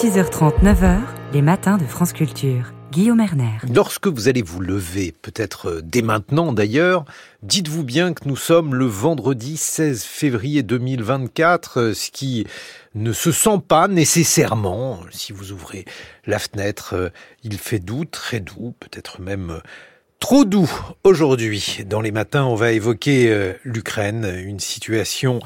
6h30, 9h, les matins de France Culture. Guillaume Erner. Lorsque vous allez vous lever, peut-être euh, dès maintenant d'ailleurs, dites-vous bien que nous sommes le vendredi 16 février 2024, euh, ce qui ne se sent pas nécessairement. Si vous ouvrez la fenêtre, euh, il fait doux, très doux, peut-être même trop doux aujourd'hui. Dans les matins, on va évoquer l'Ukraine, une situation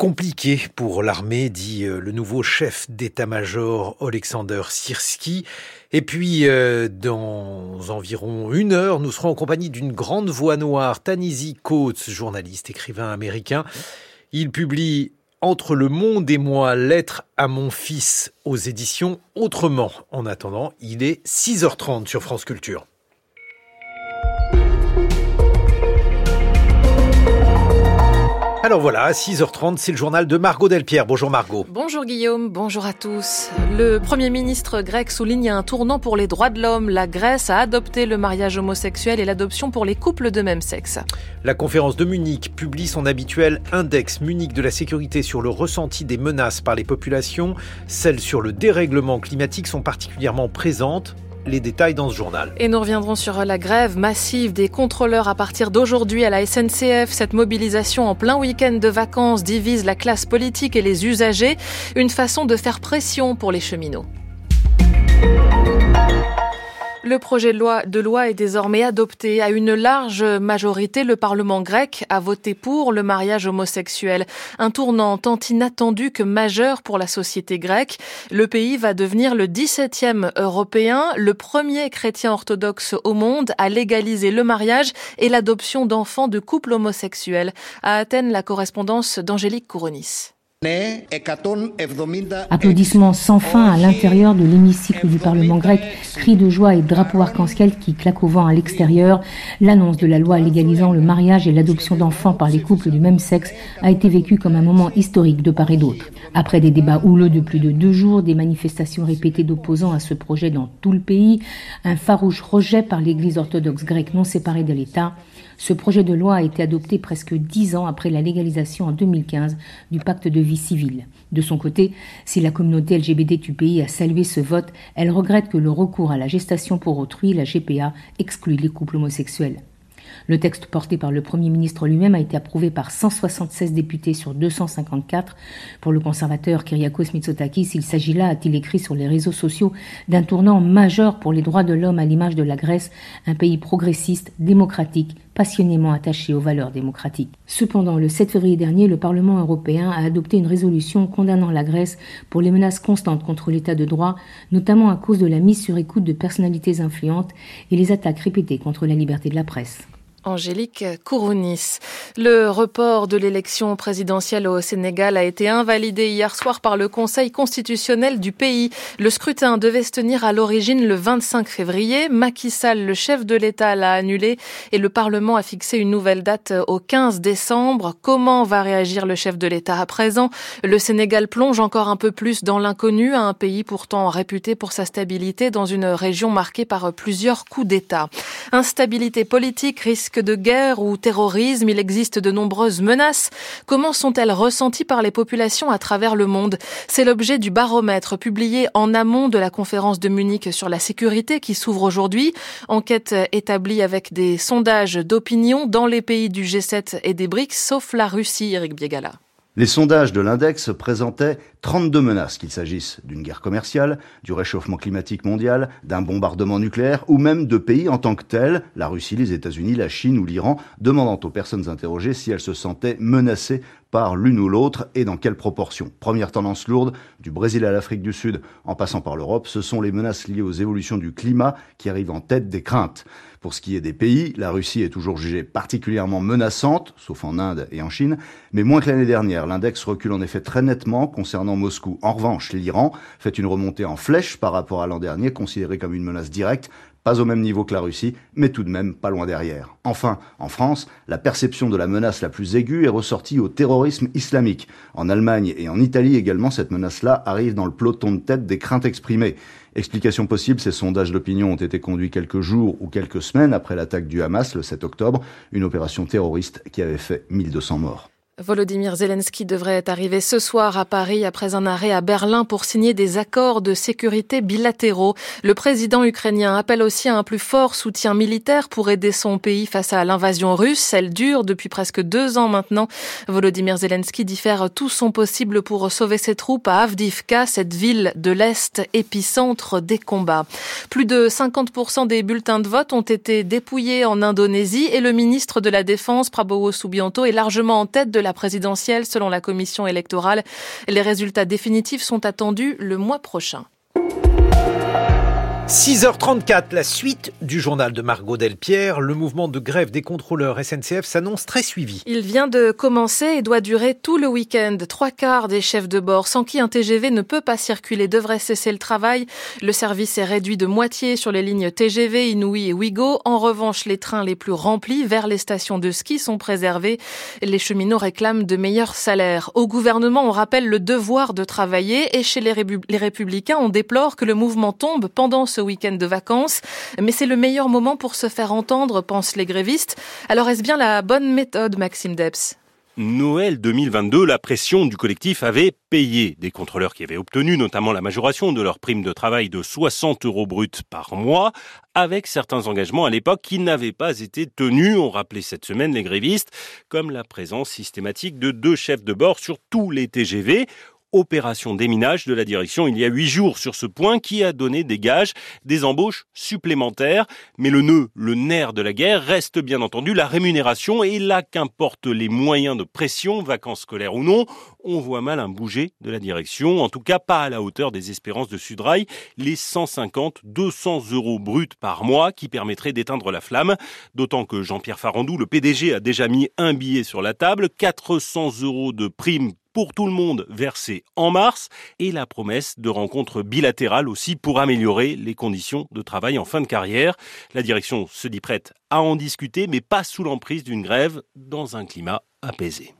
compliqué pour l'armée, dit euh, le nouveau chef d'état-major Alexander Sirski. Et puis, euh, dans environ une heure, nous serons en compagnie d'une grande voix noire, Tanisi Coates, journaliste, écrivain américain. Il publie Entre le monde et moi, lettre à mon fils aux éditions Autrement. En attendant, il est 6h30 sur France Culture. Alors voilà, à 6h30, c'est le journal de Margot Delpierre. Bonjour Margot. Bonjour Guillaume, bonjour à tous. Le Premier ministre grec souligne un tournant pour les droits de l'homme. La Grèce a adopté le mariage homosexuel et l'adoption pour les couples de même sexe. La conférence de Munich publie son habituel index Munich de la sécurité sur le ressenti des menaces par les populations. Celles sur le dérèglement climatique sont particulièrement présentes les détails dans ce journal. Et nous reviendrons sur la grève massive des contrôleurs à partir d'aujourd'hui à la SNCF. Cette mobilisation en plein week-end de vacances divise la classe politique et les usagers. Une façon de faire pression pour les cheminots. Le projet de loi, de loi est désormais adopté à une large majorité. Le Parlement grec a voté pour le mariage homosexuel, un tournant tant inattendu que majeur pour la société grecque. Le pays va devenir le 17e européen, le premier chrétien orthodoxe au monde à légaliser le mariage et l'adoption d'enfants de couples homosexuels. À Athènes, la correspondance d'Angélique Kouronis. Applaudissements sans fin à l'intérieur de l'hémicycle du Parlement grec, cris de joie et drapeaux arc-en-ciel qui claquent au vent à l'extérieur. L'annonce de la loi légalisant le mariage et l'adoption d'enfants par les couples du même sexe a été vécue comme un moment historique de part et d'autre. Après des débats houleux de plus de deux jours, des manifestations répétées d'opposants à ce projet dans tout le pays, un farouche rejet par l'Église orthodoxe grecque non séparée de l'État, ce projet de loi a été adopté presque dix ans après la légalisation en 2015 du pacte de vie civile. De son côté, si la communauté LGBT du pays a salué ce vote, elle regrette que le recours à la gestation pour autrui, la GPA, exclue les couples homosexuels. Le texte porté par le Premier ministre lui-même a été approuvé par 176 députés sur 254. Pour le conservateur Kyriakos Mitsotakis, il s'agit là, a-t-il écrit sur les réseaux sociaux, d'un tournant majeur pour les droits de l'homme à l'image de la Grèce, un pays progressiste, démocratique, passionnément attaché aux valeurs démocratiques. Cependant, le 7 février dernier, le Parlement européen a adopté une résolution condamnant la Grèce pour les menaces constantes contre l'état de droit, notamment à cause de la mise sur écoute de personnalités influentes et les attaques répétées contre la liberté de la presse. Angélique Kourounis. Le report de l'élection présidentielle au Sénégal a été invalidé hier soir par le Conseil constitutionnel du pays. Le scrutin devait se tenir à l'origine le 25 février. Macky Sall, le chef de l'État, l'a annulé et le Parlement a fixé une nouvelle date au 15 décembre. Comment va réagir le chef de l'État à présent? Le Sénégal plonge encore un peu plus dans l'inconnu, un pays pourtant réputé pour sa stabilité dans une région marquée par plusieurs coups d'État. Instabilité politique risque de guerre ou terrorisme, il existe de nombreuses menaces. Comment sont-elles ressenties par les populations à travers le monde? C'est l'objet du baromètre publié en amont de la conférence de Munich sur la sécurité qui s'ouvre aujourd'hui. Enquête établie avec des sondages d'opinion dans les pays du G7 et des BRICS, sauf la Russie, Eric Biegala. Les sondages de l'index présentaient 32 menaces, qu'il s'agisse d'une guerre commerciale, du réchauffement climatique mondial, d'un bombardement nucléaire ou même de pays en tant que tels, la Russie, les États-Unis, la Chine ou l'Iran, demandant aux personnes interrogées si elles se sentaient menacées par l'une ou l'autre et dans quelle proportion. Première tendance lourde, du Brésil à l'Afrique du Sud en passant par l'Europe, ce sont les menaces liées aux évolutions du climat qui arrivent en tête des craintes. Pour ce qui est des pays, la Russie est toujours jugée particulièrement menaçante, sauf en Inde et en Chine, mais moins que l'année dernière. L'index recule en effet très nettement concernant En revanche, l'Iran fait une remontée en flèche par rapport à l'an dernier, considéré comme une menace directe, pas au même niveau que la Russie, mais tout de même pas loin derrière. Enfin, en France, la perception de la menace la plus aiguë est ressortie au terrorisme islamique. En Allemagne et en Italie également, cette menace-là arrive dans le peloton de tête des craintes exprimées. Explication possible, ces sondages d'opinion ont été conduits quelques jours ou quelques semaines après l'attaque du Hamas le 7 octobre, une opération terroriste qui avait fait 1200 morts. Volodymyr Zelensky devrait arriver ce soir à Paris après un arrêt à Berlin pour signer des accords de sécurité bilatéraux. Le président ukrainien appelle aussi à un plus fort soutien militaire pour aider son pays face à l'invasion russe. Elle dure depuis presque deux ans maintenant. Volodymyr Zelensky dit faire tout son possible pour sauver ses troupes à Avdivka, cette ville de l'Est épicentre des combats. Plus de 50% des bulletins de vote ont été dépouillés en Indonésie et le ministre de la Défense, Prabowo Subianto, est largement en tête de la présidentielle selon la commission électorale. Les résultats définitifs sont attendus le mois prochain. 6h34, la suite du journal de Margot Delpierre. Le mouvement de grève des contrôleurs SNCF s'annonce très suivi. Il vient de commencer et doit durer tout le week-end. Trois quarts des chefs de bord sans qui un TGV ne peut pas circuler devraient cesser le travail. Le service est réduit de moitié sur les lignes TGV, Inouï et Ouigo. En revanche, les trains les plus remplis vers les stations de ski sont préservés. Les cheminots réclament de meilleurs salaires. Au gouvernement, on rappelle le devoir de travailler et chez les, républicains, on déplore que le mouvement tombe pendant ce week-end de vacances. Mais c'est le meilleur moment pour se faire entendre, pensent les grévistes. Alors est-ce bien la bonne méthode, Maxime Debs? Noël 2022, la pression du collectif avait payé. Des contrôleurs qui avaient obtenu notamment la majoration de leur prime de travail de 60 euros bruts par mois, avec certains engagements à l'époque qui n'avaient pas été tenus, ont rappelé cette semaine les grévistes, comme la présence systématique de deux chefs de bord sur tous les TGV opération déminage de la direction il y a huit jours sur ce point qui a donné des gages, des embauches supplémentaires. Mais le nœud, le nerf de la guerre reste bien entendu la rémunération et là qu'importent les moyens de pression, vacances scolaires ou non, on voit mal un bouger de la direction, en tout cas pas à la hauteur des espérances de Sudrail, les 150, 200 euros bruts par mois qui permettraient d'éteindre la flamme, d'autant que Jean-Pierre Farandou, le PDG, a déjà mis un billet sur la table, 400 euros de prime pour tout le monde versé en mars et la promesse de rencontres bilatérales aussi pour améliorer les conditions de travail en fin de carrière. La direction se dit prête à en discuter mais pas sous l'emprise d'une grève dans un climat apaisé.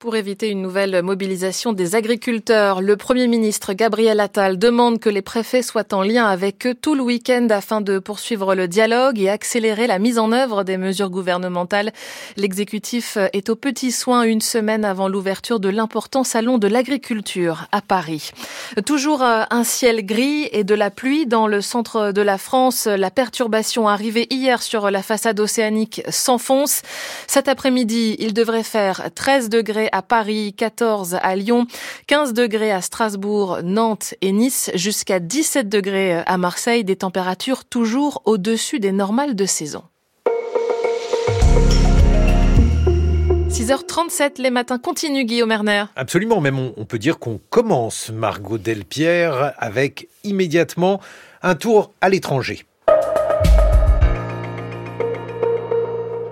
Pour éviter une nouvelle mobilisation des agriculteurs, le Premier ministre Gabriel Attal demande que les préfets soient en lien avec eux tout le week-end afin de poursuivre le dialogue et accélérer la mise en œuvre des mesures gouvernementales. L'exécutif est au petit soin une semaine avant l'ouverture de l'important salon de l'agriculture à Paris. Toujours un ciel gris et de la pluie dans le centre de la France. La perturbation arrivée hier sur la façade océanique s'enfonce. Cet après-midi, il devrait faire 13 degrés à Paris, 14 à Lyon, 15 degrés à Strasbourg, Nantes et Nice, jusqu'à 17 degrés à Marseille, des températures toujours au-dessus des normales de saison. 6h37, les matins continuent, Guillaume Erner. Absolument, même on, peut dire qu'on commence, Margot Delpierre, avec immédiatement un tour à l'étranger.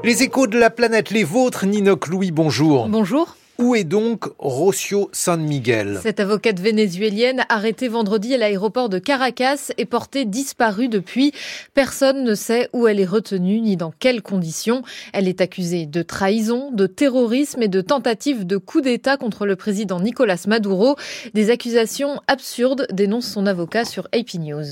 Les échos de la planète, les vôtres, Ninoc Louis, bonjour. Bonjour. Où est donc Rocio San Miguel? Cette avocate vénézuélienne, arrêtée vendredi à l'aéroport de Caracas, est portée disparue depuis. Personne ne sait où elle est retenue ni dans quelles conditions. Elle est accusée de trahison, de terrorisme et de tentative de coup d'État contre le président Nicolas Maduro. Des accusations absurdes, dénonce son avocat sur AP News.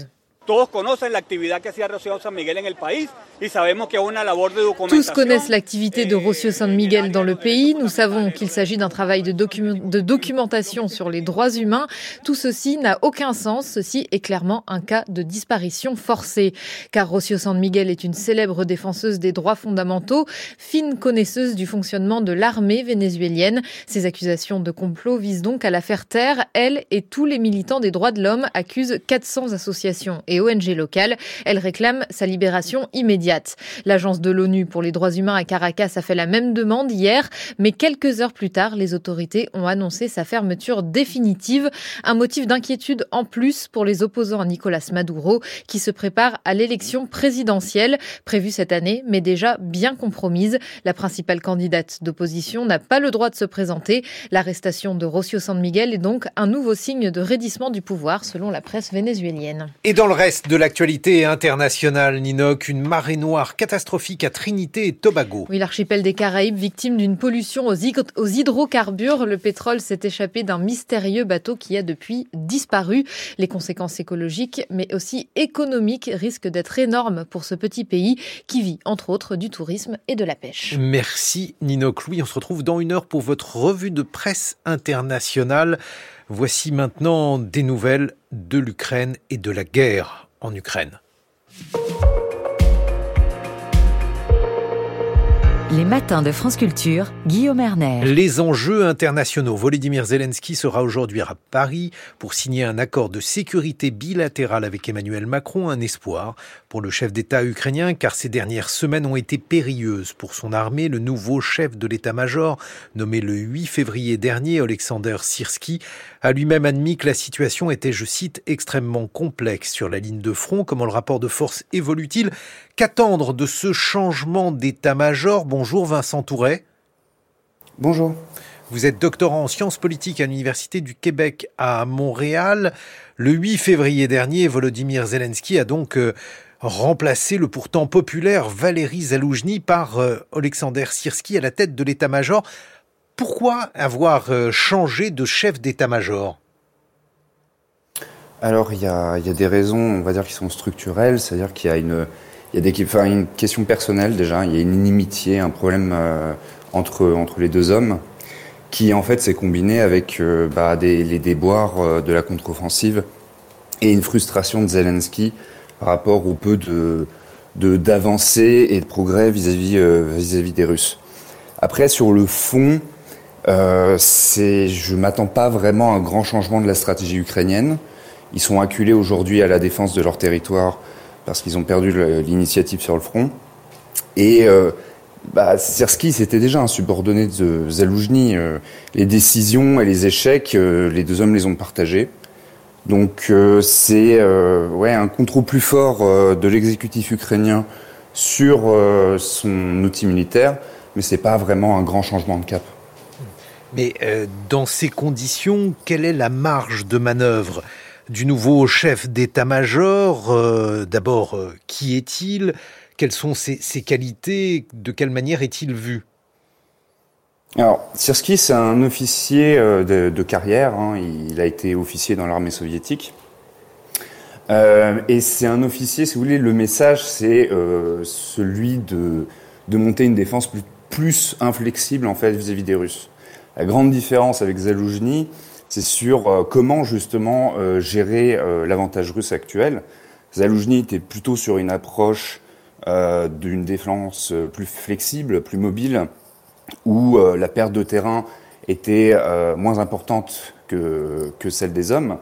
Tous connaissent l'activité de Rocío San Miguel dans le pays. Nous savons qu'il s'agit d'un travail de, de, documentation sur les droits humains. Tout ceci n'a aucun sens. Ceci est clairement un cas de disparition forcée. Car Rocío San Miguel est une célèbre défenseuse des droits fondamentaux, fine connaisseuse du fonctionnement de l'armée vénézuélienne. Ces accusations de complot visent donc à la faire taire. Elle et tous les militants des droits de l'homme accusent 400 associations et ONG locales. Elle réclame sa libération immédiate. L'agence de l'ONU pour les droits humains à Caracas a fait la même demande hier, mais quelques heures plus tard, les autorités ont annoncé sa fermeture définitive. Un motif d'inquiétude en plus pour les opposants à Nicolas Maduro, qui se prépare à l'élection présidentielle prévue cette année, mais déjà bien compromise. La principale candidate d'opposition n'a pas le droit de se présenter. L'arrestation de Rocio San Miguel est donc un nouveau signe de raidissement du pouvoir, selon la presse vénézuélienne. Reste de l'actualité internationale, Ninoc, une marée noire catastrophique à Trinité et Tobago. Oui, l'archipel des Caraïbes, victime d'une pollution aux, hydrocarbures. Le pétrole s'est échappé d'un mystérieux bateau qui a depuis disparu. Les conséquences écologiques, mais aussi économiques, risquent d'être énormes pour ce petit pays qui vit, entre autres, du tourisme et de la pêche. Merci, Ninoc. Louis, on se retrouve dans une heure pour votre revue de presse internationale. Voici maintenant des nouvelles de l'Ukraine et de la guerre en Ukraine. Les matins de France Culture, Guillaume Erner. Les enjeux internationaux. Volodymyr Zelensky sera aujourd'hui à Paris pour signer un accord de sécurité bilatéral avec Emmanuel Macron, un espoir pour le chef d'État ukrainien car ces dernières semaines ont été périlleuses pour son armée. Le nouveau chef de l'état-major, nommé le 8 février dernier, Alexander Sirski, a lui-même admis que la situation était, je cite, extrêmement complexe sur la ligne de front. Comment le rapport de force évolue-t-il? Qu'attendre de ce changement d'état-major? Bonjour Vincent Touret. Bonjour. Vous êtes doctorant en sciences politiques à l'Université du Québec à Montréal. Le 8 février dernier, Volodymyr Zelensky a donc euh, remplacé le pourtant populaire Valéry Zaloujny par euh, Alexander Sirski à la tête de l'état-major. Pourquoi avoir euh, changé de chef d'état-major? Alors, il y, a, des raisons, on va dire, qui sont structurelles, c'est-à-dire qu'il y a une, il y a une question personnelle déjà, il y a une inimitié, un problème euh, entre, entre les deux hommes, qui en fait s'est combiné avec euh, bah, les déboires de la contre-offensive et une frustration de Zelensky par rapport au peu de d'avancées et de progrès vis-à-vis vis-à-vis des Russes. Après, sur le fond, euh, c'est, je m'attends pas vraiment à un grand changement de la stratégie ukrainienne. Ils sont acculés aujourd'hui à la défense de leur territoire parce qu'ils ont perdu l'initiative sur le front. Et euh, bah, Sersky, c'était déjà un subordonné de Zaloujny. Euh, les décisions et les échecs, euh, les deux hommes les ont partagés. Donc c'est ouais, un contrôle plus fort de l'exécutif ukrainien sur son outil militaire, mais c'est pas vraiment un grand changement de cap. Mais euh, dans ces conditions, quelle est la marge de manœuvre du nouveau chef d'état-major euh, D'abord, euh, qui est-il? Quelles sont ses, qualités? De quelle manière est-il vu? Alors, Sirski, c'est un officier de, carrière. Hein. il a été officier dans l'armée soviétique. et c'est un officier, si vous voulez, le message, c'est celui de, de monter une défense plus, inflexible en fait vis-à-vis des Russes. La grande différence avec Zaloujny, c'est sur euh, comment justement euh, gérer euh, l'avantage russe actuel. Zaloujny était plutôt sur une approche d'une défense plus flexible, plus mobile, où la perte de terrain était moins importante que, que celle des hommes.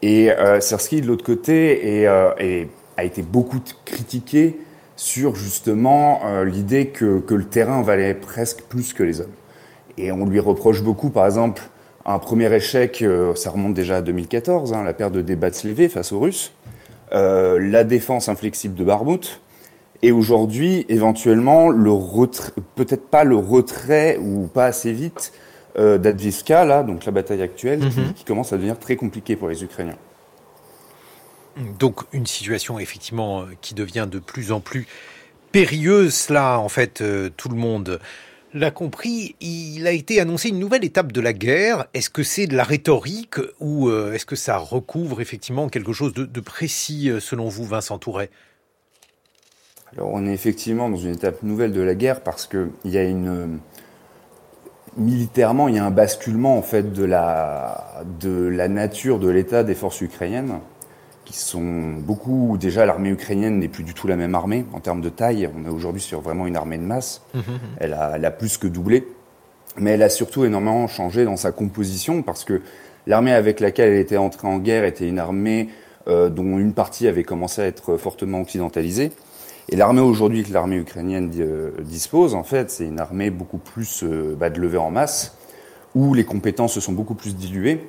Et Sersky, de l'autre côté, a été beaucoup critiqué sur justement l'idée que, que le terrain valait presque plus que les hommes. Et on lui reproche beaucoup, par exemple, un premier échec, euh, ça remonte déjà à 2014, hein, la perte de Debatsleve face aux Russes, euh, la défense inflexible de Barmout, et aujourd'hui, éventuellement, le peut-être pas le retrait ou pas assez vite euh, d'Advivka, là, donc la bataille actuelle, qui, mhm. qui, commence à devenir très compliquée pour les Ukrainiens. Donc une situation effectivement qui devient de plus en plus périlleuse. Là, en fait, tout le monde l'a compris, il a été annoncé une nouvelle étape de la guerre. Est-ce que c'est de la rhétorique ou euh, est-ce que ça recouvre effectivement quelque chose de, précis euh, selon vous, Vincent Touret Alors on est effectivement dans une étape nouvelle de la guerre parce que il y a une militairement il y a un basculement en fait de la nature de l'état des forces ukrainiennes qui sont beaucoup. Déjà, l'armée ukrainienne n'est plus du tout la même armée en termes de taille. On est aujourd'hui sur vraiment une armée de masse. Mmh, mmh, mmh. Elle, a, elle, a, plus que doublé. Mais elle a surtout énormément changé dans sa composition parce que l'armée avec laquelle elle était entrée en guerre était une armée euh, dont une partie avait commencé à être fortement occidentalisée. Et l'armée aujourd'hui que l'armée ukrainienne euh, dispose, en fait, c'est une armée beaucoup plus euh, bah, de levée en masse, où les compétences se sont beaucoup plus diluées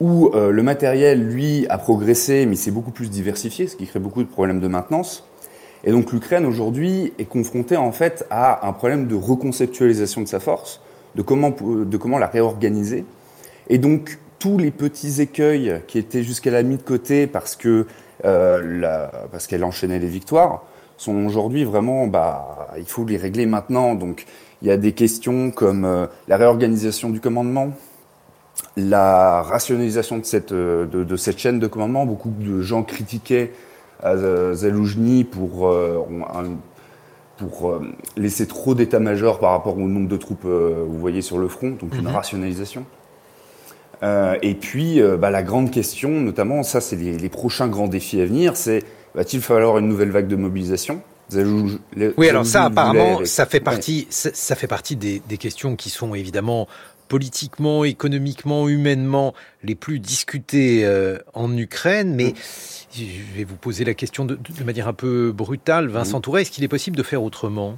où euh, le matériel, lui, a progressé, mais c'est beaucoup plus diversifié, ce qui crée beaucoup de problèmes de maintenance. Et donc l'Ukraine aujourd'hui est confrontée en fait à un problème de reconceptualisation de sa force, de comment, de comment la réorganiser. Et donc tous les petits écueils qui étaient jusqu'à la mis de côté parce que euh, parce qu'elle enchaînait les victoires sont aujourd'hui vraiment, bah, il faut les régler maintenant. Donc, il y a des questions comme euh, la réorganisation du commandement, la rationalisation de cette, euh, de, cette chaîne de commandement. Beaucoup de gens critiquaient Zaloujny pour, pour laisser trop d'état-major par rapport au nombre de troupes, vous voyez, sur le front, donc une mhm. rationalisation. Euh, et puis, euh, bah, la grande question, notamment, ça, c'est les, prochains grands défis à venir, c'est va-t-il falloir une nouvelle vague de mobilisation? Oui, alors ça, apparemment, ça fait partie, ça, fait partie des, questions qui sont évidemment politiquement, économiquement, humainement les plus discutées euh, en Ukraine. Mais je vais vous poser la question de, manière un peu brutale. Vincent Touré, est-ce qu'il est possible de faire autrement?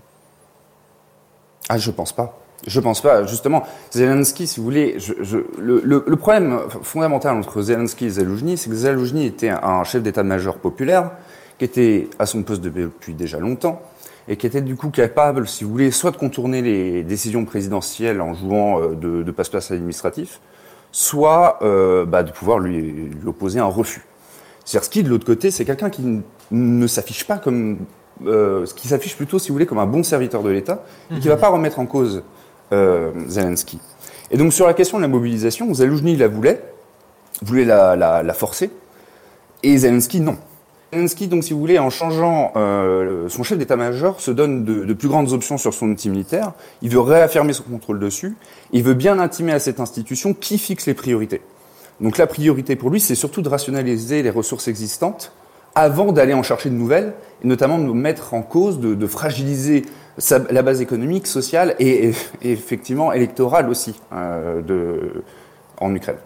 Ah, je pense pas. Je pense pas. Justement, Zelensky, si vous voulez, je, je, le, le, problème fondamental entre Zelensky et Zaloujny, c'est que Zaloujny était un chef d'état-major populaire qui était à son poste depuis déjà longtemps et qui était du coup capable, si vous voulez, soit de contourner les décisions présidentielles en jouant euh, de, passe-passe administratif, soit euh, bah, de pouvoir lui, opposer un refus. Zelensky, de l'autre côté, c'est quelqu'un qui ne s'affiche pas comme euh, qui s'affiche plutôt, si vous voulez, comme un bon serviteur de l'État, et qui ne va pas remettre en cause Zelensky. Et donc sur la question de la mobilisation, Zaloujny la voulait, voulait la, la, forcer, et Zelensky non. Zelensky, donc, si vous voulez, en changeant euh, son chef d'état-major, se donne de, plus grandes options sur son outil militaire. Il veut réaffirmer son contrôle dessus. Il veut bien intimer à cette institution qui fixe les priorités. Donc, la priorité pour lui, c'est surtout de rationaliser les ressources existantes avant d'aller en chercher de nouvelles, et notamment de mettre en cause, de, fragiliser la base économique, sociale et, effectivement électorale aussi euh, en Ukraine.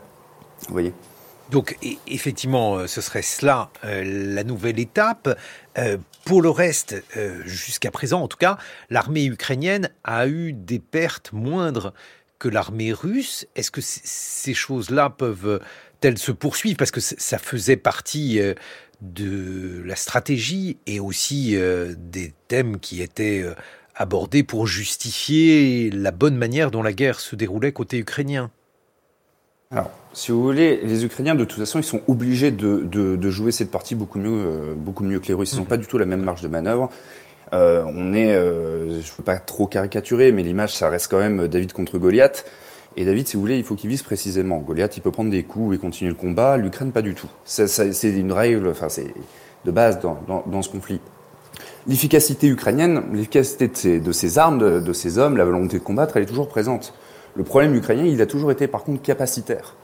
Vous voyez? Donc effectivement, euh, ce serait cela euh, la nouvelle étape. pour le reste, jusqu'à présent en tout cas, l'armée ukrainienne a eu des pertes moindres que l'armée russe. Est-ce que ces choses-là peuvent-elles se poursuivre? Parce que ça faisait partie de la stratégie et aussi des thèmes qui étaient abordé pour justifier la bonne manière dont la guerre se déroulait côté ukrainien Alors, si vous voulez, les Ukrainiens, de toute façon, ils sont obligés de, jouer cette partie beaucoup mieux, euh, beaucoup mieux que les Russes. Ils n'ont mmh. pas du tout la même marge de manœuvre. Euh, on est, euh, je ne veux pas trop caricaturer, mais l'image, ça reste quand même David contre Goliath. Et David, si vous voulez, il faut qu'il vise précisément. Goliath, il peut prendre des coups et continuer le combat. L'Ukraine, pas du tout. C'est une règle, enfin, c'est de base dans ce conflit l'efficacité ukrainienne, l'efficacité de, ses, armes, de, ses hommes, la volonté de combattre, elle est toujours présente. Le problème ukrainien, il a toujours été par contre capacitaire.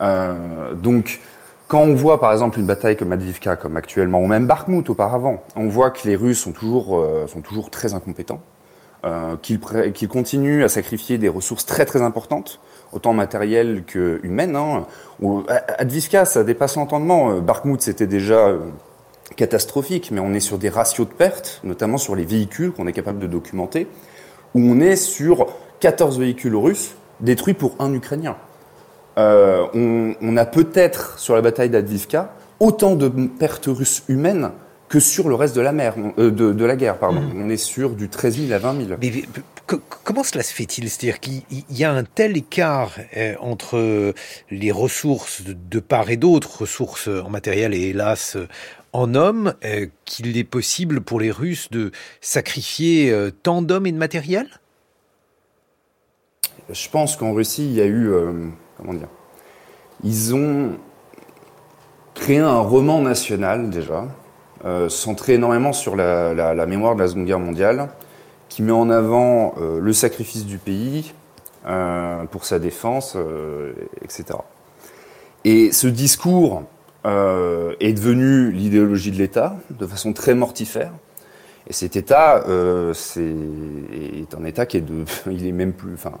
Euh, donc, quand on voit par exemple une bataille comme Advivka, comme actuellement, ou même Bakhmut auparavant, on voit que les Russes sont toujours, euh, sont toujours très incompétents, euh, qu'ils continuent à sacrifier des ressources très très importantes, autant matérielles que humaines. Hein. Advivka, ça dépasse l'entendement. Bakhmut, c'était déjà catastrophique, mais on est sur des ratios de pertes, notamment sur les véhicules qu'on est capable de documenter, où on est sur 14 véhicules russes détruits pour un Ukrainien. Euh, on, a peut-être, sur la bataille d'Advivka, autant de pertes russes humaines que sur le reste de la mer, euh, de, la guerre, pardon. Mmh. On est sur du 13 000 à 20 000. Mais, comment cela se fait-il? C'est-à-dire qu'il y a un tel écart euh, entre les ressources de part et d'autre, ressources en matériel et hélas en hommes euh, qu'il est possible pour les Russes de sacrifier euh, tant d'hommes et de matériel? Je pense qu'en Russie, il y a eu. Euh, comment dire Ils ont créé un roman national déjà, centré énormément sur la, mémoire de la Seconde Guerre mondiale, qui met en avant le sacrifice du pays pour sa défense, etc. Et ce discours euh, est devenu l'idéologie de l'État de façon très mortifère. Et cet État euh, est, un État qui est de, il est même plus, enfin,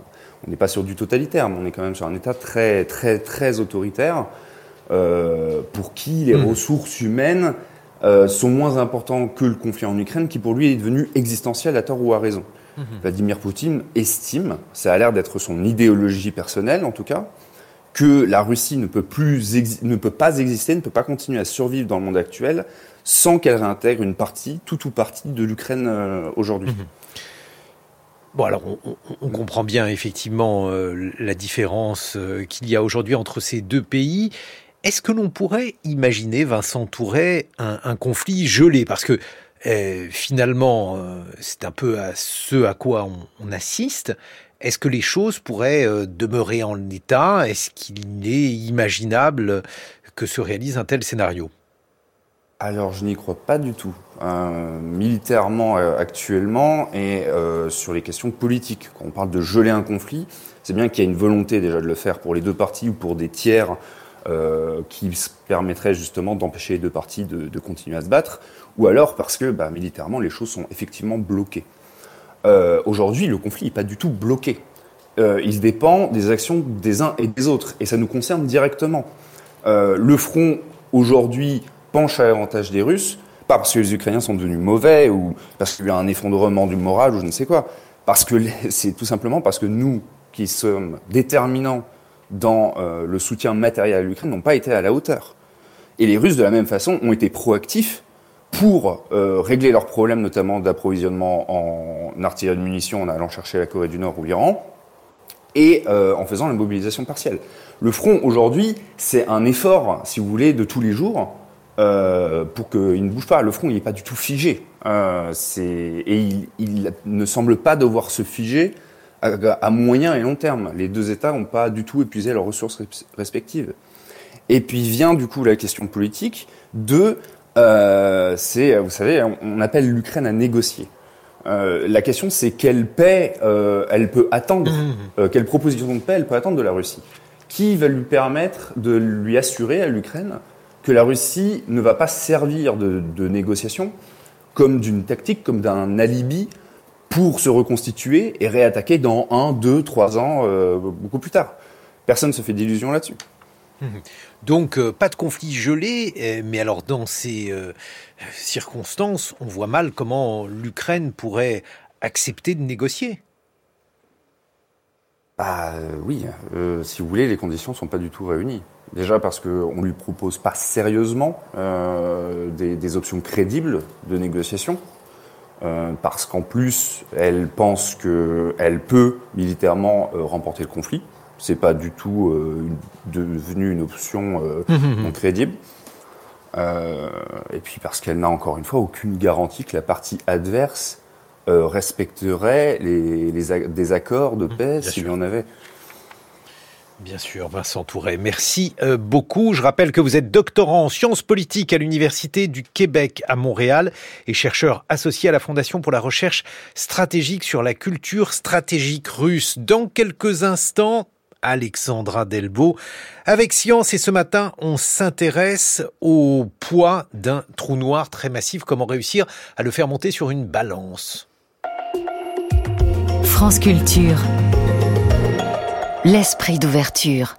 on n'est pas sur du totalitaire, mais on est quand même sur un État très, très, très autoritaire, euh, pour qui les mmh. ressources humaines euh, sont moins importantes que le conflit en Ukraine, qui pour lui est devenu existentiel à tort ou à raison. Mmh. Vladimir Poutine estime, ça a l'air d'être son idéologie personnelle en tout cas, que la Russie ne peut, plus ne peut pas exister, ne peut pas continuer à survivre dans le monde actuel sans qu'elle réintègre une partie, tout ou partie de l'Ukraine euh, aujourd'hui. Mhm. Bon, alors on, comprend bien effectivement euh, la différence euh, qu'il y a aujourd'hui entre ces deux pays. Est-ce que l'on pourrait imaginer, Vincent Touret, un, conflit gelé? Parce que finalement, c'est un peu à ce à quoi on, assiste. Est-ce que les choses pourraient demeurer en état? Est-ce qu'il est imaginable que se réalise un tel scénario? Alors je n'y crois pas du tout. Euh, militairement euh, actuellement et euh, sur les questions politiques. Quand on parle de geler un conflit, c'est bien qu'il y a une volonté déjà de le faire pour les deux parties ou pour des tiers qui permettraient justement d'empêcher les deux parties de, continuer à se battre, ou alors parce que bah, militairement les choses sont effectivement bloquées. Aujourd'hui, le conflit n'est pas du tout bloqué. il dépend des actions des uns et des autres, et ça nous concerne directement. le front aujourd'hui penche à l'avantage des Russes, pas parce que les Ukrainiens sont devenus mauvais ou parce qu'il y a un effondrement du moral ou je ne sais quoi, parce que c'est tout simplement parce que nous, qui sommes déterminants dans euh, le soutien matériel à l'Ukraine, n'ont pas été à la hauteur. Et les Russes, de la même façon, ont été proactifs pour euh, régler leurs problèmes, notamment d'approvisionnement en artillerie de munitions en allant chercher la Corée du Nord ou l'Iran, et euh, en faisant la mobilisation partielle. Le front, aujourd'hui, c'est un effort, si vous voulez, de tous les jours, euh, pour qu'il ne bouge pas. Le front, il n'est pas du tout figé. Euh, et il, ne semble pas devoir se figer à, moyen et long terme. Les deux États n'ont pas du tout épuisé leurs ressources respectives. Et puis vient du coup la question politique de, euh, c'est, vous savez, on, appelle l'Ukraine à négocier. la question, c'est quelle paix elle peut attendre, mmh. quelle proposition de paix elle peut attendre de la Russie, qui va lui permettre de lui assurer à l'Ukraine que la Russie ne va pas servir de, négociation comme d'une tactique, comme d'un alibi pour se reconstituer et réattaquer dans un, deux, trois ans, euh, beaucoup plus tard. Personne ne se fait d'illusions là-dessus. Donc euh, pas de conflit gelé, euh, mais alors dans ces circonstances, on voit mal comment l'Ukraine pourrait accepter de négocier. Bah oui, si vous voulez, les conditions ne sont pas du tout réunies. Déjà parce qu'on ne lui propose pas sérieusement euh, des, options crédibles de négociation. Euh, parce qu'en plus, elle pense qu'elle peut militairement euh, remporter le conflit. C'est pas du tout devenu une option non crédible. et puis parce qu'elle n'a encore une fois aucune garantie que la partie adverse respecterait les, des accords de paix s'il y en avait. Bien sûr, Vincent Touret, merci euh, beaucoup. Je rappelle que vous êtes doctorant en sciences politiques à l'Université du Québec à Montréal et chercheur associé à la Fondation pour la recherche stratégique sur la culture stratégique russe. Dans quelques instants, Alexandra Delbo. Avec Science et ce matin, on s'intéresse au poids d'un trou noir très massif, comment réussir à le faire monter sur une balance? France Culture. L'esprit d'ouverture.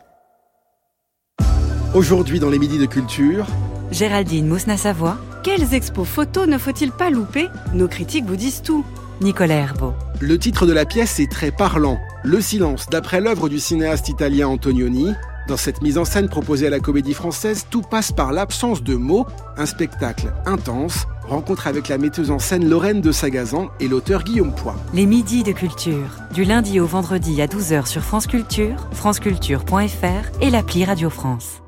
Aujourd'hui dans les Midis de Culture. Géraldine Mousna-Savoie. Quelles expos photos ne faut-il pas louper? Nos critiques vous disent tout. Nicolas Herbeau. Le titre de la pièce est très parlant. Le silence, d'après l'œuvre du cinéaste italien Antonioni, dans cette mise en scène proposée à la Comédie Française, tout passe par l'absence de mots, un spectacle intense, rencontre avec la metteuse en scène Lorraine de Sagazan et l'auteur Guillaume Poix. Les midis de culture, du lundi au vendredi à 12h sur France Culture, franceculture.fr et l'appli Radio France.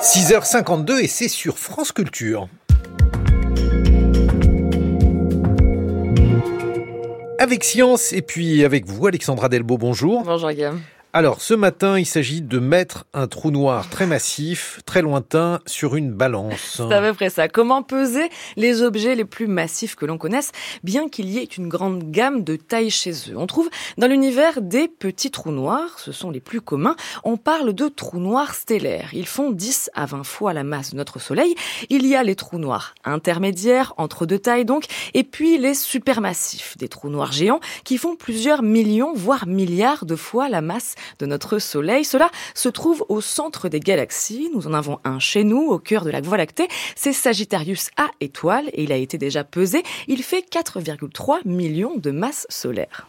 6h52 et c'est sur France Culture. Avec Science et puis avec vous, Alexandra Delbo, bonjour. Bonjour Guillaume. Alors, ce matin, il s'agit de mettre un trou noir très massif, très lointain, sur une balance. C'est à peu près ça. Comment peser les objets les plus massifs que l'on connaisse, bien qu'il y ait une grande gamme de tailles chez eux? On trouve dans l'univers des petits trous noirs, ce sont les plus communs. On parle de trous noirs stellaires. Ils font 10 à 20 fois la masse de notre Soleil. Il y a les trous noirs intermédiaires, entre deux tailles donc, et puis les supermassifs, des trous noirs géants qui font plusieurs millions, voire milliards de fois la masse de notre Soleil. Cela se trouve au centre des galaxies. Nous en avons un chez nous, au cœur de la Voie lactée. C'est Sagittarius A étoile et il a été déjà pesé. Il fait 4,3 millions de masses solaires.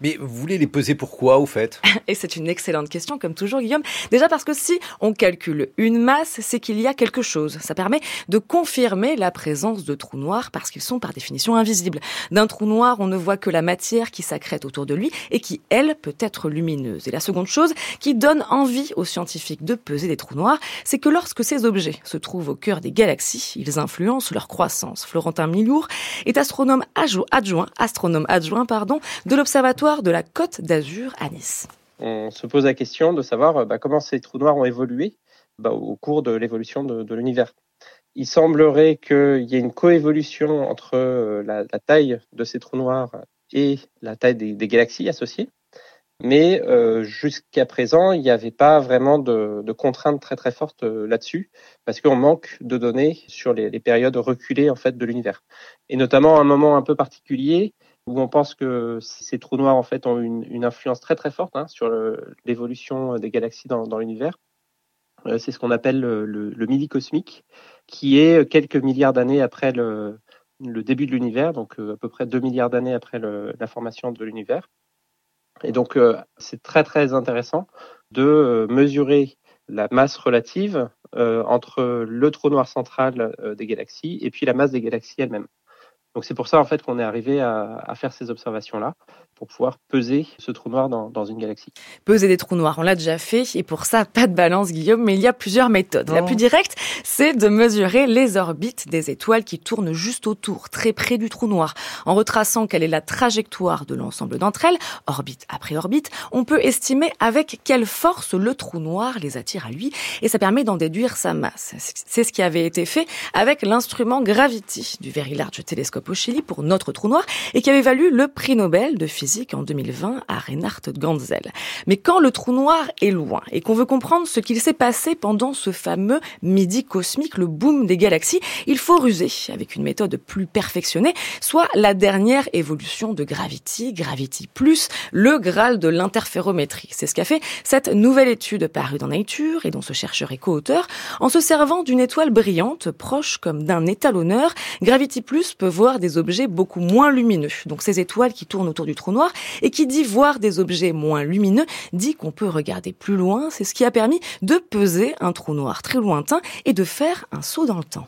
Mais vous voulez les peser pourquoi, au fait? Et c'est une excellente question, comme toujours, Guillaume. Déjà parce que si on calcule une masse, c'est qu'il y a quelque chose. Ça permet de confirmer la présence de trous noirs parce qu'ils sont par définition invisibles. D'un trou noir, on ne voit que la matière qui s'accrète autour de lui et qui, elle, peut être lumineuse. Et la seconde chose qui donne envie aux scientifiques de peser des trous noirs, c'est que lorsque ces objets se trouvent au cœur des galaxies, ils influencent leur croissance. Florentin Milour est astronome adjoint, astronome adjoint, pardon, de l'Observatoire de la Côte d'Azur à Nice. On se pose la question de savoir bah, comment ces trous noirs ont évolué bah, au cours de l'évolution de l'univers il semblerait qu'il y ait une coévolution entre euh, la, taille de ces trous noirs et la taille des, galaxies associées. Mais euh, jusqu'à présent, il n'y avait pas vraiment de, contraintes très très fortes euh, là-dessus, parce qu'on manque de données sur les, périodes reculées en fait de l'univers, et notamment un moment un peu particulier où on pense que ces trous noirs en fait ont une, influence très très forte hein, sur l'évolution des galaxies dans l'univers. Euh, c'est ce qu'on appelle le, le, midi cosmique, qui est quelques milliards d'années après le, début de l'univers, donc euh, à peu près 2 milliards d'années après la formation de l'univers. Et donc, euh, c'est très très intéressant de mesurer la masse relative entre le trou noir central des galaxies et puis la masse des galaxies elles-mêmes. Donc c'est pour ça en fait qu'on est arrivé à, faire ces observations-là pour pouvoir peser ce trou noir dans, une galaxie. Peser des trous noirs, on l'a déjà fait et pour ça pas de balance Guillaume, mais il y a plusieurs méthodes. La plus directe, c'est de mesurer les orbites des étoiles qui tournent juste autour, très près du trou noir. En retraçant quelle est la trajectoire de l'ensemble d'entre elles, orbite après orbite, on peut estimer avec quelle force le trou noir les attire à lui et ça permet d'en déduire sa masse. C'est ce qui avait été fait avec l'instrument Gravity du Very Large Telescope pour notre trou noir et qui avait valu le prix Nobel de physique en 2020 à Reinhard Ganzel. Mais quand le trou noir est loin et qu'on veut comprendre ce qu'il s'est passé pendant ce fameux midi cosmique, le boom des galaxies, il faut ruser avec une méthode plus perfectionnée, soit la dernière évolution de Gravity, Gravity Plus, le graal de l'interférométrie. C'est ce qu'a fait cette nouvelle étude parue dans Nature et dont ce chercheur est co-auteur. En se servant d'une étoile brillante, proche comme d'un étalonneur, Gravity Plus peut voir des objets beaucoup moins lumineux. Donc ces étoiles qui tournent autour du trou noir et qui dit voir des objets moins lumineux dit qu'on peut regarder plus loin. C'est ce qui a permis de peser un trou noir très lointain et de faire un saut dans le temps.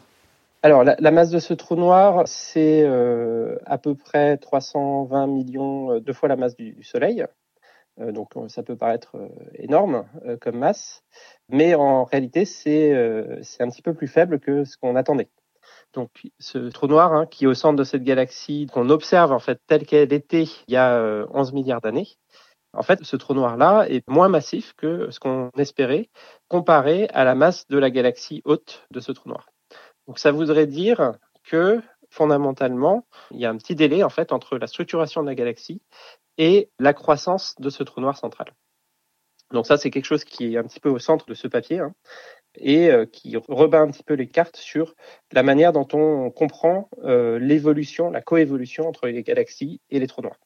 Alors, la, masse de ce trou noir, c'est euh, à peu près 320 millions, euh, deux fois la masse du, Soleil. Euh, donc, ça peut paraître énorme comme masse, mais en réalité, c'est un petit peu plus faible que ce qu'on attendait. Donc ce trou noir hein, qui est au centre de cette galaxie qu'on observe en fait telle qu'elle était il y a 11 euh, milliards d'années. En fait, ce trou noir-là est moins massif que ce qu'on espérait comparé à la masse de la galaxie haute de ce trou noir. Donc ça voudrait dire que fondamentalement, il y a un petit délai en fait entre la structuration de la galaxie et la croissance de ce trou noir central. Donc ça, c'est quelque chose qui est un petit peu au centre de ce papier. Hein et euh, qui rebat un petit peu les cartes sur la manière dont on comprend euh, l'évolution, la coévolution entre les galaxies et les trous noirs.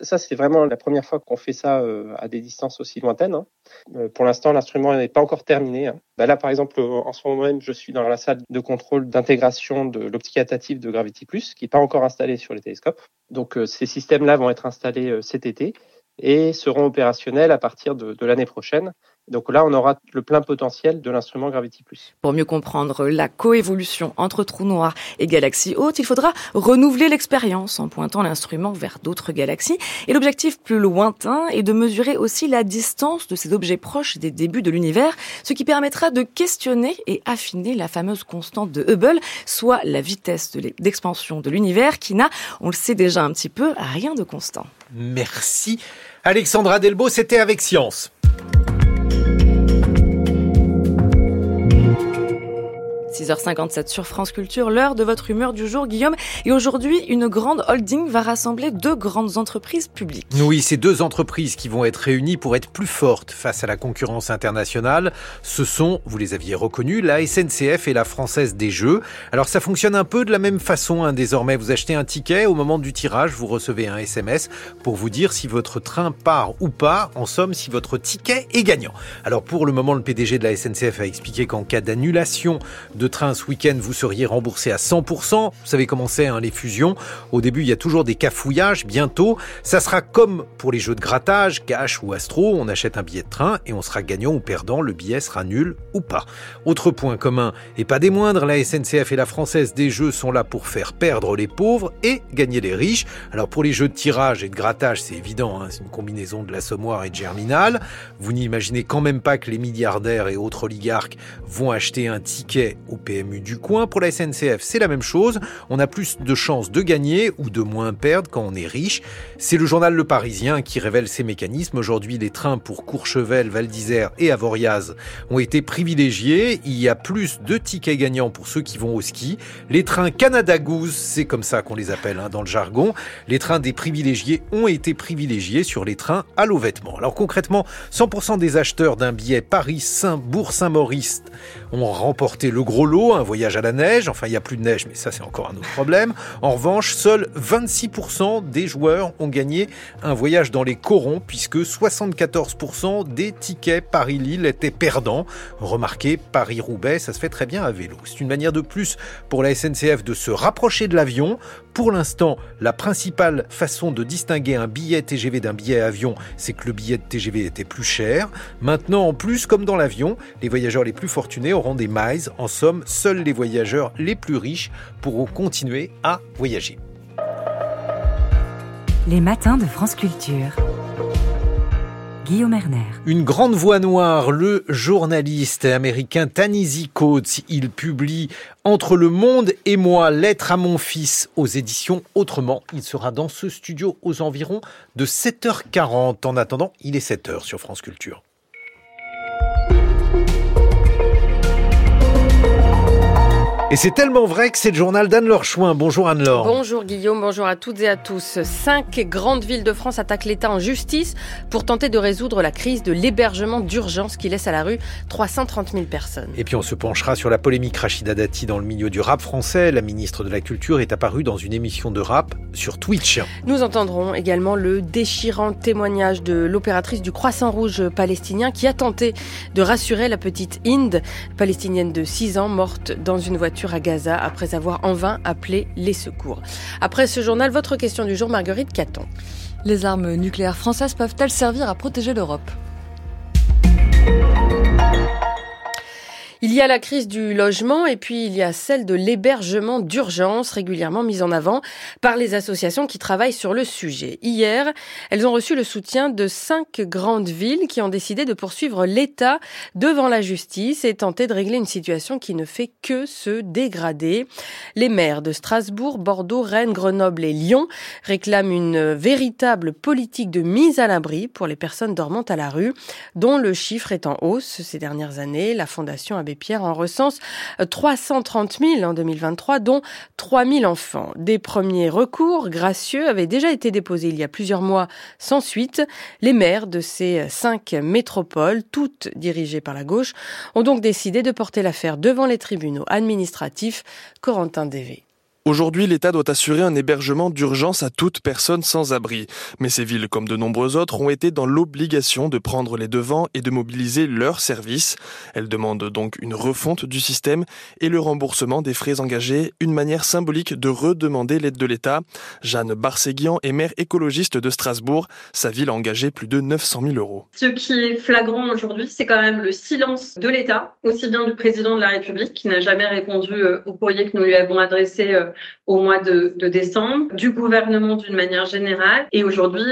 Ça, c'est vraiment la première fois qu'on fait ça euh, à des distances aussi lointaines. Hein. pour l'instant, l'instrument n'est pas encore terminé. Hein. Bah là, par exemple, en ce moment même, je suis dans la salle de contrôle d'intégration de l'optique adaptative de Gravity Plus, qui n'est pas encore installée sur les télescopes. Donc, ces systèmes-là vont être installés cet été et seront opérationnels à partir de, de l'année prochaine. Donc là, on aura le plein potentiel de l'instrument Gravity Plus. Pour mieux comprendre la coévolution entre trous noirs et galaxies hautes, il faudra renouveler l'expérience en pointant l'instrument vers d'autres galaxies. Et l'objectif plus lointain est de mesurer aussi la distance de ces objets proches des débuts de l'univers, ce qui permettra de questionner et affiner la fameuse constante de Hubble, soit la vitesse d'expansion de l'univers qui n'a, on le sait déjà un petit peu, rien de constant. Merci. Alexandra Delbo, c'était avec Science. 6h57 sur France Culture, l'heure de votre humeur du jour, Guillaume. Et aujourd'hui, une grande holding va rassembler deux grandes entreprises publiques. Oui, ces deux entreprises qui vont être réunies pour être plus fortes face à la concurrence internationale, ce sont, vous les aviez reconnus, la SNCF et la Française des Jeux. Alors ça fonctionne un peu de la même façon hein, désormais. Vous achetez un ticket, au moment du tirage, vous recevez un SMS pour vous dire si votre train part ou pas, en somme si votre ticket est gagnant. Alors pour le moment, le PDG de la SNCF a expliqué qu'en cas d'annulation de train ce week-end, vous seriez remboursé à 100%. Vous savez comment c'est, hein, les fusions. Au début, il y a toujours des cafouillages. Bientôt, ça sera comme pour les jeux de grattage, cash ou astro. On achète un billet de train et on sera gagnant ou perdant. Le billet sera nul ou pas. Autre point commun, et pas des moindres, la SNCF et la Française des Jeux sont là pour faire perdre les pauvres et gagner les riches. Alors pour les jeux de tirage et de grattage, c'est évident, hein, c'est une combinaison de l'assommoir et de germinal. Vous n'imaginez quand même pas que les milliardaires et autres oligarques vont acheter un ticket au PMU du coin. Pour la SNCF, c'est la même chose. On a plus de chances de gagner ou de moins perdre quand on est riche. C'est le journal Le Parisien qui révèle ces mécanismes. Aujourd'hui, les trains pour Courchevel, Val d'Isère et Avoriaz ont été privilégiés. Il y a plus de tickets gagnants pour ceux qui vont au ski. Les trains Canada Goose, c'est comme ça qu'on les appelle hein, dans le jargon. Les trains des privilégiés ont été privilégiés sur les trains à l'eau vêtements. Alors concrètement, 100% des acheteurs d'un billet Paris-Saint-Bourg-Saint-Maurice ont remporté le gros lot, un voyage à la neige. Enfin, il n'y a plus de neige, mais ça, c'est encore un autre problème. En revanche, seuls 26% des joueurs ont gagné un voyage dans les corons, puisque 74% des tickets Paris-Lille étaient perdants. Remarquez, Paris-Roubaix, ça se fait très bien à vélo. C'est une manière de plus pour la SNCF de se rapprocher de l'avion. Pour l'instant, la principale façon de distinguer un billet TGV d'un billet avion, c'est que le billet de TGV était plus cher. Maintenant, en plus, comme dans l'avion, les voyageurs les plus fortunés auront des miles. En somme, seuls les voyageurs les plus riches pourront continuer à voyager. Les matins de France Culture. Guillaume Erner. Une grande voix noire, le journaliste américain Tanisi Coates, il publie Entre le monde et moi, lettre à mon fils aux éditions Autrement. Il sera dans ce studio aux environs de 7h40. En attendant, il est 7h sur France Culture. Et c'est tellement vrai que c'est le journal d'Anne-Laure Chouin. Bonjour Anne-Laure. Bonjour Guillaume, bonjour à toutes et à tous. Cinq grandes villes de France attaquent l'État en justice pour tenter de résoudre la crise de l'hébergement d'urgence qui laisse à la rue 330 000 personnes. Et puis on se penchera sur la polémique Rachida Dati dans le milieu du rap français. La ministre de la Culture est apparue dans une émission de rap sur Twitch. Nous entendrons également le déchirant témoignage de l'opératrice du Croissant Rouge palestinien qui a tenté de rassurer la petite Inde, palestinienne de 6 ans, morte dans une voiture à Gaza après avoir en vain appelé les secours. Après ce journal, votre question du jour, Marguerite Caton. Les armes nucléaires françaises peuvent-elles servir à protéger l'Europe? Il y a la crise du logement et puis il y a celle de l'hébergement d'urgence régulièrement mise en avant par les associations qui travaillent sur le sujet. Hier, elles ont reçu le soutien de cinq grandes villes qui ont décidé de poursuivre l'État devant la justice et tenter de régler une situation qui ne fait que se dégrader. Les maires de Strasbourg, Bordeaux, Rennes, Grenoble et Lyon réclament une véritable politique de mise à l'abri pour les personnes dormant à la rue, dont le chiffre est en hausse ces dernières années. La Fondation Pierre en recense 330 000 en 2023, dont 3 000 enfants. Des premiers recours gracieux avaient déjà été déposés il y a plusieurs mois sans suite. Les maires de ces cinq métropoles, toutes dirigées par la gauche, ont donc décidé de porter l'affaire devant les tribunaux administratifs. Corentin Dévé. Aujourd'hui, l'État doit assurer un hébergement d'urgence à toute personne sans abri. Mais ces villes, comme de nombreuses autres, ont été dans l'obligation de prendre les devants et de mobiliser leurs services. Elles demandent donc une refonte du système et le remboursement des frais engagés, une manière symbolique de redemander l'aide de l'État. Jeanne Barséguian est maire écologiste de Strasbourg. Sa ville a engagé plus de 900 000 euros. Ce qui est flagrant aujourd'hui, c'est quand même le silence de l'État, aussi bien du président de la République, qui n'a jamais répondu au courrier que nous lui avons adressé au mois de, de, décembre, du gouvernement d'une manière générale, et aujourd'hui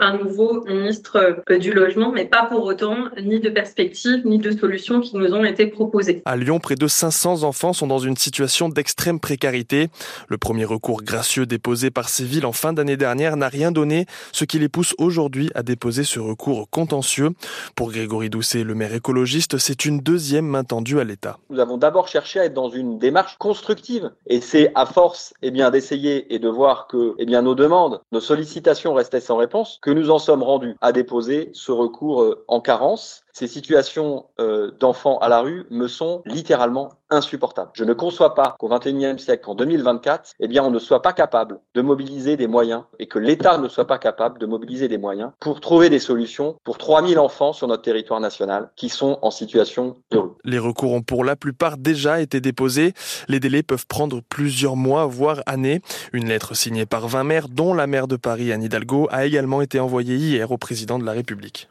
un nouveau ministre du logement, mais pas pour autant ni de perspectives ni de solutions qui nous ont été proposées. À Lyon, près de 500 enfants sont dans une situation d'extrême précarité. Le premier recours gracieux déposé par ces villes en fin d'année dernière n'a rien donné, ce qui les pousse aujourd'hui à déposer ce recours contentieux. Pour Grégory Doucet, le maire écologiste, c'est une deuxième main tendue à l'État. Nous avons d'abord cherché à être dans une démarche constructive et c'est à force eh bien, d'essayer et de voir que eh bien, nos demandes, nos sollicitations restaient sans réponse que nous en sommes rendus à déposer ce recours euh, en carence ces situations euh, d'enfants à la rue me sont littéralement insupportables. Je ne conçois pas qu'au XXIe siècle, en 2024, eh bien, on ne soit pas capable de mobiliser des moyens et que l'État ne soit pas capable de mobiliser des moyens pour trouver des solutions pour 3000 enfants sur notre territoire national qui sont en situation de rue. Les recours ont pour la plupart déjà été déposés. Les délais peuvent prendre plusieurs mois, voire années. Une lettre signée par 20 maires, dont la maire de Paris, Anne Hidalgo, a également été envoyée hier au président de la République.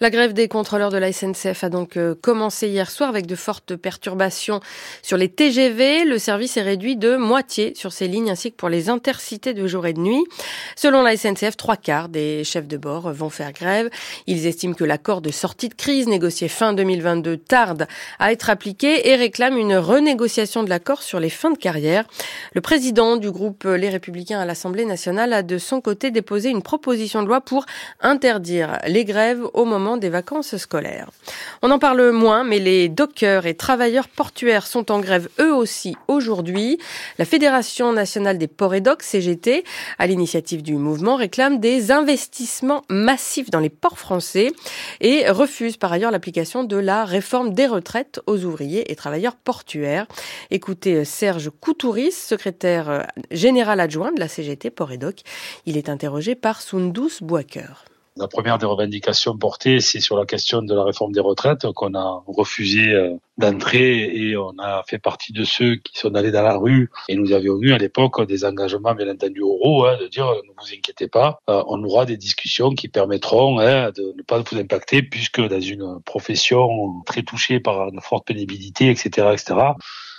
La grève des contrôleurs de la SNCF a donc euh, commencé hier soir avec de fortes perturbations sur les TGV. Le service est réduit de moitié sur ces lignes ainsi que pour les intercités de jour et de nuit. Selon la SNCF, trois quarts des chefs de bord vont faire grève. Ils estiment que l'accord de sortie de crise négocié fin 2022 tarde à être appliqué et réclament une renégociation de l'accord sur les fins de carrière. Le président du groupe Les Républicains à l'Assemblée nationale a de son côté déposé une proposition de loi pour interdire les grèves au moment des vacances scolaires. On en parle moins, mais les dockers et travailleurs portuaires sont en grève eux aussi aujourd'hui. La Fédération nationale des ports et docks, CGT, à l'initiative du mouvement, réclame des investissements massifs dans les ports français et refuse par ailleurs l'application de la réforme des retraites aux ouvriers et travailleurs portuaires. Écoutez Serge Coutouris, secrétaire général adjoint de la CGT Port et Dock. Il est interrogé par Sundus Boaker. La première des revendications portées, c'est sur la question de la réforme des retraites qu'on a refusé euh, d'entrer et on a fait partie de ceux qui sont allés dans la rue et nous avions eu à l'époque des engagements bien entendu oraux hein, de dire ne vous inquiétez pas, euh, on aura des discussions qui permettront hein, de ne pas vous impacter puisque dans une profession très touchée par une forte pénibilité, etc., etc.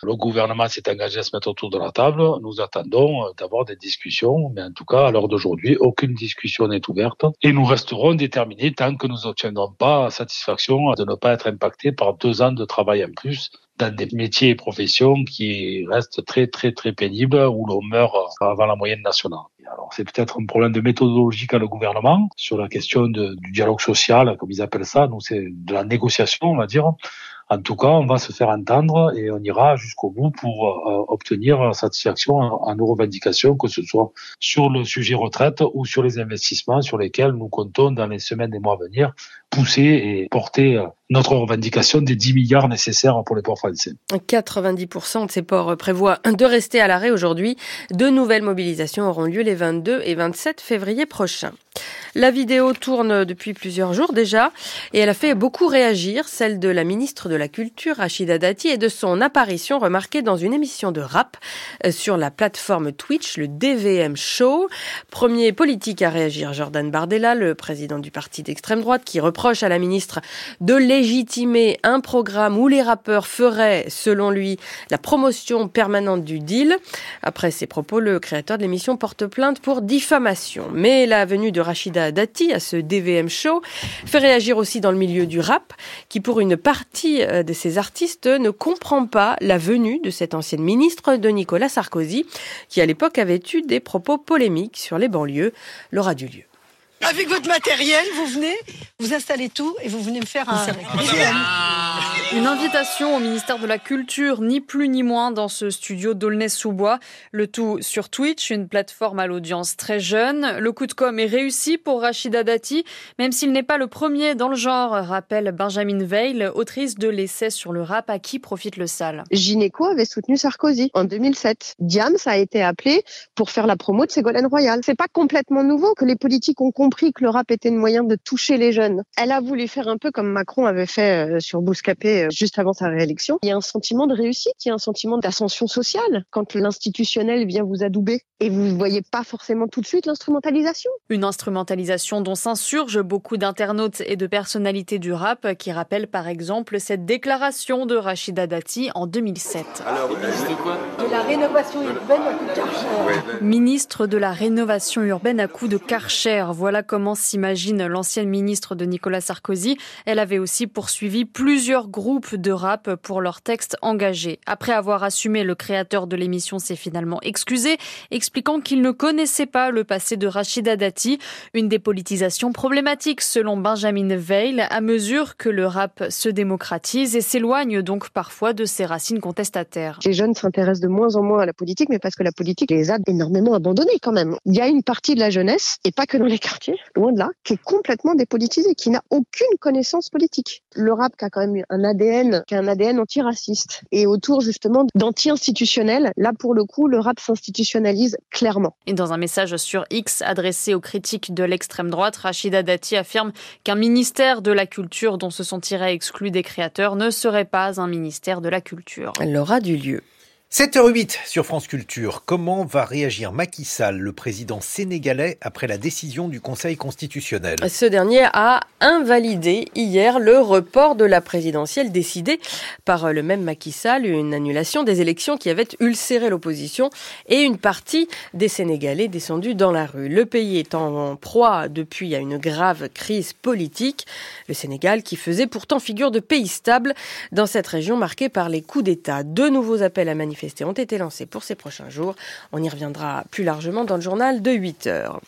Le gouvernement s'est engagé à se mettre autour de la table. Nous attendons euh, d'avoir des discussions, mais en tout cas, à l'heure d'aujourd'hui, aucune discussion n'est ouverte. Et nous resterons déterminés tant que nous n'obtiendrons pas satisfaction de ne pas être impactés par deux ans de travail en plus dans des métiers et professions qui restent très très très pénibles où l'on meurt avant la moyenne nationale. Alors c'est peut-être un problème de méthodologie qu'a le gouvernement sur la question du dialogue social, comme ils appellent ça. Nous c'est de la négociation, on va dire. En tout cas, on va se faire entendre et on ira jusqu'au bout pour euh, obtenir satisfaction à, nos revendications, que ce soit sur le sujet retraite ou sur les investissements sur lesquels nous comptons dans les semaines et mois à venir pousser et porter euh, notre revendication des 10 milliards nécessaires pour les ports français. 90% de ces ports prévoient de rester à l'arrêt aujourd'hui. De nouvelles mobilisations auront lieu les 22 et 27 février prochains. La vidéo tourne depuis plusieurs jours déjà et elle a fait beaucoup réagir, celle de la ministre de la Culture, Rachida Dati, et de son apparition remarquée dans une émission de rap euh, sur la plateforme Twitch, le DVM Show. Premier politique à réagir, Jordan Bardella, le président du parti d'extrême droite, qui reproche à la ministre de légitimer un programme où les rappeurs feraient, selon lui, la promotion permanente du deal. Après ces propos, le créateur de l'émission porte plainte pour diffamation. Mais la venue de Rachida Dati à ce DVM show fait réagir aussi dans le milieu du rap, qui pour une partie euh, de ces artistes ne comprend pas la venue de cette ancienne ministre de Nicolas Sarkozy, qui à l'époque avait eu des propos polémiques sur les banlieues. Laura Dulieu. Avec votre matériel, vous venez, vous installez tout et vous venez me faire un, une invitation au ministère de la Culture, ni plus ni moins, dans ce studio d'Aulnay-sous-Bois. Le tout sur Twitch, une plateforme à l'audience très jeune. Le coup de com est réussi pour Rachida Dati, même s'il n'est pas le premier dans le genre, rappelle Benjamin Veil, autrice de l'essai sur le rap à qui profite le sale. Gineco avait soutenu Sarkozy en 2007. Diams a été appelé pour faire la promo de Ségolène Royal. C'est pas complètement nouveau que les politiques ont compris que le rap était une moyen de toucher les jeunes. Elle a voulu faire un peu comme Macron avait fait euh, sur Bouscapé disait juste avant sa réélection, il y a un sentiment de réussite, il y a un sentiment d'ascension sociale quand l'institutionnel vient vous adouber et vous ne voyez pas forcément tout de suite l'instrumentalisation. Une instrumentalisation dont s'insurgent beaucoup d'internautes et de personnalités du rap qui rappellent par exemple cette déclaration de Rachida Dati en 2007. Alors, ministre de quoi De la rénovation urbaine à coup de Karcher. Ministre de la rénovation urbaine à coup de Karcher. Voilà comment s'imagine l'ancienne ministre de Nicolas Sarkozy. Elle avait aussi poursuivi plusieurs groupes de rap pour leurs textes engagés. Après avoir assumé, le créateur de l'émission s'est finalement excusé, expliquant qu'il ne connaissait pas le passé de Rachida Dati. Une dépolitisation problématique selon Benjamin Veil à mesure que le rap se démocratise et s'éloigne donc parfois de ses racines contestataires. Les jeunes s'intéressent de moins en moins à la politique, mais parce que la politique les a énormément abandonnés quand même. Il y a une partie de la jeunesse, et pas que dans les quartiers, loin de là, qui est complètement dépolitisée, qui n'a aucune connaissance politique. Le rap qui a quand même un ADN, qui a un ADN antiraciste, et autour justement d'anti-institutionnel, là pour le coup, le rap s'institutionnalise clairement. Et dans un message sur X adressé aux critiques de l'extrême droite, Rachida Dati affirme qu'un ministère de la culture dont se sentirait exclu des créateurs ne serait pas un ministère de la culture. Elle aura du lieu. 7h08 sur France Culture. Comment va réagir Macky Sall, le président sénégalais, après la décision du Conseil constitutionnel? Ce dernier a invalidé hier le report de la présidentielle décidé par le même Macky Sall, une annulation des élections qui avait ulcéré l'opposition et une partie des Sénégalais descendus dans la rue. Le pays est en proie depuis à une grave crise politique. Le Sénégal qui faisait pourtant figure de pays stable dans cette région marquée par les coups d'État. Deux nouveaux appels à manifester ont été lancés pour ces prochains jours. On y reviendra plus largement dans le journal de 8 heures.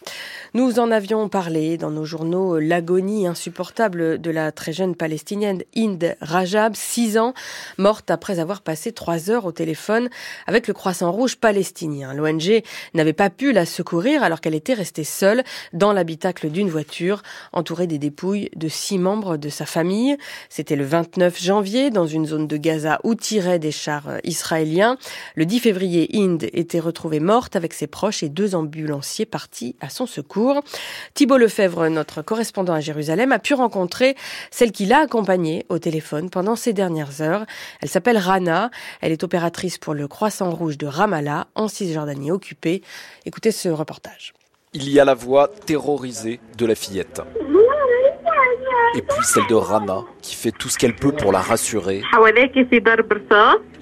Nous en avions parlé dans nos journaux l'agonie insupportable de la très jeune palestinienne Inde Rajab, 6 ans, morte après avoir passé 3 heures au téléphone avec le Croissant Rouge palestinien. L'ONG n'avait pas pu la secourir alors qu'elle était restée seule dans l'habitacle d'une voiture, entourée des dépouilles de six membres de sa famille. C'était le 29 janvier dans une zone de Gaza où tiraient des chars israéliens. Le 10 février, Inde était retrouvée morte avec ses proches et deux ambulanciers partis à son secours. Thibault Lefebvre, notre correspondant à Jérusalem, a pu rencontrer celle qui l'a accompagnée au téléphone pendant ces dernières heures. Elle s'appelle Rana. Elle est opératrice pour le Croissant Rouge de Ramallah, en Cisjordanie occupée. Écoutez ce reportage. Il y a la voix terrorisée de la fillette et puis celle de Rana, qui fait tout ce qu'elle peut pour la rassurer.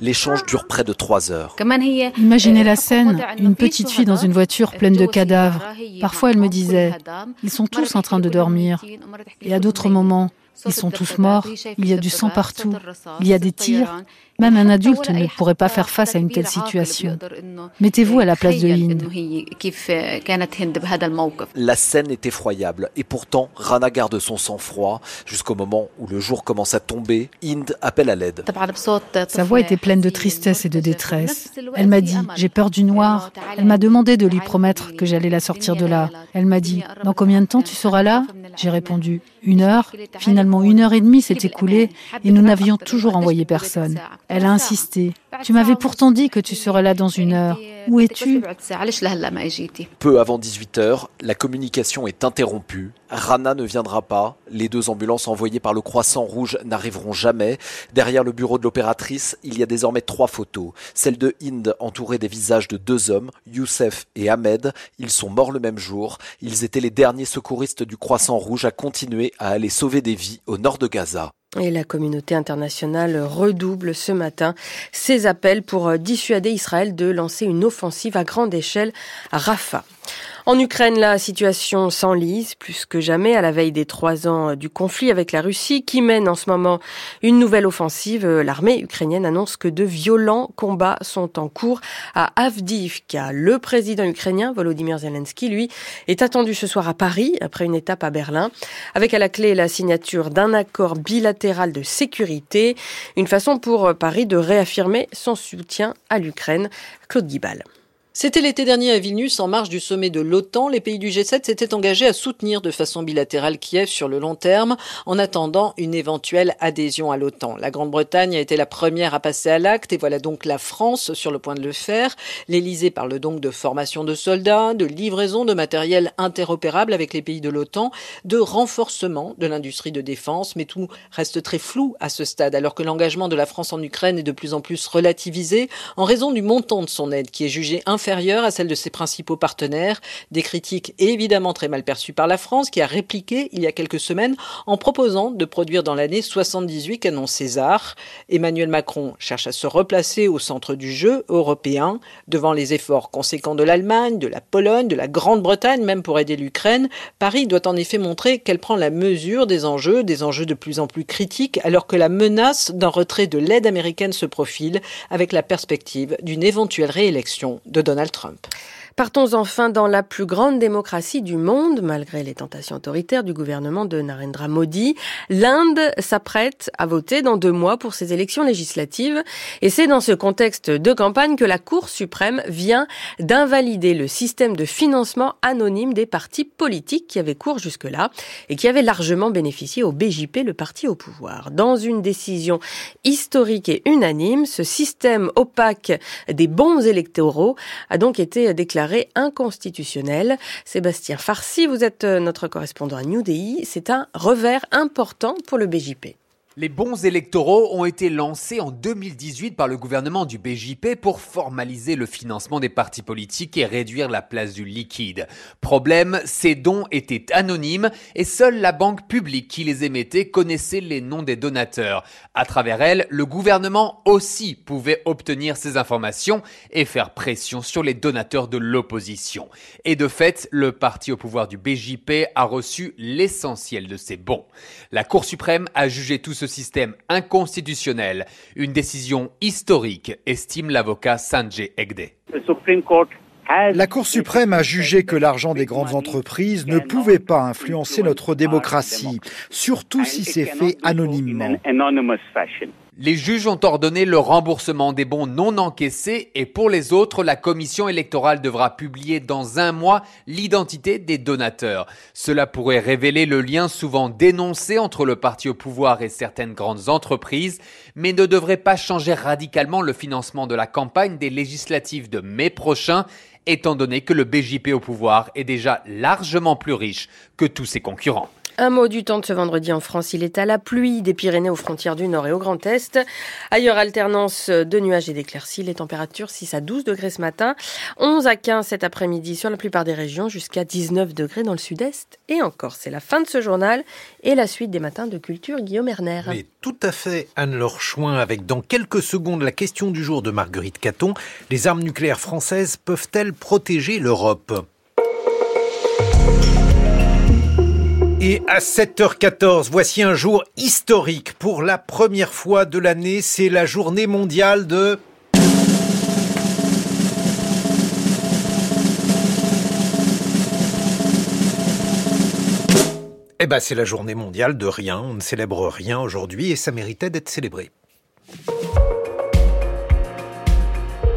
L'échange dure près de trois heures. Imaginez la scène, une petite fille dans une voiture pleine de cadavres. Parfois, elle me disait, ils sont tous en train de dormir. Et à d'autres moments, ils sont tous morts, il y a du sang partout, il y a des tirs. Même un adulte ne pourrait pas faire face à une telle situation. Mettez-vous à la place de Hind. La scène est effroyable et pourtant Rana garde son sang-froid jusqu'au moment où le jour commence à tomber. Hind appelle à l'aide. Sa voix était pleine de tristesse et de détresse. Elle m'a dit J'ai peur du noir. Elle m'a demandé de lui promettre que j'allais la sortir de là. Elle m'a dit Dans combien de temps tu seras là J'ai répondu Une heure. Finalement, une heure et demie s'est écoulée et nous n'avions toujours envoyé personne. Elle a insisté. Tu m'avais pourtant dit que tu serais là dans une heure. Où es-tu? Peu avant 18h, la communication est interrompue. Rana ne viendra pas. Les deux ambulances envoyées par le Croissant Rouge n'arriveront jamais. Derrière le bureau de l'opératrice, il y a désormais trois photos. Celle de Hind entourée des visages de deux hommes, Youssef et Ahmed. Ils sont morts le même jour. Ils étaient les derniers secouristes du Croissant Rouge à continuer à aller sauver des vies au nord de Gaza. Et la communauté internationale redouble ce matin ses appels pour dissuader Israël de lancer une offensive à grande échelle à Rafah. En Ukraine, la situation s'enlise plus que jamais à la veille des trois ans du conflit avec la Russie qui mène en ce moment une nouvelle offensive. L'armée ukrainienne annonce que de violents combats sont en cours à Avdiivka. Le président ukrainien Volodymyr Zelensky, lui, est attendu ce soir à Paris après une étape à Berlin avec à la clé la signature d'un accord bilatéral de sécurité. Une façon pour Paris de réaffirmer son soutien à l'Ukraine. Claude Guibal. C'était l'été dernier à Vilnius, en marge du sommet de l'OTAN. Les pays du G7 s'étaient engagés à soutenir de façon bilatérale Kiev sur le long terme, en attendant une éventuelle adhésion à l'OTAN. La Grande-Bretagne a été la première à passer à l'acte, et voilà donc la France sur le point de le faire. L'Élysée parle donc de formation de soldats, de livraison de matériel interopérable avec les pays de l'OTAN, de renforcement de l'industrie de défense, mais tout reste très flou à ce stade, alors que l'engagement de la France en Ukraine est de plus en plus relativisé en raison du montant de son aide qui est jugé inférieure à celle de ses principaux partenaires. Des critiques évidemment très mal perçues par la France qui a répliqué il y a quelques semaines en proposant de produire dans l'année 78 canons César. Emmanuel Macron cherche à se replacer au centre du jeu européen devant les efforts conséquents de l'Allemagne, de la Pologne, de la Grande-Bretagne même pour aider l'Ukraine. Paris doit en effet montrer qu'elle prend la mesure des enjeux, des enjeux de plus en plus critiques alors que la menace d'un retrait de l'aide américaine se profile avec la perspective d'une éventuelle réélection de Donald Trump. Partons enfin dans la plus grande démocratie du monde, malgré les tentations autoritaires du gouvernement de Narendra Modi. L'Inde s'apprête à voter dans deux mois pour ses élections législatives. Et c'est dans ce contexte de campagne que la Cour suprême vient d'invalider le système de financement anonyme des partis politiques qui avait cours jusque-là et qui avait largement bénéficié au BJP, le parti au pouvoir. Dans une décision historique et unanime, ce système opaque des bons électoraux a donc été déclaré inconstitutionnel. Sébastien Farsi, vous êtes euh, notre correspondant à New Delhi. C'est un revers important pour le BJP. Les bons électoraux ont été lancés en 2018 par le gouvernement du BJP pour formaliser le financement des partis politiques et réduire la place du liquide. Problème, ces dons étaient anonymes et seule la banque publique qui les émettait connaissait les noms des donateurs. À travers elle, le gouvernement aussi pouvait obtenir ces informations et faire pression sur les donateurs de l'opposition. Et de fait, le parti au pouvoir du BJP a reçu l'essentiel de ces bons. La Cour suprême a jugé tout ce système inconstitutionnel, une décision historique, estime l'avocat Sanjay Egde. La Cour suprême a jugé que l'argent des grandes entreprises ne pouvait pas influencer notre démocratie, surtout si c'est fait anonymement. Les juges ont ordonné le remboursement des bons non encaissés et pour les autres, la commission électorale devra publier dans un mois l'identité des donateurs. Cela pourrait révéler le lien souvent dénoncé entre le parti au pouvoir et certaines grandes entreprises, mais ne devrait pas changer radicalement le financement de la campagne des législatives de mai prochain étant donné que le BJP au pouvoir est déjà largement plus riche que tous ses concurrents. Un mot du temps de ce vendredi en France. Il est à la pluie des Pyrénées aux frontières du Nord et au Grand Est. Ailleurs, alternance de nuages et d'éclaircies. Les températures 6 à 12 degrés ce matin, 11 à 15 cet après-midi sur la plupart des régions, jusqu'à 19 degrés dans le sud-est et encore. C'est la fin de ce journal et la suite des matins de culture Guillaume Erner. Mais tout à fait, Anne-Laure Chouin, avec dans quelques secondes la question du jour de Marguerite Caton. Les armes nucléaires françaises peuvent-elles protéger l'Europe? Et à 7h14, voici un jour historique. Pour la première fois de l'année, c'est la journée mondiale de... Eh ben, c'est la journée mondiale de rien. On ne célèbre rien aujourd'hui et ça méritait d'être célébré.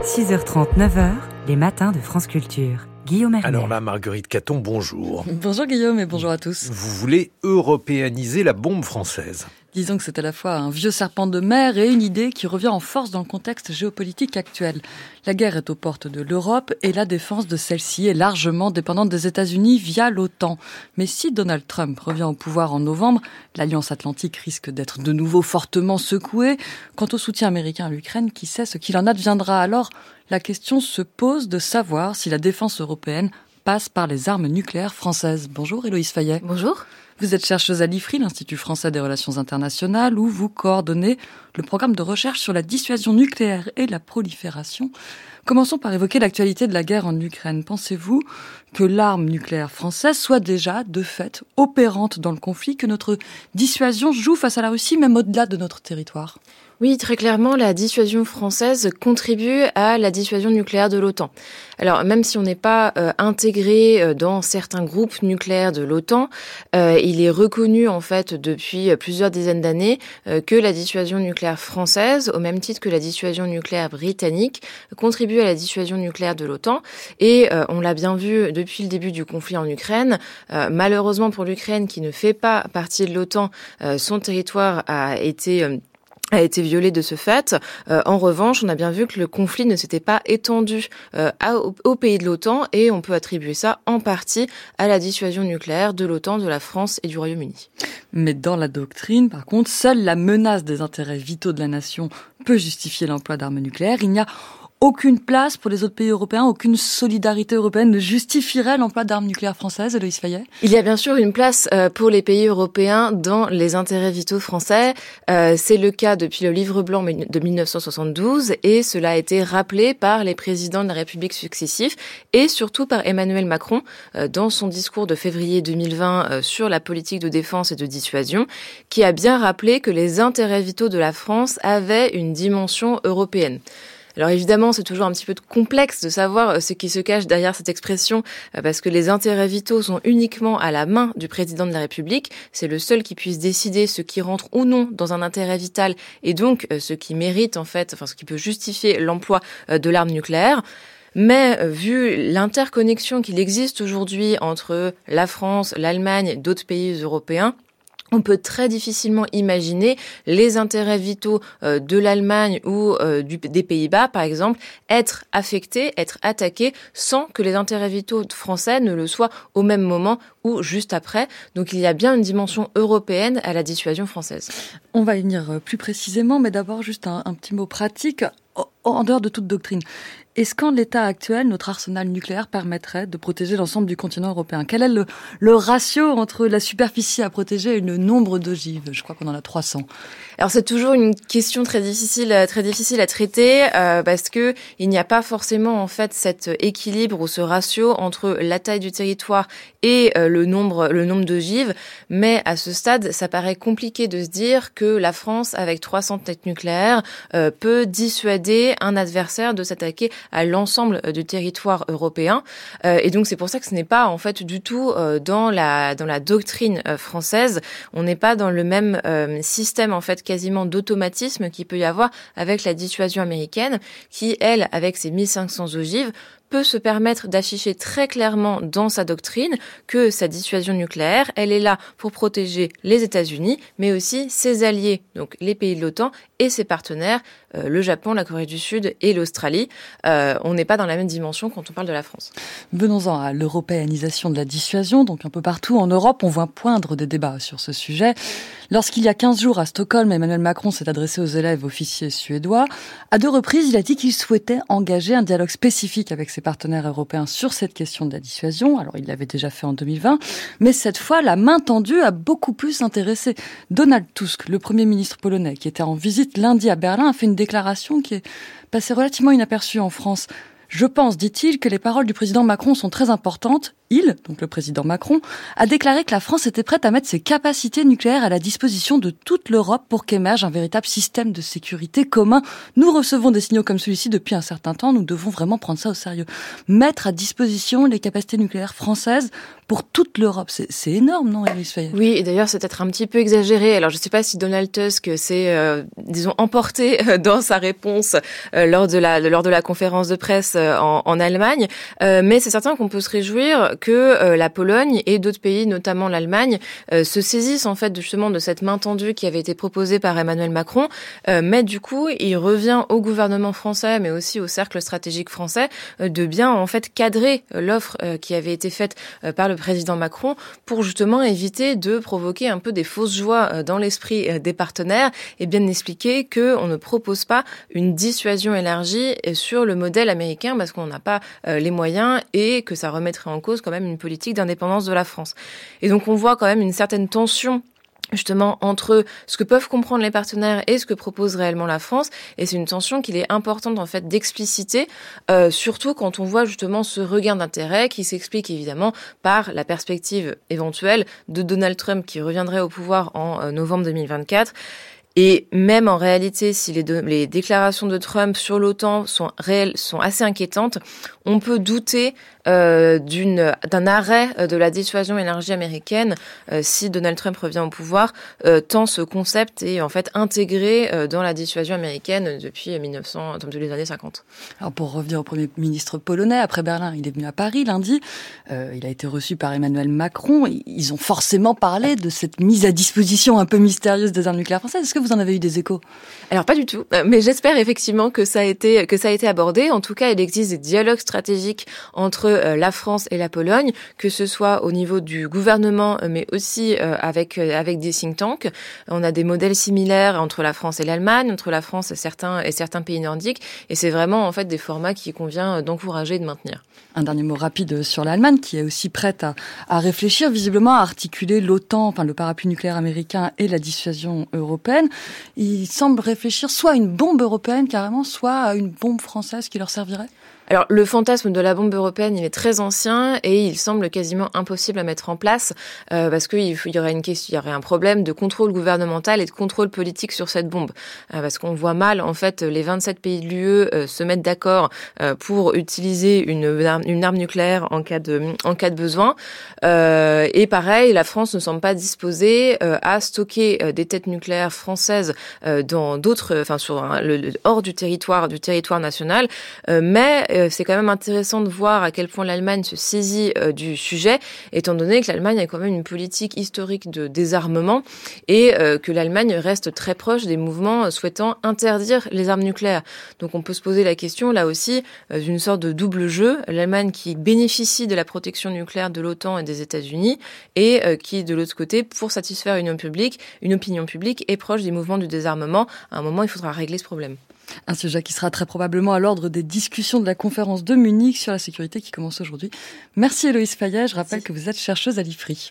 6h30, 9h, les matins de France Culture. Guillaume Alors là, Marguerite Caton, bonjour. Bonjour Guillaume et bonjour à tous. Vous voulez européaniser la bombe française Disons que c'est à la fois un vieux serpent de mer et une idée qui revient en force dans le contexte géopolitique actuel. La guerre est aux portes de l'Europe et la défense de celle-ci est largement dépendante des États-Unis via l'OTAN. Mais si Donald Trump revient au pouvoir en novembre, l'Alliance Atlantique risque d'être de nouveau fortement secouée. Quant au soutien américain à l'Ukraine, qui sait ce qu'il en adviendra? Alors La question se pose de savoir si la défense européenne passe par les armes nucléaires françaises. Bonjour Héloïse Fayet. Bonjour. Vous êtes chercheuse à l'IFRI, l'Institut français des relations internationales, où vous coordonnez le programme de recherche sur la dissuasion nucléaire et la prolifération. Commençons par évoquer l'actualité de la guerre en Ukraine. Pensez-vous que l'arme nucléaire française soit déjà, de fait, opérante dans le conflit, que notre dissuasion joue face à la Russie, même au-delà de notre territoire? Oui, très clairement, la dissuasion française contribue à la dissuasion nucléaire de l'OTAN. Alors, même si on n'est pas euh, intégré euh, dans certains groupes nucléaires de l'OTAN, euh, il est reconnu en fait depuis plusieurs dizaines d'années que la dissuasion nucléaire française, au même titre que la dissuasion nucléaire britannique, contribue à la dissuasion nucléaire de l'OTAN. Et on l'a bien vu depuis le début du conflit en Ukraine. malheureusement pour l'Ukraine, qui ne fait pas partie de l'OTAN, son territoire a été a été violé de ce fait. Euh, en revanche, on a bien vu que le conflit ne s'était pas étendu euh, au, pays de l'OTAN et on peut attribuer ça en partie à la dissuasion nucléaire de l'OTAN, de la France et du Royaume-Uni. Mais dans la doctrine, par contre, seule la menace des intérêts vitaux de la nation peut justifier l'emploi d'armes nucléaires. Il n'y a aucune place pour les autres pays européens, aucune solidarité européenne ne justifierait l'emploi d'armes nucléaires françaises, Eloïse Fayet? Il y a bien sûr une place euh, pour les pays européens dans les intérêts vitaux français. Euh, c'est le cas depuis le livre blanc de 1972 et cela a été rappelé par les présidents de la République successifs et surtout par Emmanuel Macron euh, dans son discours de février 2020 sur la politique de défense et de dissuasion, qui a bien rappelé que les intérêts vitaux de la France avaient une dimension européenne. Alors évidemment, c'est toujours un petit peu complexe de savoir euh, ce qui se cache derrière cette expression, euh, parce que les intérêts vitaux sont uniquement à la main du président de la République. C'est le seul qui puisse décider ce qui rentre ou non dans un intérêt vital, et donc euh, ce qui mérite en fait, enfin ce qui peut justifier l'emploi de l'arme nucléaire. Mais vu l'interconnexion qu'il existe aujourd'hui entre la France, l'Allemagne, et d'autres pays européens, on peut très difficilement imaginer les intérêts vitaux euh, de l'Allemagne ou euh, des Pays-Bas, par exemple, être affectés, être attaqués sans que les intérêts vitaux français ne le soient au même moment ou juste après. Donc il y a bien une dimension européenne à la dissuasion française. On va y venir euh, plus précisément, mais d'abord juste un, un petit mot pratique en dehors de toute doctrine. Est-ce qu'en l'état actuel, notre arsenal nucléaire permettrait de protéger l'ensemble du continent européen? Quel est le, le, ratio entre la superficie à protéger et le nombre d'ogives? Je crois qu'on en a 300. Alors c'est toujours une question très difficile, très difficile à traiter euh, parce que il n'y a pas forcément en fait cet équilibre ou ce ratio entre la taille du territoire et euh, le nombre, le nombre d'ogives. Mais à ce stade, ça paraît compliqué de se dire que la France, avec 300 têtes nucléaires, euh, peut dissuader un adversaire de s'attaquer à l'ensemble euh, du territoire européen. Euh, et donc c'est pour ça que ce n'est pas en fait du tout euh, dans la dans la doctrine française. On n'est pas dans le même système en fait quasiment d'automatisme qu'il peut y avoir avec la dissuasion américaine, qui elle avec ses 1500 ogives peut se permettre d'afficher très clairement dans sa doctrine que sa dissuasion nucléaire, elle est là pour protéger les États-Unis, mais aussi ses alliés, donc les pays de l'OTAN et ses partenaires, le Japon, la Corée du Sud et l'Australie. Euh, on n'est pas dans la même dimension quand on parle de la France. Venons-en à l'européanisation de la dissuasion. Donc un peu partout en Europe, on voit poindre des débats sur ce sujet. Lorsqu'il y a 15 jours à Stockholm, Emmanuel Macron s'est adressé aux élèves officiers suédois. À deux reprises, il a dit qu'il souhaitait engager un dialogue spécifique avec ses partenaires européens sur cette question de la dissuasion. Alors il l'avait déjà fait en 2020, mais cette fois, la main tendue a beaucoup plus intéressé. Donald Tusk, le premier ministre polonais, qui était en visite lundi à Berlin, a fait une déclaration qui est passée relativement inaperçue en France. Je pense, dit-il, que les paroles du président Macron sont très importantes il, donc le président Macron, a déclaré que la France était prête à mettre ses capacités nucléaires à la disposition de toute l'Europe pour qu'émerge un véritable système de sécurité commun. Nous recevons des signaux comme celui-ci depuis un certain temps, nous devons vraiment prendre ça au sérieux. Mettre à disposition les capacités nucléaires françaises pour toute l'Europe, c'est énorme, non, Elise Oui, d'ailleurs, c'est peut-être un petit peu exagéré. Alors, je ne sais pas si Donald Tusk s'est, euh, disons, emporté euh, dans sa réponse euh, lors de la lors de la conférence de presse en, en Allemagne, mais c'est certain qu'on peut se réjouir que euh, la Pologne et d'autres pays, notamment l'Allemagne, euh, se saisissent en fait justement de cette main tendue qui avait été proposée par Emmanuel Macron. Euh, mais du coup, il revient au gouvernement français, mais aussi au cercle stratégique français, de bien en fait cadrer l'offre qui avait été faite par le président Macron pour justement éviter de provoquer un peu des fausses joies dans l'esprit des partenaires et bien expliquer que on ne propose pas une dissuasion élargie sur le modèle américain parce qu'on n'a pas les moyens et que ça remettrait en cause même une politique d'indépendance de la France. Et donc on voit quand même une certaine tension justement entre ce que peuvent comprendre les partenaires et ce que propose réellement la France et c'est une tension qu'il est importante en fait d'expliciter euh, surtout quand on voit justement ce regain d'intérêt qui s'explique évidemment par la perspective éventuelle de Donald Trump qui reviendrait au pouvoir en euh, novembre 2024 Et même en réalité, si les, déclarations de Trump sur l'OTAN sont réelles, sont assez inquiétantes, on peut douter euh, d'un arrêt euh, de la dissuasion énergie américaine euh, si Donald Trump revient au pouvoir, tant ce concept est en fait intégré dans la dissuasion américaine depuis 1900, depuis les années 50. Alors pour revenir au premier ministre polonais après Berlin, il est venu à Paris lundi. il a été reçu par Emmanuel Macron. Ils ont forcément parlé de cette mise à disposition un peu mystérieuse des armes nucléaires françaises. Vous en avez eu des échos? Alors pas du tout, mais j'espère effectivement que ça a été que ça a été abordé. En tout cas, il existe des dialogues stratégiques entre euh, la France et la Pologne, que ce soit au niveau du gouvernement, euh, mais aussi euh, avec avec des think tanks. On a des modèles similaires entre la France et l'Allemagne, entre la France et certains et certains pays nordiques, et c'est vraiment en fait des formats qui convient d'encourager et de maintenir. Un dernier mot rapide sur l'Allemagne, qui est aussi prête à, à réfléchir, visiblement à articuler l'OTAN, enfin le parapluie nucléaire américain et la dissuasion européenne. Il semble réfléchir soit à une bombe européenne carrément, soit à une bombe française qui leur servirait. Alors le fantasme de la bombe européenne, il est très ancien et il semble quasiment impossible à mettre en place euh, parce qu'il y aurait une question, il y aurait un problème de contrôle gouvernemental et de contrôle politique sur cette bombe. Euh, parce qu'on voit mal en fait les 27 pays de l'UE euh, se mettre d'accord pour utiliser une, arme nucléaire en cas de en cas de besoin. Et pareil, la France ne semble pas disposée à stocker des têtes nucléaires françaises dans d'autres, enfin sur le, hors du territoire du territoire national, mais euh, c'est quand même intéressant de voir à quel point l'Allemagne se saisit euh, du sujet, étant donné que l'Allemagne a quand même une politique historique de désarmement et euh, que l'Allemagne reste très proche des mouvements souhaitant interdire les armes nucléaires. Donc on peut se poser la question là aussi d'une sorte de double jeu, l'Allemagne qui bénéficie de la protection nucléaire de l'OTAN et des États-Unis et qui de l'autre côté pour satisfaire une opinion publique, une opinion publique est proche des mouvements du désarmement. À un moment, il faudra régler ce problème. Un sujet qui sera très probablement à l'ordre des discussions de la conférence de Munich sur la sécurité qui commence aujourd'hui. Merci Héloïse Fayet. Je rappelle que vous êtes chercheuse à l'IFRI.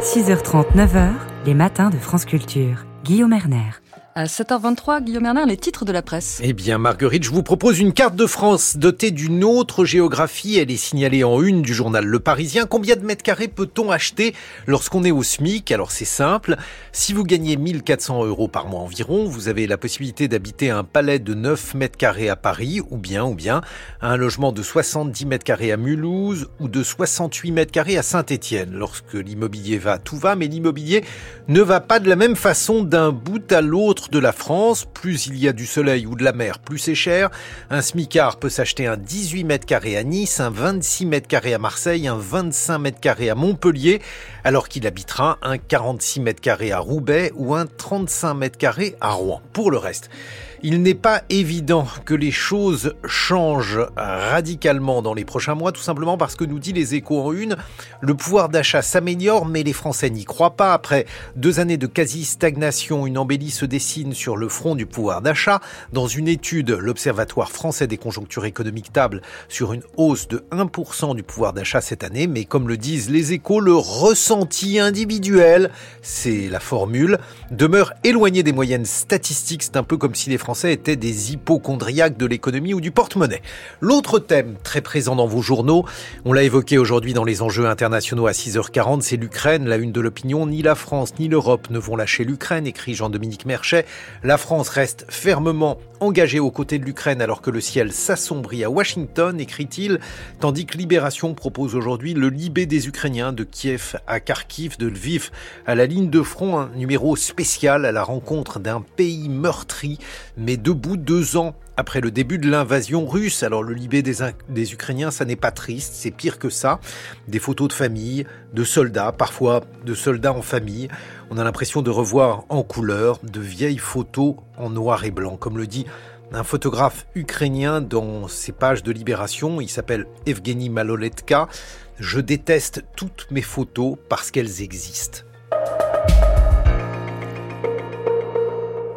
6h30, 9h, les matins de France Culture. Guillaume Erner. À 7h23, Guillaume Bernard, les titres de la presse. Eh bien, Marguerite, je vous propose une carte de France dotée d'une autre géographie. Elle est signalée en une du journal Le Parisien. Combien de mètres carrés peut-on acheter lorsqu'on est au SMIC? Alors, c'est simple. Si vous gagnez 1400 euros par mois environ, vous avez la possibilité d'habiter un palais de 9 mètres carrés à Paris, ou bien, ou bien, un logement de 70 mètres carrés à Mulhouse, ou de 68 mètres carrés à Saint-Étienne. Lorsque l'immobilier va, tout va, mais l'immobilier ne va pas de la même façon d'un bout à l'autre de la France. Plus il y a du soleil ou de la mer, plus c'est cher. Un smicard peut s'acheter un 18 mètres carrés à Nice, un 26 mètres carrés à Marseille, un 25 mètres carrés à Montpellier, alors qu'il habitera un 46 mètres carrés à Roubaix ou un 35 mètres carrés à Rouen. Pour le reste, il n'est pas évident que les choses changent radicalement dans les prochains mois, tout simplement parce que nous dit les échos en une, le pouvoir d'achat s'améliore, mais les Français n'y croient pas. Après deux années de quasi-stagnation, une embellie se dessine sur le front du pouvoir d'achat. Dans une étude, l'Observatoire français des conjonctures économiques table sur une hausse de 1% du pouvoir d'achat cette année, mais comme le disent les échos, le ressenti individuel, c'est la formule, demeure éloigné des moyennes statistiques. C'est un peu comme si les Français étaient des hypochondriaques de l'économie ou du porte-monnaie. L'autre thème très présent dans vos journaux, on l'a évoqué aujourd'hui dans les enjeux internationaux à 6h40, c'est l'Ukraine, la une de l'opinion. Ni la France ni l'Europe ne vont lâcher l'Ukraine, écrit Jean-Dominique Merchet. La France reste fermement engagée aux côtés de l'Ukraine alors que le ciel s'assombrit à Washington, écrit-il, tandis que Libération propose aujourd'hui le Libé des Ukrainiens de Kiev à Kharkiv, de Lviv à la ligne de front, un numéro spécial à la rencontre d'un pays meurtri mais debout deux ans après le début de l'invasion russe. Alors le Libé des, Ukrainiens, ça n'est pas triste, c'est pire que ça. Des photos de famille, de soldats, parfois de soldats en famille. On a l'impression de revoir en couleur de vieilles photos en noir et blanc, comme le dit un photographe ukrainien dans ses pages de libération. Il s'appelle Evgeny Maloletka. Je déteste toutes mes photos parce qu'elles existent.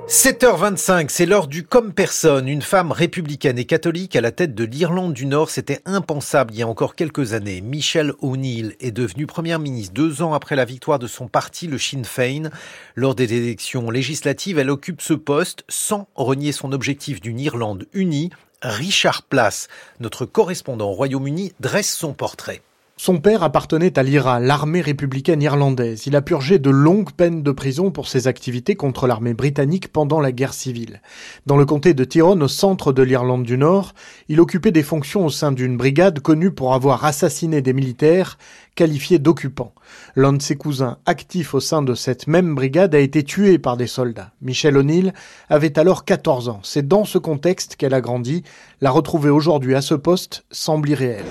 7h25, c'est l'heure du comme personne. Une femme républicaine et catholique à la tête de l'Irlande du Nord, c'était impensable il y a encore quelques années. Michelle O'Neill est devenue première ministre deux ans après la victoire de son parti, le Sinn Féin. Lors des élections législatives, elle occupe ce poste sans renier son objectif d'une Irlande unie. Richard Place, notre correspondant au Royaume-Uni, dresse son portrait. Son père appartenait à l'IRA, l'armée républicaine irlandaise. Il a purgé de longues peines de prison pour ses activités contre l'armée britannique pendant la guerre civile. Dans le comté de Tyrone, au centre de l'Irlande du Nord, il occupait des fonctions au sein d'une brigade connue pour avoir assassiné des militaires qualifiés d'occupants. L'un de ses cousins, actif au sein de cette même brigade, a été tué par des soldats. Michelle O'Neill avait alors 14 ans. C'est dans ce contexte qu'elle a grandi. La retrouver aujourd'hui à ce poste semble irréel.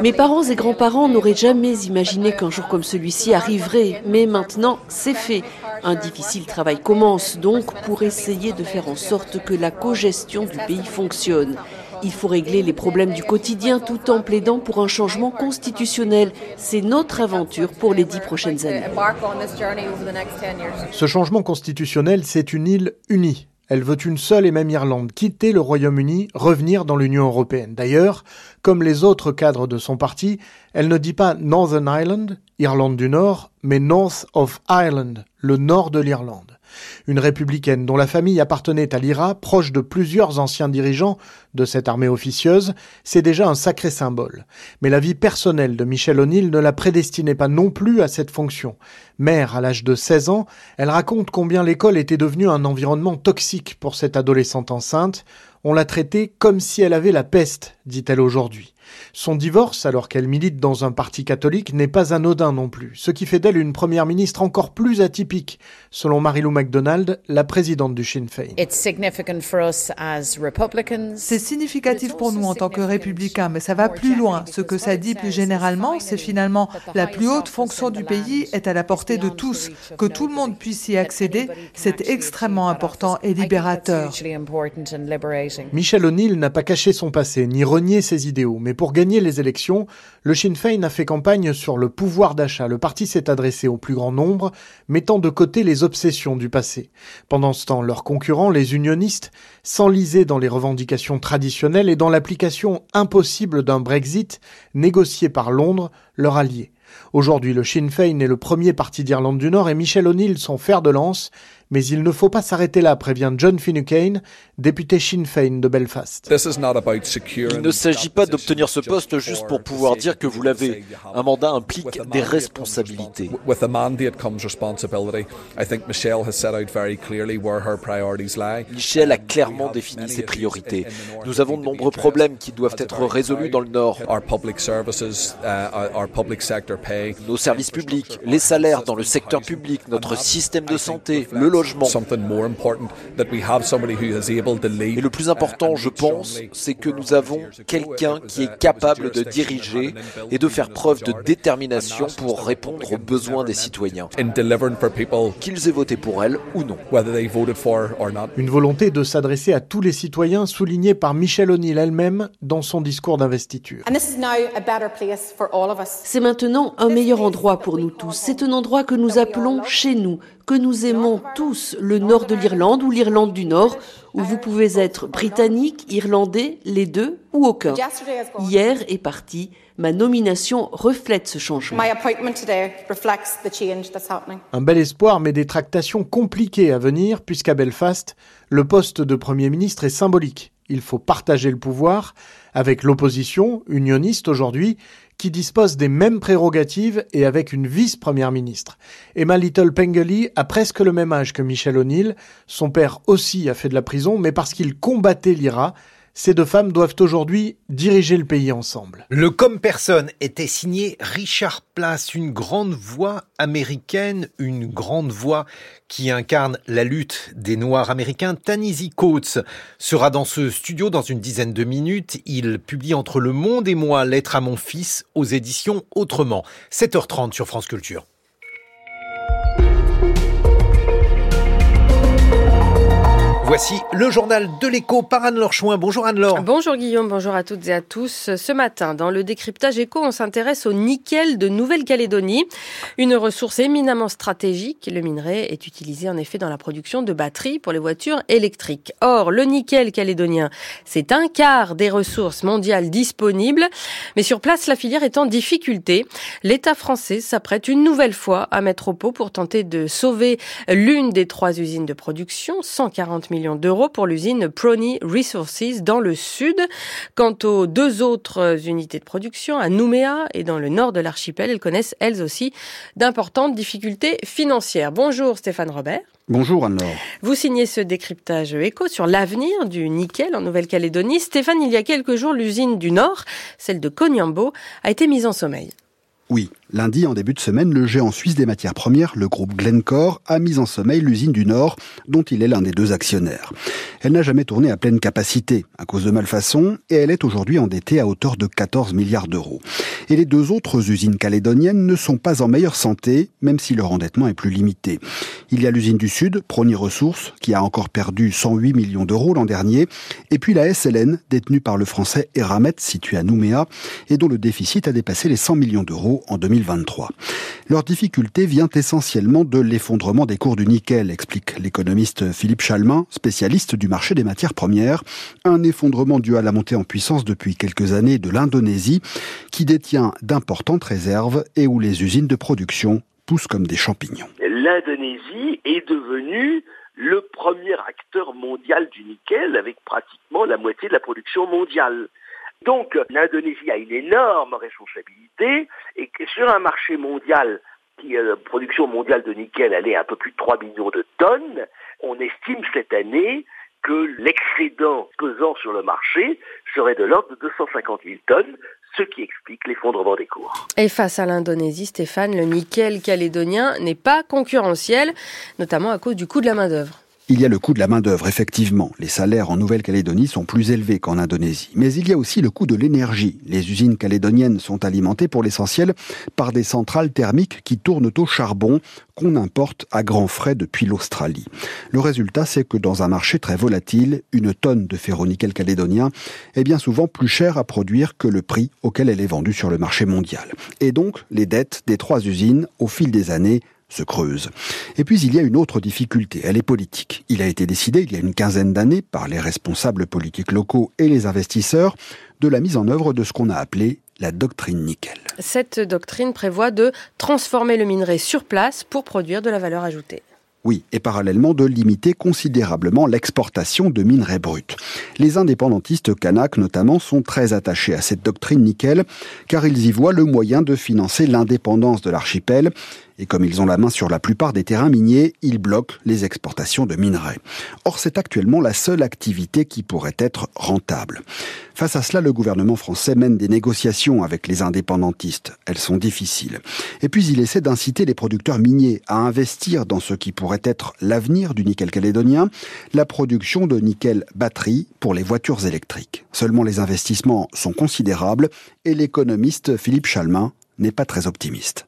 Mes parents et grands-parents n'auraient jamais imaginé qu'un jour comme celui-ci arriverait, mais maintenant c'est fait. Un difficile travail commence donc pour essayer de faire en sorte que la cogestion du pays fonctionne. Il faut régler les problèmes du quotidien tout en plaidant pour un changement constitutionnel. C'est notre aventure pour les dix prochaines années. Ce changement constitutionnel, c'est une île unie. Elle veut une seule et même Irlande, quitter le Royaume-Uni, revenir dans l'Union européenne. D'ailleurs, comme les autres cadres de son parti, elle ne dit pas Northern Ireland, Irlande du Nord, mais North of Ireland, le nord de l'Irlande. Une républicaine dont la famille appartenait à l'IRA, proche de plusieurs anciens dirigeants de cette armée officieuse, c'est déjà un sacré symbole. Mais la vie personnelle de Michelle O'Neill ne la prédestinait pas non plus à cette fonction. Mère à l'âge de 16 ans, elle raconte combien l'école était devenue un environnement toxique pour cette adolescente enceinte. On l'a traitée comme si elle avait la peste, dit-elle aujourd'hui. Son divorce, alors qu'elle milite dans un parti catholique, n'est pas anodin non plus, ce qui fait d'elle une première ministre encore plus atypique, selon Marilou MacDonald, la présidente du Sinn Féin. C'est significatif pour nous en tant que républicains, mais ça va plus loin. Ce que ça dit plus généralement, c'est finalement la plus haute fonction du pays est à la portée de tous. Que tout le monde puisse y accéder, c'est extrêmement important et libérateur. Michel O'Neill n'a pas caché son passé, ni renié ses idéaux, mais pour gagner les élections, le Sinn Féin a fait campagne sur le pouvoir d'achat. Le parti s'est adressé au plus grand nombre, mettant de côté les obsessions du passé. Pendant ce temps, leurs concurrents, les unionistes, s'enlisaient dans les revendications traditionnelles et dans l'application impossible d'un Brexit négocié par Londres, leur allié. Aujourd'hui, le Sinn Féin est le premier parti d'Irlande du Nord et Michel O'Neill son fer de lance, mais il ne faut pas s'arrêter là, prévient John Finucane, député Sinn Féin de Belfast. Il ne s'agit pas d'obtenir ce poste juste pour pouvoir dire que vous l'avez. Un mandat implique des responsabilités. Michelle a clairement défini ses priorités. Nous avons de nombreux problèmes qui doivent être résolus dans le Nord. Nos services publics, les salaires dans le secteur public, notre système de santé, le logement. Et le plus important, je pense, c'est que nous avons quelqu'un qui est capable de diriger et de faire preuve de détermination pour répondre aux besoins des citoyens, qu'ils aient voté pour elle ou non. Une volonté de s'adresser à tous les citoyens soulignée par Michelle O'Neill elle-même dans son discours d'investiture. C'est maintenant un meilleur endroit pour nous tous. C'est un endroit que nous appelons chez nous, que nous aimons tous, le nord de l'Irlande ou l'Irlande du Nord, où vous pouvez être britannique, irlandais, les deux ou aucun. Hier est parti. Ma nomination reflète ce changement. Un bel espoir, mais des tractations compliquées à venir, puisqu'à Belfast, le poste de Premier ministre est symbolique. Il faut partager le pouvoir avec l'opposition, unioniste aujourd'hui, qui dispose des mêmes prérogatives et avec une vice-première ministre. Emma Little Pengely a presque le même âge que Michel O'Neill. Son père aussi a fait de la prison, mais parce qu'il combattait l'IRA, ces deux femmes doivent aujourd'hui diriger le pays ensemble. Le comme personne était signé Richard Place, une grande voix américaine, une grande voix qui incarne la lutte des Noirs américains. Tanisi Coates sera dans ce studio dans une dizaine de minutes. Il publie Entre le monde et moi, Lettre à mon fils aux éditions Autrement. 7h30 sur France Culture. Voici le journal de l'écho par Anne-Laure Chouin. Bonjour Anne-Laure. Bonjour Guillaume, bonjour à toutes et à tous. Ce matin, dans le décryptage écho, on s'intéresse au nickel de Nouvelle-Calédonie. Une ressource éminemment stratégique. Le minerai est utilisé en effet dans la production de batteries pour les voitures électriques. Or, le nickel calédonien, c'est un quart des ressources mondiales disponibles. Mais sur place, la filière est en difficulté. L'État français s'apprête une nouvelle fois à mettre au pot pour tenter de sauver l'une des trois usines de production, 140 millions millions d'euros pour l'usine Prony Resources dans le sud. Quant aux deux autres unités de production, à Nouméa et dans le nord de l'archipel, elles connaissent elles aussi d'importantes difficultés financières. Bonjour Stéphane Robert. Bonjour Anne-Laure. Vous signez ce décryptage éco sur l'avenir du nickel en Nouvelle-Calédonie. Stéphane, il y a quelques jours, l'usine du Nord, celle de Cognambo, a été mise en sommeil. Oui, lundi, en début de semaine, le géant suisse des matières premières, le groupe Glencore, a mis en sommeil l'usine du Nord, dont il est l'un des deux actionnaires. Elle n'a jamais tourné à pleine capacité, à cause de malfaçons, et elle est aujourd'hui endettée à hauteur de 14 milliards d'euros. Et les deux autres usines calédoniennes ne sont pas en meilleure santé, même si leur endettement est plus limité. Il y a l'usine du Sud, Prony Ressources, qui a encore perdu 108 millions d'euros l'an dernier, et puis la SLN, détenue par le français Eramet, située à Nouméa, et dont le déficit a dépassé les 100 millions d'euros en 2023. Leur difficulté vient essentiellement de l'effondrement des cours du nickel, explique l'économiste Philippe Chalmin, spécialiste du marché des matières premières. Un effondrement dû à la montée en puissance depuis quelques années de l'Indonésie, qui détient d'importantes réserves et où les usines de production poussent comme des champignons. L'Indonésie est devenue le premier acteur mondial du nickel avec pratiquement la moitié de la production mondiale. Donc l'Indonésie a une énorme responsabilité et que sur un marché mondial qui la production mondiale de nickel, elle est un peu plus de 3 millions de tonnes. On estime cette année que l'excédent pesant sur le marché serait de l'ordre de 250 000 tonnes, ce qui explique l'effondrement des cours. Et face à l'Indonésie, Stéphane, le nickel calédonien n'est pas concurrentiel, notamment à cause du coût de la main-d'œuvre. Il y a le coût de la main-d'œuvre, effectivement. Les salaires en Nouvelle-Calédonie sont plus élevés qu'en Indonésie. Mais il y a aussi le coût de l'énergie. Les usines calédoniennes sont alimentées pour l'essentiel par des centrales thermiques qui tournent au charbon qu'on importe à grands frais depuis l'Australie. Le résultat, c'est que dans un marché très volatile, une tonne de ferronickel calédonien est bien souvent plus chère à produire que le prix auquel elle est vendue sur le marché mondial. Et donc, les dettes des trois usines, au fil des années, se creuse. Et puis il y a une autre difficulté, elle est politique. Il a été décidé il y a une quinzaine d'années par les responsables politiques locaux et les investisseurs de la mise en œuvre de ce qu'on a appelé la doctrine nickel. Cette doctrine prévoit de transformer le minerai sur place pour produire de la valeur ajoutée. Oui, et parallèlement de limiter considérablement l'exportation de minerais bruts. Les indépendantistes kanak notamment sont très attachés à cette doctrine nickel car ils y voient le moyen de financer l'indépendance de l'archipel et comme ils ont la main sur la plupart des terrains miniers, ils bloquent les exportations de minerais. Or, c'est actuellement la seule activité qui pourrait être rentable. Face à cela, le gouvernement français mène des négociations avec les indépendantistes. Elles sont difficiles. Et puis, il essaie d'inciter les producteurs miniers à investir dans ce qui pourrait être l'avenir du nickel calédonien, la production de nickel batterie pour les voitures électriques. Seulement, les investissements sont considérables et l'économiste Philippe Chalmin n'est pas très optimiste.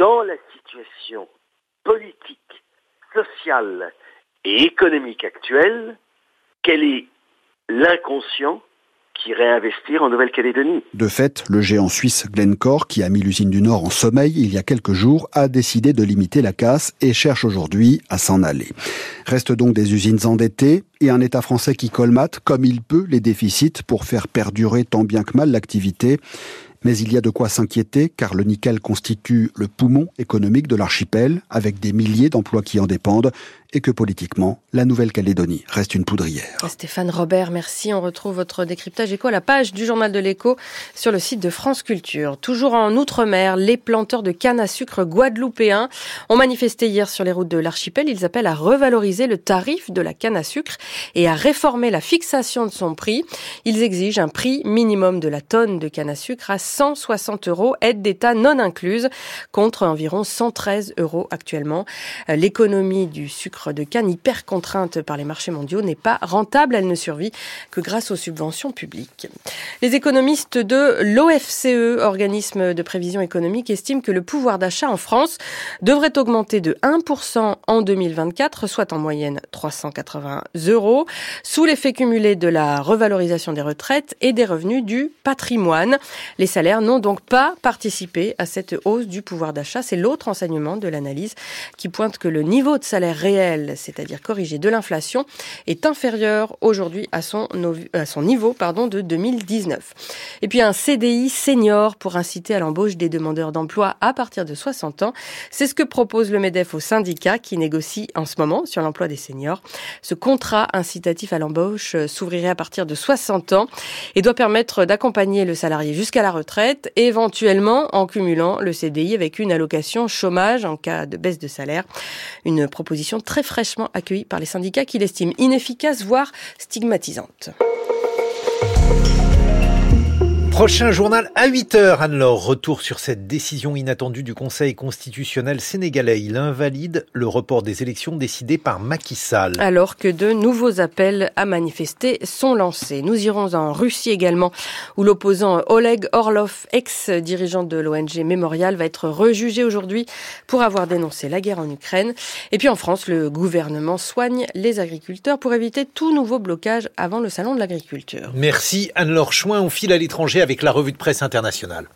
Dans la situation politique, sociale et économique actuelle, quel est l'inconscient qui réinvestir en Nouvelle-Calédonie? De fait, le géant suisse Glencore, qui a mis l'usine du Nord en sommeil il y a quelques jours, a décidé de limiter la casse et cherche aujourd'hui à s'en aller. Restent donc des usines endettées et un État français qui colmate comme il peut les déficits pour faire perdurer tant bien que mal l'activité. Mais il y a de quoi s'inquiéter car le nickel constitue le poumon économique de l'archipel avec des milliers d'emplois qui en dépendent et que politiquement, la Nouvelle-Calédonie reste une poudrière. Stéphane Robert, merci. On retrouve votre décryptage éco à la page du journal de l'écho sur le site de France Culture. Toujours en Outre-mer, les planteurs de canne à sucre guadeloupéens ont manifesté hier sur les routes de l'archipel. Ils appellent à revaloriser le tarif de la canne à sucre et à réformer la fixation de son prix. Ils exigent un prix minimum de la tonne de canne à sucre à 160 euros, aide d'État non incluse, contre environ 113 euros actuellement. L'économie du sucre de canne hyper contrainte par les marchés mondiaux n'est pas rentable. Elle ne survit que grâce aux subventions publiques. Les économistes de l'OFCE, organisme de prévision économique, estiment que le pouvoir d'achat en France devrait augmenter de 1% en 2024, soit en moyenne 380 euros, sous l'effet cumulé de la revalorisation des retraites et des revenus du patrimoine. Salaires n'ont donc pas participé à cette hausse du pouvoir d'achat. C'est l'autre enseignement de l'analyse qui pointe que le niveau de salaire réel, c'est-à-dire corrigé de l'inflation, est inférieur aujourd'hui à son, niveau pardon, de 2019. Et puis un CDI senior pour inciter à l'embauche des demandeurs d'emploi à partir de 60 ans. C'est ce que propose le MEDEF au syndicat qui négocie en ce moment sur l'emploi des seniors. Ce contrat incitatif à l'embauche s'ouvrirait à partir de 60 ans et doit permettre d'accompagner le salarié jusqu'à la retraite, éventuellement en cumulant le CDI avec une allocation chômage en cas de baisse de salaire. Une proposition très fraîchement accueillie par les syndicats qui l'estiment inefficace, voire stigmatisante. Prochain journal à 8h, Anne-Laure. Retour sur cette décision inattendue du Conseil constitutionnel sénégalais. Il invalide le report des élections décidé par Macky Sall. Alors que de nouveaux appels à manifester sont lancés. Nous irons en Russie également, où l'opposant Oleg Orlov, ex-dirigeant de l'ONG Mémorial, va être rejugé aujourd'hui pour avoir dénoncé la guerre en Ukraine. Et puis en France, le gouvernement soigne les agriculteurs pour éviter tout nouveau blocage avant le salon de l'agriculture. Merci Anne-Laure Chouin. On file à l'étranger avec la revue de presse internationale.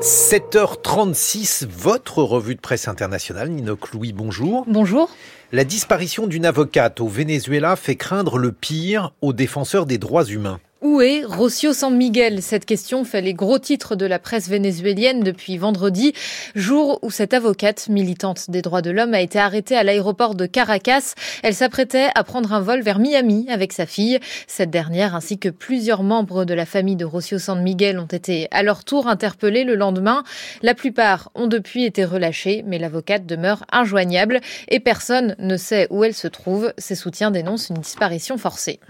7h36, votre revue de presse internationale. Ninoc Louis, bonjour. Bonjour. La disparition d'une avocate au Venezuela fait craindre le pire aux défenseurs des droits humains. Où est Rocio San Miguel? Cette question fait les gros titres de la presse vénézuélienne depuis vendredi, jour où cette avocate militante des droits de l'homme a été arrêtée à l'aéroport de Caracas. Elle s'apprêtait à prendre un vol vers Miami avec sa fille. Cette dernière ainsi que plusieurs membres de la famille de Rocio San Miguel ont été à leur tour interpellés le lendemain. La plupart ont depuis été relâchés, mais l'avocate demeure injoignable et personne ne sait où elle se trouve. Ses soutiens dénoncent une disparition forcée.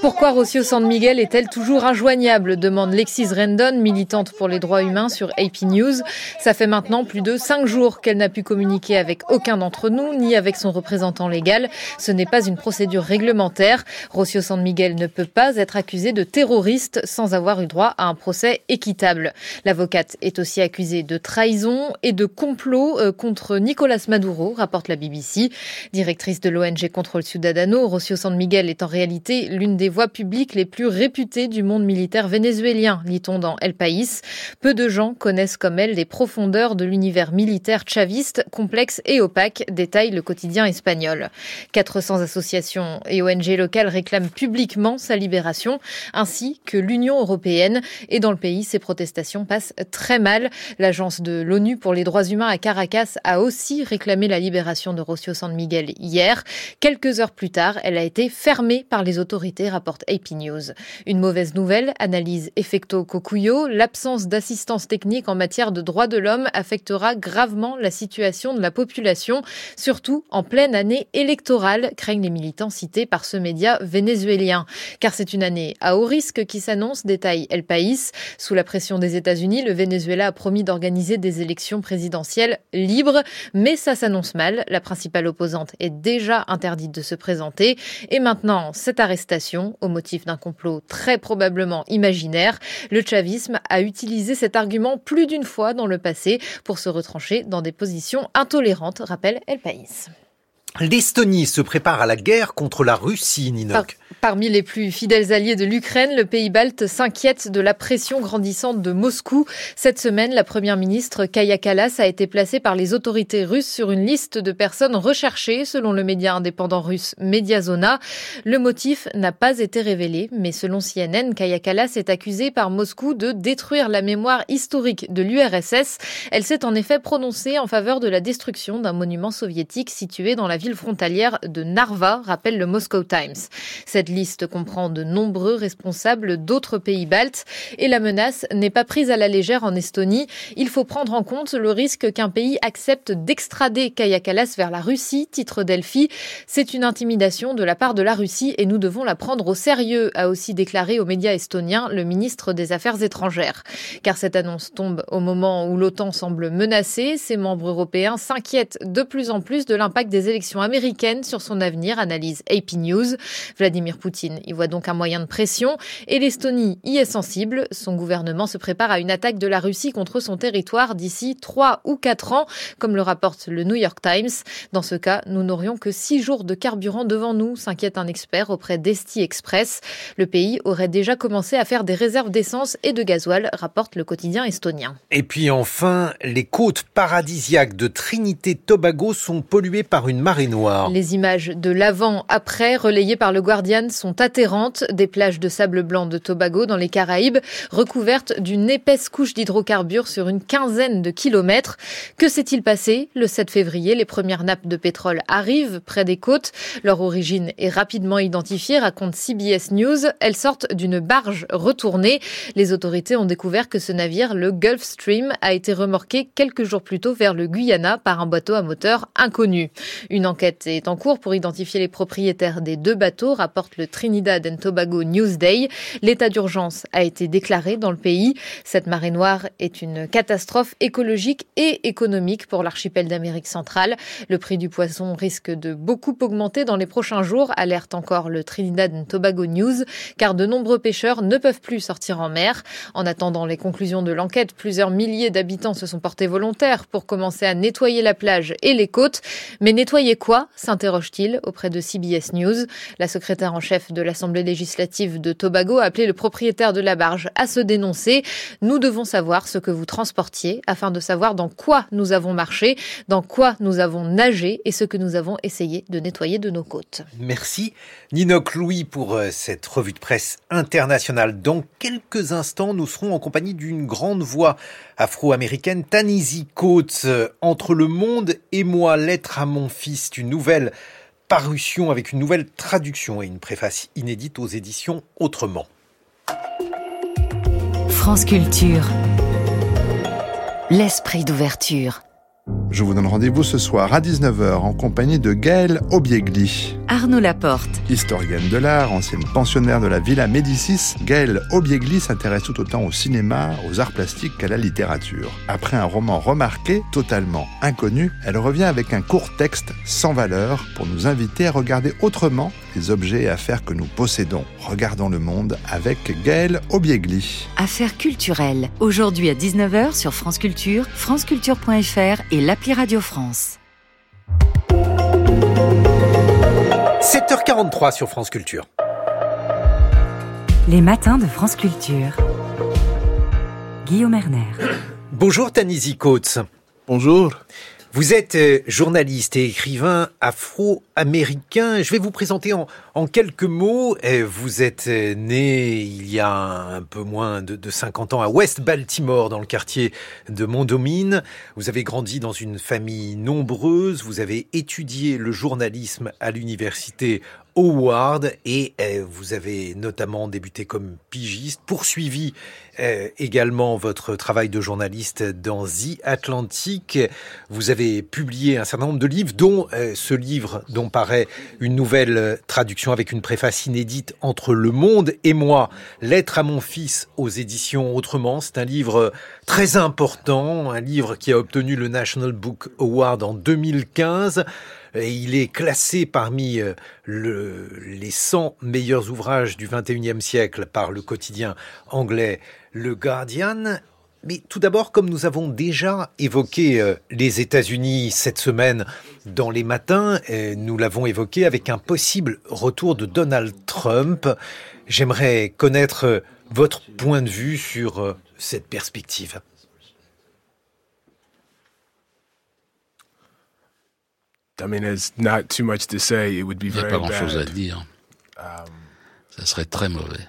Pourquoi Rocio San Miguel est-elle toujours injoignable demande Lexis Rendon, militante pour les droits humains sur AP News. Ça fait maintenant plus de cinq jours qu'elle n'a pu communiquer avec aucun d'entre nous, ni avec son représentant légal. Ce n'est pas une procédure réglementaire. Rocio San Miguel ne peut pas être accusé de terroriste sans avoir eu droit à un procès équitable. L'avocate est aussi accusée de trahison et de complot euh, contre Nicolas Maduro, rapporte la BBC. Directrice de l'ONG Contrôle Ciudadano, Rocio San Miguel est en réalité l'une des voix publiques les plus réputées du monde militaire vénézuélien, lit-on dans El País. Peu de gens connaissent comme elle les profondeurs de l'univers militaire chaviste, complexe et opaque, détaille le quotidien espagnol. 400 associations et ONG locales réclament publiquement sa libération, ainsi que l'Union européenne. Et dans le pays, ces protestations passent très mal. L'agence de l'ONU pour les droits humains à Caracas a aussi réclamé la libération de Rocio San Miguel hier. Quelques heures plus tard, elle a été fermée par les autorités, rapporte AP News. Une mauvaise nouvelle, analyse Effecto Cocuyo, l'absence d'assistance technique en matière de droits de l'homme affectera gravement la situation de la population, surtout en pleine année électorale, craignent les militants cités par ce média vénézuélien. Car c'est une année à haut risque qui s'annonce, détaille El País. Sous la pression des États-Unis, le Venezuela a promis d'organiser des élections présidentielles libres, mais ça s'annonce mal. La principale opposante est déjà interdite de se présenter. Et maintenant, cette arrestation, au motif d'un complot très probablement imaginaire, le chavisme a utilisé cet argument plus d'une fois dans le passé pour se retrancher dans des positions intolérantes, rappelle El País. L'Estonie se prépare à la guerre contre la Russie, Ninoc. Parmi les plus fidèles alliés de l'Ukraine, le pays balte s'inquiète de la pression grandissante de Moscou. Cette semaine, la première ministre Kaya Kalas a été placée par les autorités russes sur une liste de personnes recherchées, selon le média indépendant russe Mediazona. Le motif n'a pas été révélé, mais selon CNN, Kaya Kalas est accusée par Moscou de détruire la mémoire historique de l'URSS. Elle s'est en effet prononcée en faveur de la destruction d'un monument soviétique situé dans la ville frontalière de Narva, rappelle le Moscow Times. Cette liste comprend de nombreux responsables d'autres pays baltes et la menace n'est pas prise à la légère en Estonie. Il faut prendre en compte le risque qu'un pays accepte d'extrader Kaya Kalas vers la Russie, titre Delphi. C'est une intimidation de la part de la Russie et nous devons la prendre au sérieux, a aussi déclaré aux médias estoniens le ministre des Affaires étrangères. Car cette annonce tombe au moment où l'OTAN semble menacée, ses membres européens s'inquiètent de plus en plus de l'impact des élections américaine sur son avenir, analyse AP News. Vladimir Vladimir Poutine. Il voit donc un moyen de pression et l'Estonie y est sensible. Son gouvernement se prépare à une attaque de la Russie contre son territoire d'ici trois ou quatre ans, comme le rapporte le New York Times. Dans ce cas, nous n'aurions que six jours de carburant devant nous, s'inquiète un expert auprès d'Esti Express. Le pays aurait déjà commencé à faire des réserves d'essence et de gasoil, rapporte le quotidien estonien. Et puis enfin, les côtes paradisiaques de Trinité-Tobago sont polluées par une marée noire. Les images de l'avant-après relayées par le Guardian sont atterrantes. Des plages de sable blanc de Tobago dans les Caraïbes, recouvertes d'une épaisse couche d'hydrocarbures sur une quinzaine de kilomètres. Que s'est-il passé Le 7 février, les premières nappes de pétrole arrivent près des côtes. Leur origine est rapidement identifiée, raconte CBS News. Elles sortent d'une barge retournée. Les autorités ont découvert que ce navire, le Gulf Stream, a été remorqué quelques jours plus tôt vers le Guyana par un bateau à moteur inconnu. Une enquête est en cours pour identifier les propriétaires des deux bateaux, rapporte le Trinidad and Tobago Newsday. L'état d'urgence a été déclaré dans le pays. Cette marée noire est une catastrophe écologique et économique pour l'archipel d'Amérique centrale. Le prix du poisson risque de beaucoup augmenter dans les prochains jours, alerte encore le Trinidad and Tobago News, car de nombreux pêcheurs ne peuvent plus sortir en mer. En attendant les conclusions de l'enquête, plusieurs milliers d'habitants se sont portés volontaires pour commencer à nettoyer la plage et les côtes. Mais nettoyer quoi s'interroge-t-il auprès de CBS News. La secrétaire en chef de l'Assemblée législative de Tobago a appelé le propriétaire de la barge à se dénoncer. Nous devons savoir ce que vous transportiez afin de savoir dans quoi nous avons marché, dans quoi nous avons nagé et ce que nous avons essayé de nettoyer de nos côtes. Merci Ninoc Louis pour euh, cette revue de presse internationale. Dans quelques instants, nous serons en compagnie d'une grande voix afro-américaine, Tanisi Coates. Entre le monde et moi, lettre à mon fils, une nouvelle parution avec une nouvelle traduction et une préface inédite aux éditions Autrement. France Culture. L'esprit d'ouverture. Je vous donne rendez-vous ce soir à 19h en compagnie de Gaëlle Obiegli. Arnaud Laporte. Historienne de l'art, ancienne pensionnaire de la Villa Médicis, Gaëlle Obiegli s'intéresse tout autant au cinéma, aux arts plastiques qu'à la littérature. Après un roman remarqué, totalement inconnu, elle revient avec un court texte sans valeur pour nous inviter à regarder autrement les objets et affaires que nous possédons. Regardons le monde avec Gaëlle Obiegli. Affaires culturelles. Aujourd'hui à 19h sur France Culture, franceculture.fr et l'appli Radio France. 7h43 sur France Culture. Les matins de France Culture. Guillaume Erner. Bonjour Tanisi Coates. Bonjour. Vous êtes euh, journaliste et écrivain afro-américain. Je vais vous présenter en, quelques mots. Euh, vous êtes euh, né il y a un peu moins de, de 50 ans à West Baltimore, dans le quartier de Mondomine. Vous avez grandi dans une famille nombreuse. Vous avez étudié le journalisme à l'université Howard et vous avez notamment débuté comme pigiste, poursuivi également votre travail de journaliste dans The Atlantic. Vous avez publié un certain nombre de livres, dont ce livre dont paraît une nouvelle traduction avec une préface inédite entre Le Monde et moi, Lettre à mon fils aux éditions Autrement. C'est un livre très important, un livre qui a obtenu le National Book Award en 2015. Il est classé parmi le, les 100 meilleurs ouvrages du 21e siècle par le quotidien anglais Le Guardian. Mais tout d'abord, comme nous avons déjà évoqué les États-Unis cette semaine dans les matins, nous l'avons évoqué avec un possible retour de Donald Trump, j'aimerais connaître votre point de vue sur cette perspective. I mean, there's not too much to say. It would be Il n'y a very pas grand-chose à dire. Um, Ça serait très mauvais.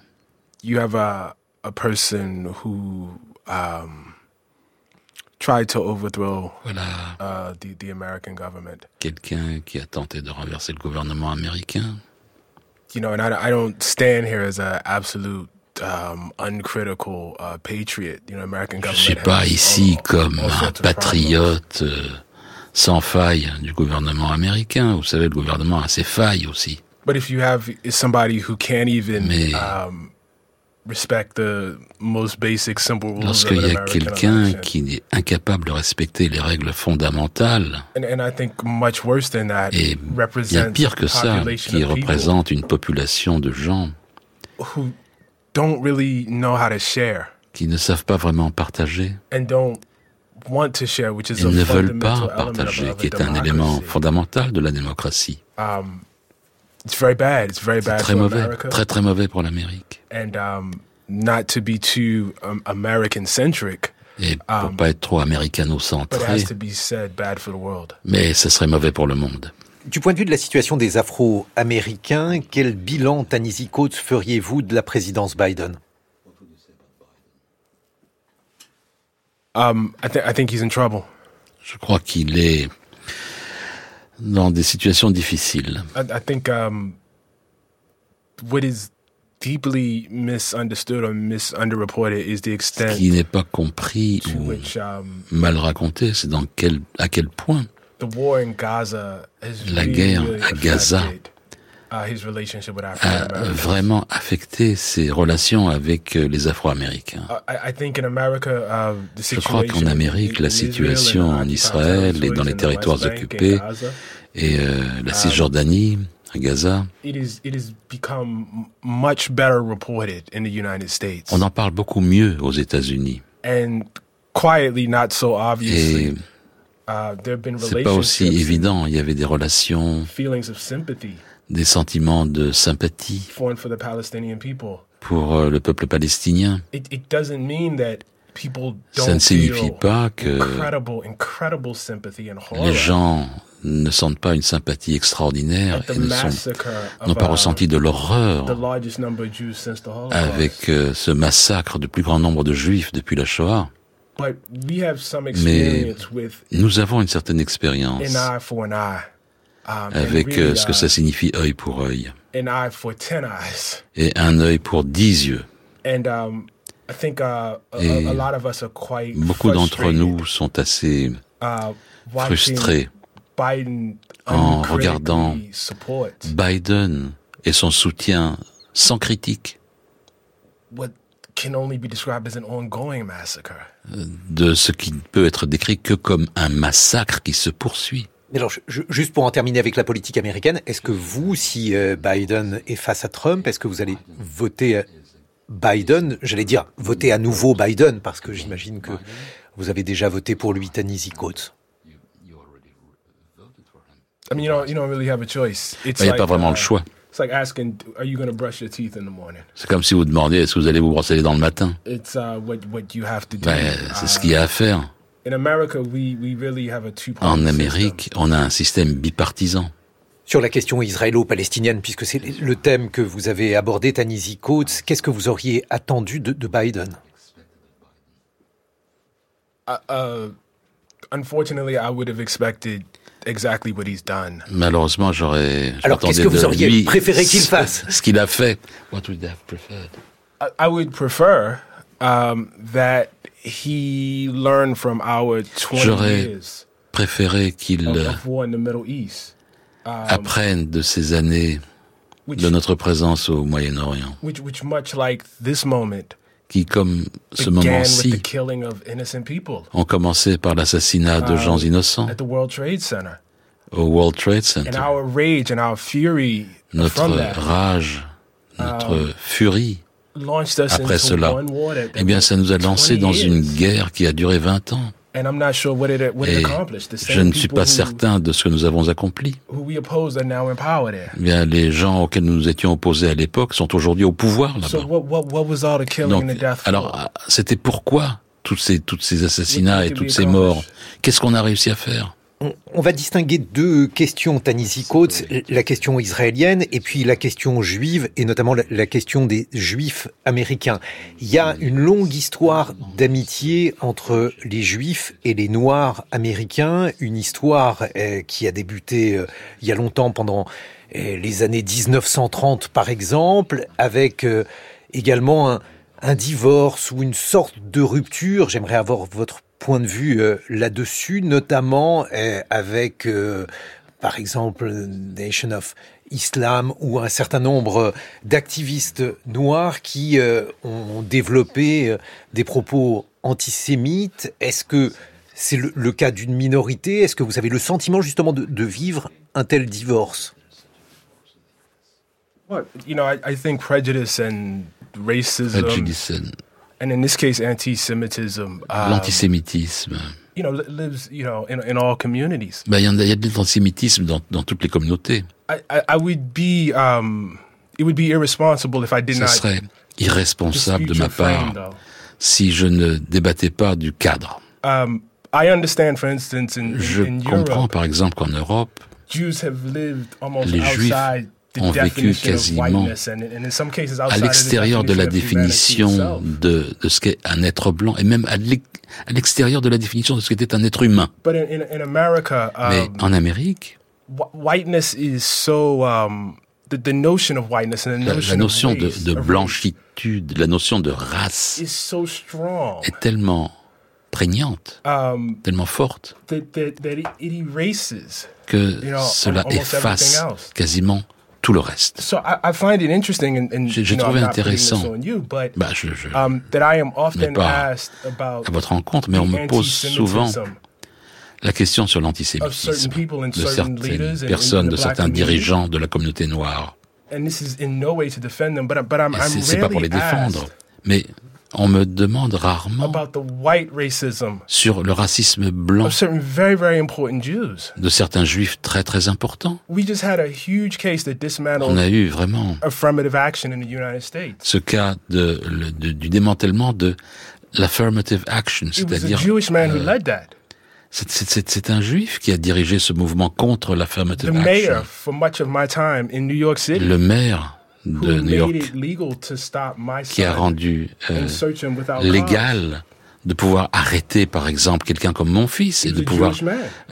you have a a person who um, tried to overthrow uh, the the American government. Quelqu'un qui a tenté de renverser le gouvernement américain. You know, and I, I don't stand here as a absolute um, uncritical uh, patriot. You know, American Je government. suis pas ici all- comme all un patriote euh, sans faille du gouvernement américain. Vous savez, le gouvernement a ses failles aussi. But if you have somebody who can't even Mais- um, Lorsqu'il y a quelqu'un qui est incapable de respecter les règles fondamentales, et bien pire que ça, qui représente une population de gens qui ne savent pas vraiment partager, et ne veulent pas partager, qui est un élément fondamental de la démocratie. Um, c'est très mauvais, très très mauvais pour l'Amérique. Um, et pour um, pas être trop américano-centré, mais ce serait mauvais pour le monde. Du point de vue de la situation des Afro-Américains, quel bilan, Tanisi Coates, feriez-vous de la présidence Biden? Um, Je crois qu'il est dans des situations difficiles. I, I think um, what is deeply misunderstood or misunderreported is the extent Ce qui n'est pas compris ou which, um, mal raconté, c'est dans quel à quel point the war in Gaza has la guerre really à Gaza with a vraiment affecté ses relations avec euh, les Afro-Américains. Uh, Je crois qu'en Amérique, la situation en Israël et dans les territoires occupés et euh, la uh, Cisjordanie, à Gaza, on en parle beaucoup mieux aux États-Unis. Et c'est pas aussi évident. Il y avait des relations des sentiments de sympathie pour euh, le peuple palestinien. Ça ne signifie pas que les gens ne sentent pas une sympathie extraordinaire et n'ont pas ressenti de l'horreur avec euh, ce massacre du plus grand nombre de juifs depuis la Shoah. Mais nous avons une certaine expérience avec euh, ce que ça signifie œil pour œil. Et un œil pour dix yeux. Um, uh, Et beaucoup d'entre nous sont assez uh, frustrés en regardant Biden et son soutien sans critique de ce qui ne peut être décrit que comme un massacre qui se poursuit. Mais alors, juste pour en terminer avec la politique américaine, est-ce que vous, si euh, Biden est face à Trump, est-ce que vous allez voter euh, Biden J'allais dire voter à nouveau Biden, parce que j'imagine que vous avez déjà voté pour lui, Tanisi Coates. Il n'y a pas vraiment le uh, choix. C'est comme si vous demandiez est-ce que vous allez vous brosser les dents le matin? Uh, ben, c'est ce qu'il y a à faire. En Amérique, on a un système bipartisan. Sur la question israélo-palestinienne, puisque c'est le thème que vous avez abordé, Tanisi Coates, qu'est-ce que vous auriez attendu de, Biden? Malheureusement, j'aurais. Alors, qu'est-ce que vous auriez préféré qu'il fasse? Ce qu'il a fait. What would have preferred? I, would prefer um, that J'aurais préféré qu'il apprenne de ces années de notre présence au Moyen-Orient, qui, comme ce moment-ci, ont commencé par l'assassinat de gens um, innocents au World Trade Center. Notre rage, notre um, furie après cela, eh bien, ça nous a lancé dans une guerre qui a duré 20 ans. Et je ne suis pas certain de ce que nous avons accompli. Eh bien, les gens auxquels nous nous étions opposés à l'époque sont aujourd'hui au pouvoir là-bas. alors, c'était pourquoi tous ces, toutes ces assassinats et toutes ces morts? Qu'est-ce qu'on a réussi à faire? On, va distinguer deux questions, Tanisi Coates, la question israélienne et puis la question juive, et notamment la, question des juifs américains. Il y a une longue histoire d'amitié entre les juifs et les noirs américains, une histoire euh, qui a débuté euh, il y a longtemps pendant euh, les années 1930 par exemple, avec également un, un divorce ou une sorte de rupture. J'aimerais avoir votre point de vue euh, là-dessus, notamment euh, avec, euh, par exemple, Nation of Islam ou un certain nombre d'activistes noirs qui ont développé des propos antisémites. Est-ce que c'est le, cas d'une minorité? Est-ce que vous avez le sentiment justement de, vivre un tel divorce? You know, I, I think prejudice and racism, prejudice and, and in this case, anti-Semitism, l'antisémitisme. You know, lives, you know, in, in all communities. Ben, il y, a, il y a de l'antisémitisme dans, dans toutes les communautés. I, I, I would be, um, it would be irresponsible if I did Ce not. serait irresponsable de ma part si je ne débattais pas du cadre. Um, I understand, for instance, in, je in comprends Europe, par exemple qu'en Europe, Jews have lived almost les Juifs outside ont vécu quasiment à l'extérieur de la définition de, de ce qu'est un être blanc et même à l'extérieur de la définition de ce qu'était un être humain. Mais en Amérique, la, notion de, de blanchitude, la notion de race est tellement prégnante, um, tellement forte, que cela efface quasiment tout le reste. J'ai trouvé intéressant, bah, je, je um, n'ai pas à votre rencontre, mais on me pose souvent la question sur l'antisémitisme de certaines personnes, de certains dirigeants de la communauté noire. Et c'est pas pour les défendre, mais on me demande rarement sur le racisme blanc de certains juifs très très importants. On a eu vraiment ce cas de, de, du démantèlement de l'affirmative action, c'est-à-dire euh, c'est un juif qui a dirigé ce mouvement contre l'affirmative action. Le maire de New York qui a rendu euh, légal de pouvoir arrêter, par exemple, quelqu'un comme mon fils et de pouvoir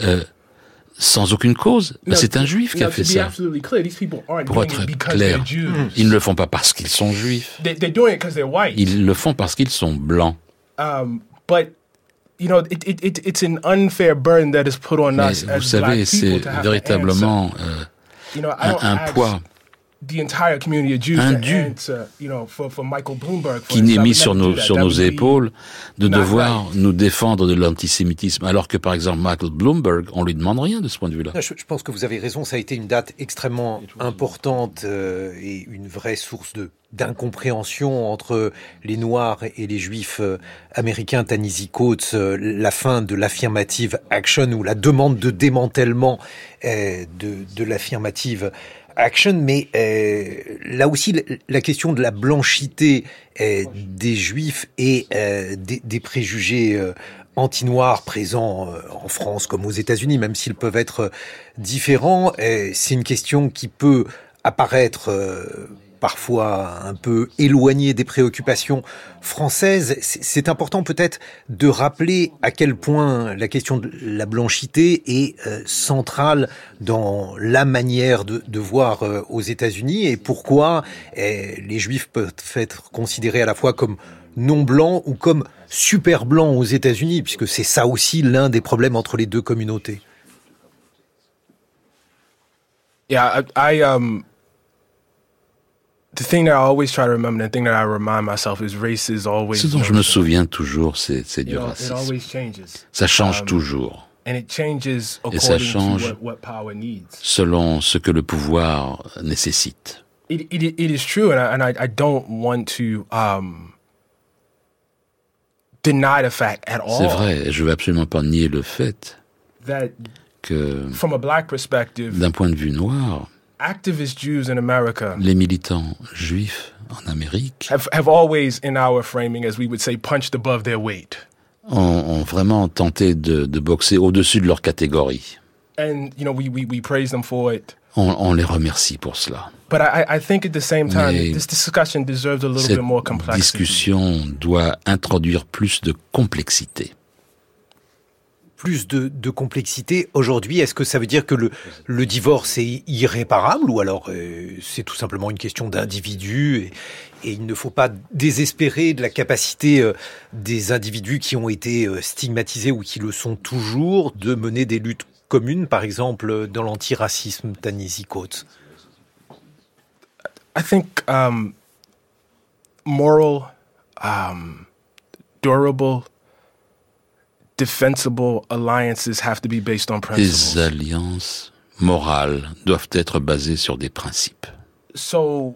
euh, sans aucune cause. c'est un juif qui a fait ça. Pour être clair, ils ne le font pas parce qu'ils sont juifs. Ils le font parce qu'ils sont blancs. Mais vous savez, c'est véritablement euh, un, un poids indu qui n'est mis sur nos, sur nos épaules de devoir nous défendre de l'antisémitisme, alors que par exemple Michael Bloomberg, on lui demande rien de ce point de vue-là. Je, pense que vous avez raison, ça a été une date extrêmement importante euh, et une vraie source de d'incompréhension entre les Noirs et les Juifs euh, américains, Tanisi Coates, euh, la fin de l'affirmative action ou la demande de démantèlement de, de l'affirmative action, mais euh, là aussi la question de la blanchité euh, des juifs et euh, des, des, préjugés euh, anti-noirs présents en France comme aux États-Unis, même s'ils peuvent être différents, c'est une question qui peut apparaître parfois un peu éloigné des préoccupations françaises. C'est important peut-être de rappeler à quel point la question de la blanchité est euh, centrale dans la manière de, voir euh, aux États-Unis et pourquoi eh, les juifs peuvent être considérés à la fois comme non blancs ou comme super blancs aux États-Unis, puisque c'est ça aussi l'un des problèmes entre les deux communautés. Yeah, I, um, ce dont je me souviens toujours, c'est du racisme. Ça change um, toujours. Et ça change selon ce que le pouvoir nécessite. C'est vrai, je veux absolument pas nier le fait que, d'un point de vue noir, activist Jews in America les militants juifs en Amérique have, have always, in our framing, as we would say, punched above their weight. Ont, ont vraiment tenté de, de boxer au-dessus de leur catégorie. And, you know, we, we, we praise them for it. On, on les remercie pour cela. But I, I think at the same time, Mais this discussion deserves a little bit more complexity. Cette discussion doit introduire plus de complexité plus de, complexité aujourd'hui. Est-ce que ça veut dire que le, divorce est irréparable ou alors euh, c'est tout simplement une question d'individu et, et, il ne faut pas désespérer de la capacité euh, des individus qui ont été euh, stigmatisés ou qui le sont toujours de mener des luttes communes, par exemple dans l'antiracisme Tanisi Coates I think um, moral, um, durable, defensible alliances have to be based on principles. Les alliances morales doivent être basées sur des principes. So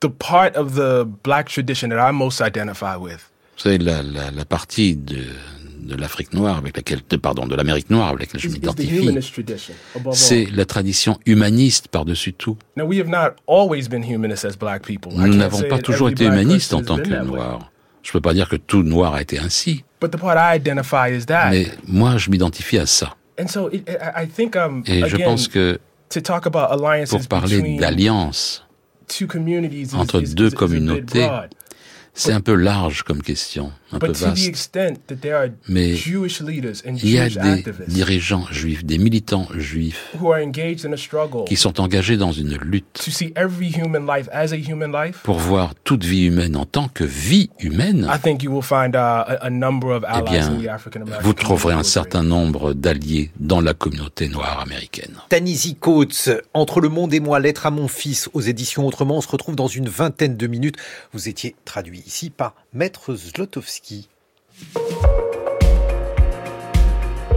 the part of the black tradition that I most identify with. Vous savez, la, la, la partie de, de l'Afrique noire avec laquelle, pardon, de l'Amérique noire avec laquelle je m'identifie, c'est la tradition humaniste par-dessus tout. Nous n'avons pas toujours été humanistes en tant que noirs. Je ne peux pas dire que tout noir a été ainsi. Mais moi, je m'identifie à ça. Et je pense que pour parler d'alliance entre deux communautés, c'est un peu large comme question, un peu vaste. Mais il y a des dirigeants juifs, des militants juifs qui sont engagés dans une lutte pour voir toute vie humaine en tant que vie humaine. Uh, eh bien, vous trouverez un certain nombre d'alliés dans la communauté noire américaine. Tanisi Coates, Entre le monde et moi, lettre à mon fils aux éditions Autrement, on se retrouve dans une vingtaine de minutes. Vous étiez traduit ici par Maître Zlotowski.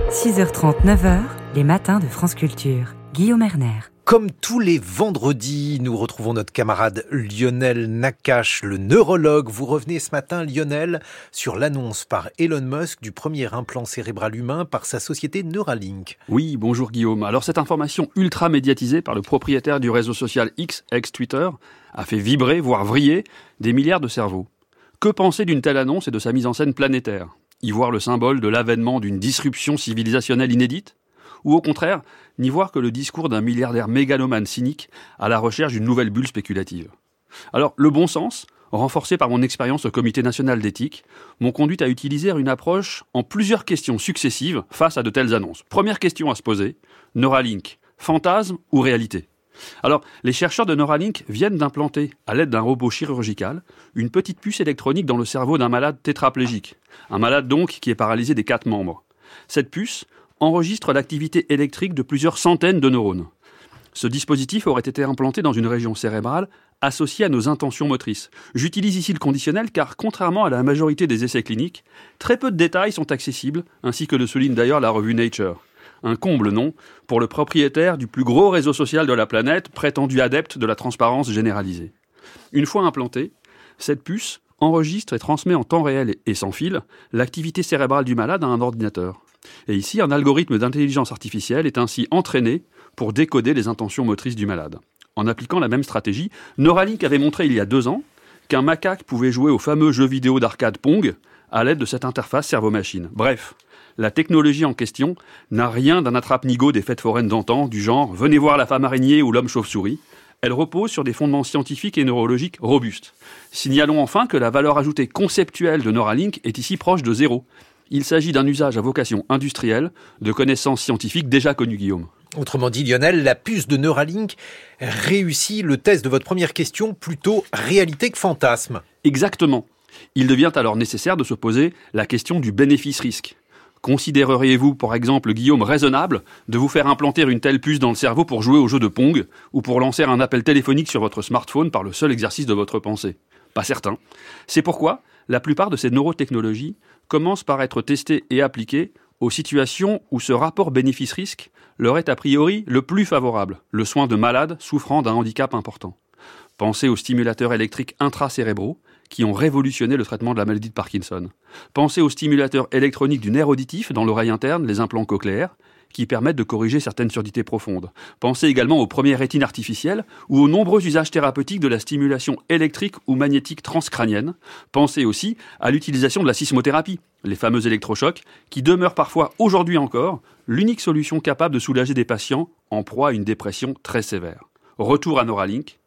6h30, 9h, les matins de France Culture. Guillaume Erner. Comme tous les vendredis, nous retrouvons notre camarade Lionel Nakache, le neurologue. Vous revenez ce matin, Lionel, sur l'annonce par Elon Musk du premier implant cérébral humain par sa société Neuralink. Oui, bonjour Guillaume. Alors cette information ultra médiatisée par le propriétaire du réseau social X, ex-Twitter, a fait vibrer, voire vriller, des milliards de cerveaux. Que penser d'une telle annonce et de sa mise en scène planétaire? Y voir le symbole de l'avènement d'une disruption civilisationnelle inédite? Ou au contraire, n'y voir que le discours d'un milliardaire mégalomane cynique à la recherche d'une nouvelle bulle spéculative? Alors, le bon sens, renforcé par mon expérience au Comité national d'éthique, m'ont conduit à utiliser une approche en plusieurs questions successives face à de telles annonces. Première question à se poser, Neuralink, fantasme ou réalité? Alors, les chercheurs de Neuralink viennent d'implanter, à l'aide d'un robot chirurgical, une petite puce électronique dans le cerveau d'un malade tétraplégique. Un malade donc qui est paralysé des quatre membres. Cette puce enregistre l'activité électrique de plusieurs centaines de neurones. Ce dispositif aurait été implanté dans une région cérébrale associée à nos intentions motrices. J'utilise ici le conditionnel car, contrairement à la majorité des essais cliniques, très peu de détails sont accessibles, ainsi que le souligne d'ailleurs la revue Nature. Un comble, non, pour le propriétaire du plus gros réseau social de la planète, prétendu adepte de la transparence généralisée. Une fois implantée, cette puce enregistre et transmet en temps réel et sans fil l'activité cérébrale du malade à un ordinateur. Et ici, un algorithme d'intelligence artificielle est ainsi entraîné pour décoder les intentions motrices du malade. En appliquant la même stratégie, Neuralink avait montré il y a deux ans qu'un macaque pouvait jouer au fameux jeu vidéo d'arcade Pong à l'aide de cette interface cerveau-machine. Bref, la technologie en question n'a rien d'un attrape-nigo des fêtes foraines d'antan, du genre venez voir la femme araignée ou l'homme chauve-souris. Elle repose sur des fondements scientifiques et neurologiques robustes. Signalons enfin que la valeur ajoutée conceptuelle de Neuralink est ici proche de zéro. Il s'agit d'un usage à vocation industrielle de connaissances scientifiques déjà connues, Guillaume. Autrement dit, Lionel, la puce de Neuralink réussit le test de votre première question, plutôt réalité que fantasme. Exactement. Il devient alors nécessaire de se poser la question du bénéfice-risque. Considéreriez-vous, par exemple, Guillaume, raisonnable de vous faire implanter une telle puce dans le cerveau pour jouer au jeu de Pong ou pour lancer un appel téléphonique sur votre smartphone par le seul exercice de votre pensée? Pas certain. C'est pourquoi la plupart de ces neurotechnologies commencent par être testées et appliquées aux situations où ce rapport bénéfice-risque leur est a priori le plus favorable, le soin de malades souffrant d'un handicap important. Pensez aux stimulateurs électriques intracérébraux, qui ont révolutionné le traitement de la maladie de Parkinson. Pensez aux stimulateurs électroniques du nerf auditif dans l'oreille interne, les implants cochléaires, qui permettent de corriger certaines surdités profondes. Pensez également aux premières rétines artificielles ou aux nombreux usages thérapeutiques de la stimulation électrique ou magnétique transcrânienne. Pensez aussi à l'utilisation de la sismothérapie, les fameux électrochocs, qui demeurent parfois aujourd'hui encore l'unique solution capable de soulager des patients en proie à une dépression très sévère. Retour à Neuralink,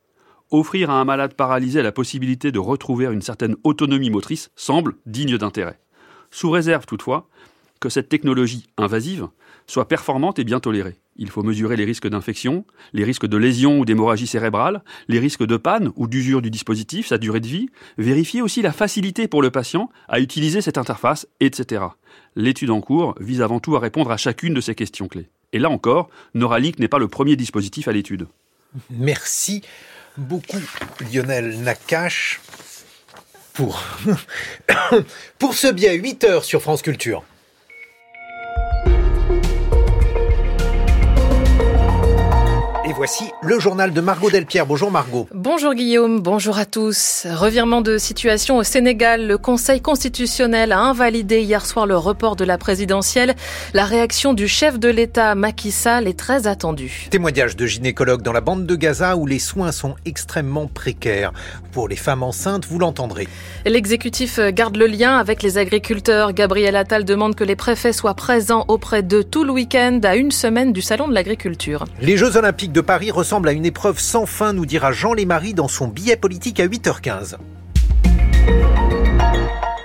offrir à un malade paralysé la possibilité de retrouver une certaine autonomie motrice semble digne d'intérêt. Sous réserve toutefois que cette technologie invasive soit performante et bien tolérée. Il faut mesurer les risques d'infection, les risques de lésion ou d'hémorragie cérébrale, les risques de panne ou d'usure du dispositif, sa durée de vie, vérifier aussi la facilité pour le patient à utiliser cette interface, etc. L'étude en cours vise avant tout à répondre à chacune de ces questions clés. Et là encore, Neuralink n'est pas le premier dispositif à l'étude. Merci beaucoup Lionel Nakache pour, pour ce biais 8 heures sur France Culture. Voici le journal de Margot Delpierre. Bonjour Margot. Bonjour Guillaume, bonjour à tous. Revirement de situation au Sénégal. Le Conseil constitutionnel a invalidé hier soir le report de la présidentielle. La réaction du chef de l'État, Macky Sall, est très attendue. Témoignage de gynécologue dans la bande de Gaza où les soins sont extrêmement précaires. Pour les femmes enceintes, vous l'entendrez. L'exécutif garde le lien avec les agriculteurs. Gabriel Attal demande que les préfets soient présents auprès d'eux tout le week-end à une semaine du Salon de l'agriculture. Les Jeux olympiques de Paris ressemble à une épreuve sans fin, nous dira Jean Lémarie dans son billet politique à 8h15.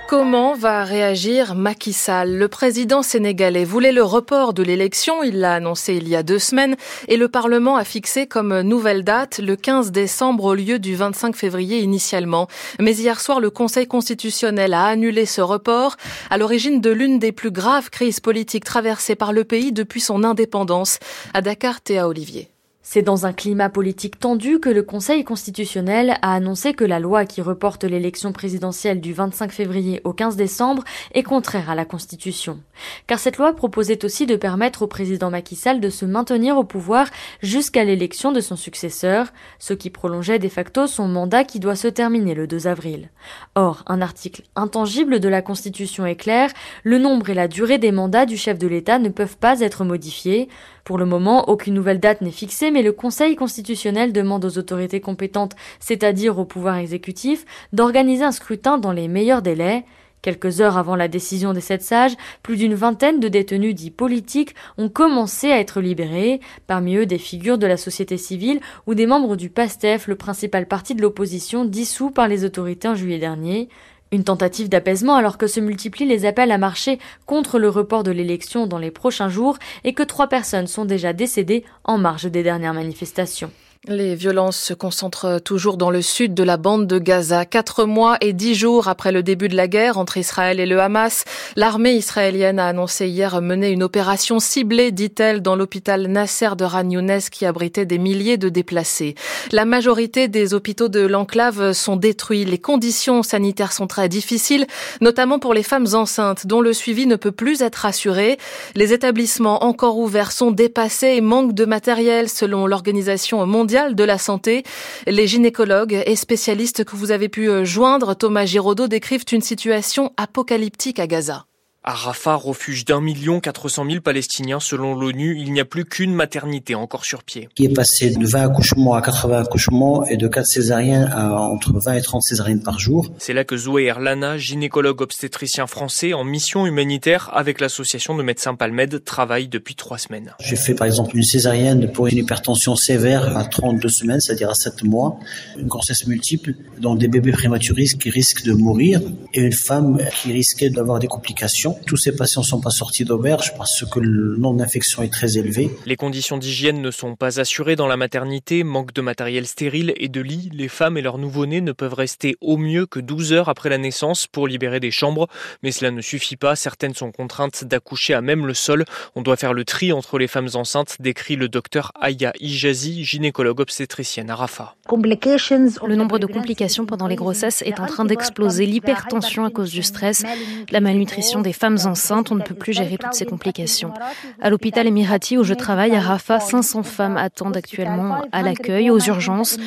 Comment va réagir Macky Sall? Le président sénégalais voulait le report de l'élection, il l'a annoncé il y a deux semaines, et le Parlement a fixé comme nouvelle date le 15 décembre au lieu du 25 février initialement. Mais hier soir, le Conseil constitutionnel a annulé ce report, à l'origine de l'une des plus graves crises politiques traversées par le pays depuis son indépendance. À Dakar, Théa Olivier. C'est dans un climat politique tendu que le Conseil constitutionnel a annoncé que la loi qui reporte l'élection présidentielle du 25 février au 15 décembre est contraire à la Constitution. Car cette loi proposait aussi de permettre au président Macky Sall de se maintenir au pouvoir jusqu'à l'élection de son successeur, ce qui prolongeait de facto son mandat qui doit se terminer le 2 avril. Or, un article intangible de la Constitution est clair, le nombre et la durée des mandats du chef de l'État ne peuvent pas être modifiés. Pour le moment, aucune nouvelle date n'est fixée, mais le Conseil constitutionnel demande aux autorités compétentes, c'est-à-dire au pouvoir exécutif, d'organiser un scrutin dans les meilleurs délais. Quelques heures avant la décision des sept sages, plus d'une vingtaine de détenus dits politiques ont commencé à être libérés, parmi eux des figures de la société civile ou des membres du PASTEF, le principal parti de l'opposition dissous par les autorités en juillet dernier. Une tentative d'apaisement alors que se multiplient les appels à marcher contre le report de l'élection dans les prochains jours et que trois personnes sont déjà décédées en marge des dernières manifestations. Les violences se concentrent toujours dans le sud de la bande de Gaza. Quatre mois et dix jours après le début de la guerre entre Israël et le Hamas, l'armée israélienne a annoncé hier mener une opération ciblée, dit-elle, dans l'hôpital Nasser de Ran qui abritait des milliers de déplacés. La majorité des hôpitaux de l'enclave sont détruits. Les conditions sanitaires sont très difficiles, notamment pour les femmes enceintes dont le suivi ne peut plus être assuré. Les établissements encore ouverts sont dépassés et manquent de matériel selon l'organisation mondiale de la santé. Les gynécologues et spécialistes que vous avez pu euh, joindre, Thomas Giraudot, décrivent une situation apocalyptique à Gaza. À Rafah, refuge d'un million quatre cent mille Palestiniens selon l'ONU, il n'y a plus qu'une maternité encore sur pied. Qui est passé de 20 accouchements à 80 accouchements et de 4 césariennes à entre 20 et 30 césariennes par jour. C'est là que Zoé Erlana, gynécologue obstétricien français en mission humanitaire avec l'association de médecins Palmed, travaille depuis trois semaines. J'ai fait par exemple une césarienne pour une hypertension sévère à 32 semaines, c'est-à-dire à 7 mois, une grossesse multiple, dont des bébés prématurés qui risquent de mourir et une femme qui risquait d'avoir des complications tous ces patients ne sont pas sortis d'auberge parce que le nombre d'infections est très élevé. Les conditions d'hygiène ne sont pas assurées dans la maternité, manque de matériel stérile et de lits. Les femmes et leurs nouveau-nés ne peuvent rester au mieux que 12 heures après la naissance pour libérer des chambres. Mais cela ne suffit pas. Certaines sont contraintes d'accoucher à même le sol. On doit faire le tri entre les femmes enceintes, décrit le docteur Aya Ijazi, gynécologue obstétricienne à Rafah. Le nombre de complications pendant les grossesses est en train d'exploser. L'hypertension à cause du stress, la malnutrition des femmes enceintes, on ne peut plus gérer toutes ces complications. À l'hôpital Emirati où je travaille à Rafah, 500 femmes attendent actuellement à l'accueil, aux urgences.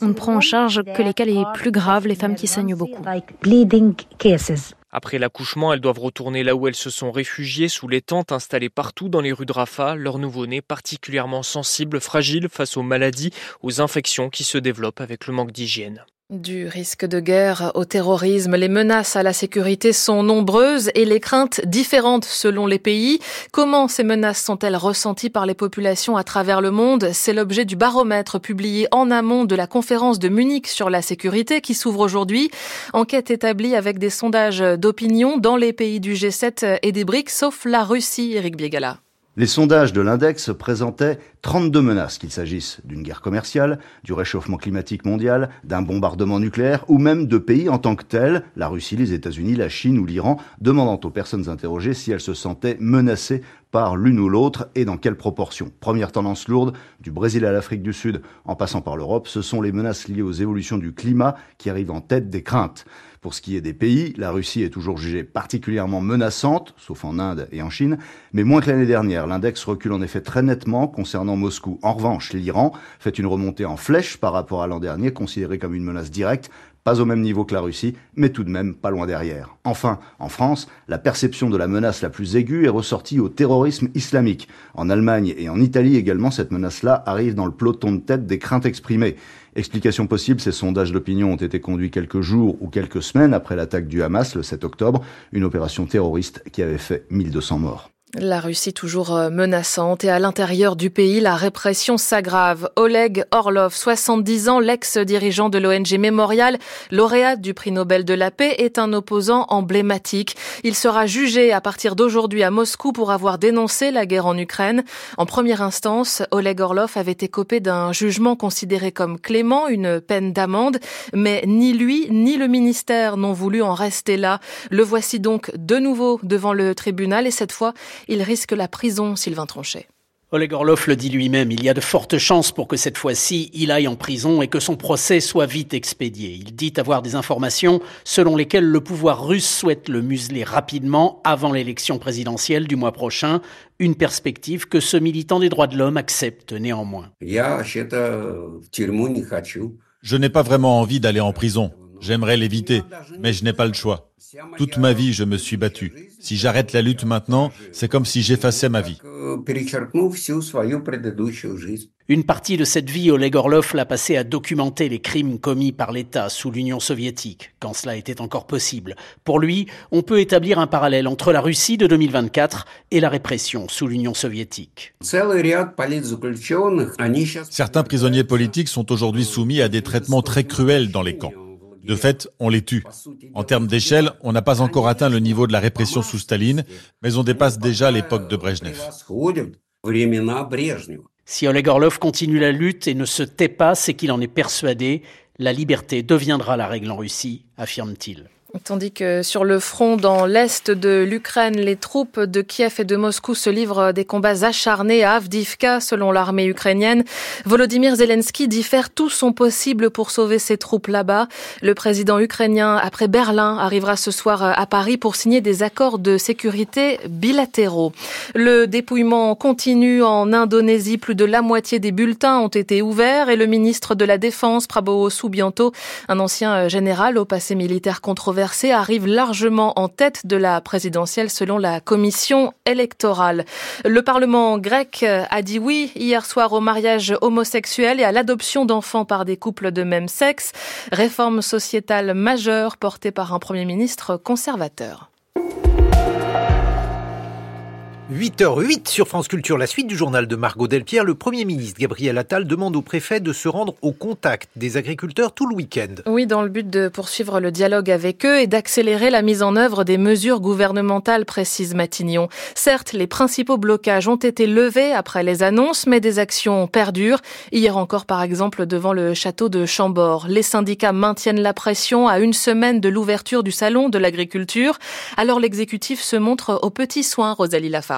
On ne prend en charge que les cas les plus graves, les femmes qui saignent beaucoup. Après l'accouchement, elles doivent retourner là où elles se sont réfugiées, sous les tentes installées partout dans les rues de Rafah, leur nouveau-né particulièrement sensible, fragile face aux maladies, aux infections qui se développent avec le manque d'hygiène. Du risque de guerre au terrorisme, les menaces à la sécurité sont nombreuses et les craintes différentes selon les pays. Comment ces menaces sont-elles ressenties par les populations à travers le monde? C'est l'objet du baromètre publié en amont de la conférence de Munich sur la sécurité qui s'ouvre aujourd'hui. Enquête établie avec des sondages d'opinion dans les pays du G7 et des BRICS, sauf la Russie, Eric Biegala. Les sondages de l'index présentaient 32 menaces, qu'il s'agisse d'une guerre commerciale, du réchauffement climatique mondial, d'un bombardement nucléaire ou même de pays en tant que tels, la Russie, les États-Unis, la Chine ou l'Iran, demandant aux personnes interrogées si elles se sentaient menacées par l'une ou l'autre et dans quelle proportion. Première tendance lourde, du Brésil à l'Afrique du Sud en passant par l'Europe, ce sont les menaces liées aux évolutions du climat qui arrivent en tête des craintes. Pour ce qui est des pays, la Russie est toujours jugée particulièrement menaçante, sauf en Inde et en Chine, mais moins que l'année dernière. L'index recule en effet très nettement concernant Moscou. En revanche, l'Iran fait une remontée en flèche par rapport à l'an dernier, considéré comme une menace directe, pas au même niveau que la Russie, mais tout de même pas loin derrière. Enfin, en France, la perception de la menace la plus aiguë est ressortie au terrorisme islamique. En Allemagne et en Italie également, cette menace-là arrive dans le peloton de tête des craintes exprimées. Explication possible, ces sondages d'opinion ont été conduits quelques jours ou quelques semaines après l'attaque du Hamas le 7 octobre, une opération terroriste qui avait fait 1200 morts. La Russie toujours euh, menaçante et à l'intérieur du pays, la répression s'aggrave. Oleg Orlov, 70 ans, l'ex-dirigeant de l'ONG Mémorial, lauréat du prix Nobel de la paix, est un opposant emblématique. Il sera jugé à partir d'aujourd'hui à Moscou pour avoir dénoncé la guerre en Ukraine. En première instance, Oleg Orlov avait écopé d'un jugement considéré comme clément, une peine d'amende, mais ni lui ni le ministère n'ont voulu en rester là. Le voici donc de nouveau devant le tribunal et cette fois, il risque la prison, Sylvain Tronchet. Oleg Orlov le dit lui-même, il y a de fortes chances pour que cette fois-ci, il aille en prison et que son procès soit vite expédié. Il dit avoir des informations selon lesquelles le pouvoir russe souhaite le museler rapidement avant l'élection présidentielle du mois prochain, une perspective que ce militant des droits de l'homme accepte néanmoins. Je n'ai pas vraiment envie d'aller en prison. J'aimerais l'éviter, mais je n'ai pas le choix. Toute ma vie, je me suis battu. Si j'arrête la lutte maintenant, c'est comme si j'effaçais ma vie. Une partie de cette vie, Oleg Orlov l'a passé à documenter les crimes commis par l'État sous l'Union soviétique, quand cela était encore possible. Pour lui, on peut établir un parallèle entre la Russie de 2024 et la répression sous l'Union soviétique. Certains prisonniers politiques sont aujourd'hui soumis à des traitements très cruels dans les camps. De fait, on les tue. En termes d'échelle, on n'a pas encore atteint le niveau de la répression sous Staline, mais on dépasse déjà l'époque de Brejnev. Si Oleg Orlov continue la lutte et ne se tait pas, c'est qu'il en est persuadé. La liberté deviendra la règle en Russie, affirme-t-il. Tandis que sur le front dans l'est de l'Ukraine, les troupes de Kiev et de Moscou se livrent des combats acharnés à Avdivka, selon l'armée ukrainienne. Volodymyr Zelensky dit faire tout son possible pour sauver ses troupes là-bas. Le président ukrainien, après Berlin, arrivera ce soir à Paris pour signer des accords de sécurité bilatéraux. Le dépouillement continue en Indonésie. Plus de la moitié des bulletins ont été ouverts et le ministre de la Défense, Prabowo Subianto, un ancien général au passé militaire controversé, arrive largement en tête de la présidentielle selon la commission électorale. Le Parlement grec a dit oui hier soir au mariage homosexuel et à l'adoption d'enfants par des couples de même sexe, réforme sociétale majeure portée par un Premier ministre conservateur. 8h08 sur France Culture, la suite du journal de Margot Delpierre. Le Premier ministre Gabriel Attal demande au préfet de se rendre au contact des agriculteurs tout le week-end. Oui, dans le but de poursuivre le dialogue avec eux et d'accélérer la mise en œuvre des mesures gouvernementales, précise Matignon. Certes, les principaux blocages ont été levés après les annonces, mais des actions perdurent. Hier encore, par exemple, devant le château de Chambord. Les syndicats maintiennent la pression à une semaine de l'ouverture du salon de l'agriculture. Alors l'exécutif se montre aux petits soins, Rosalie Lafarge.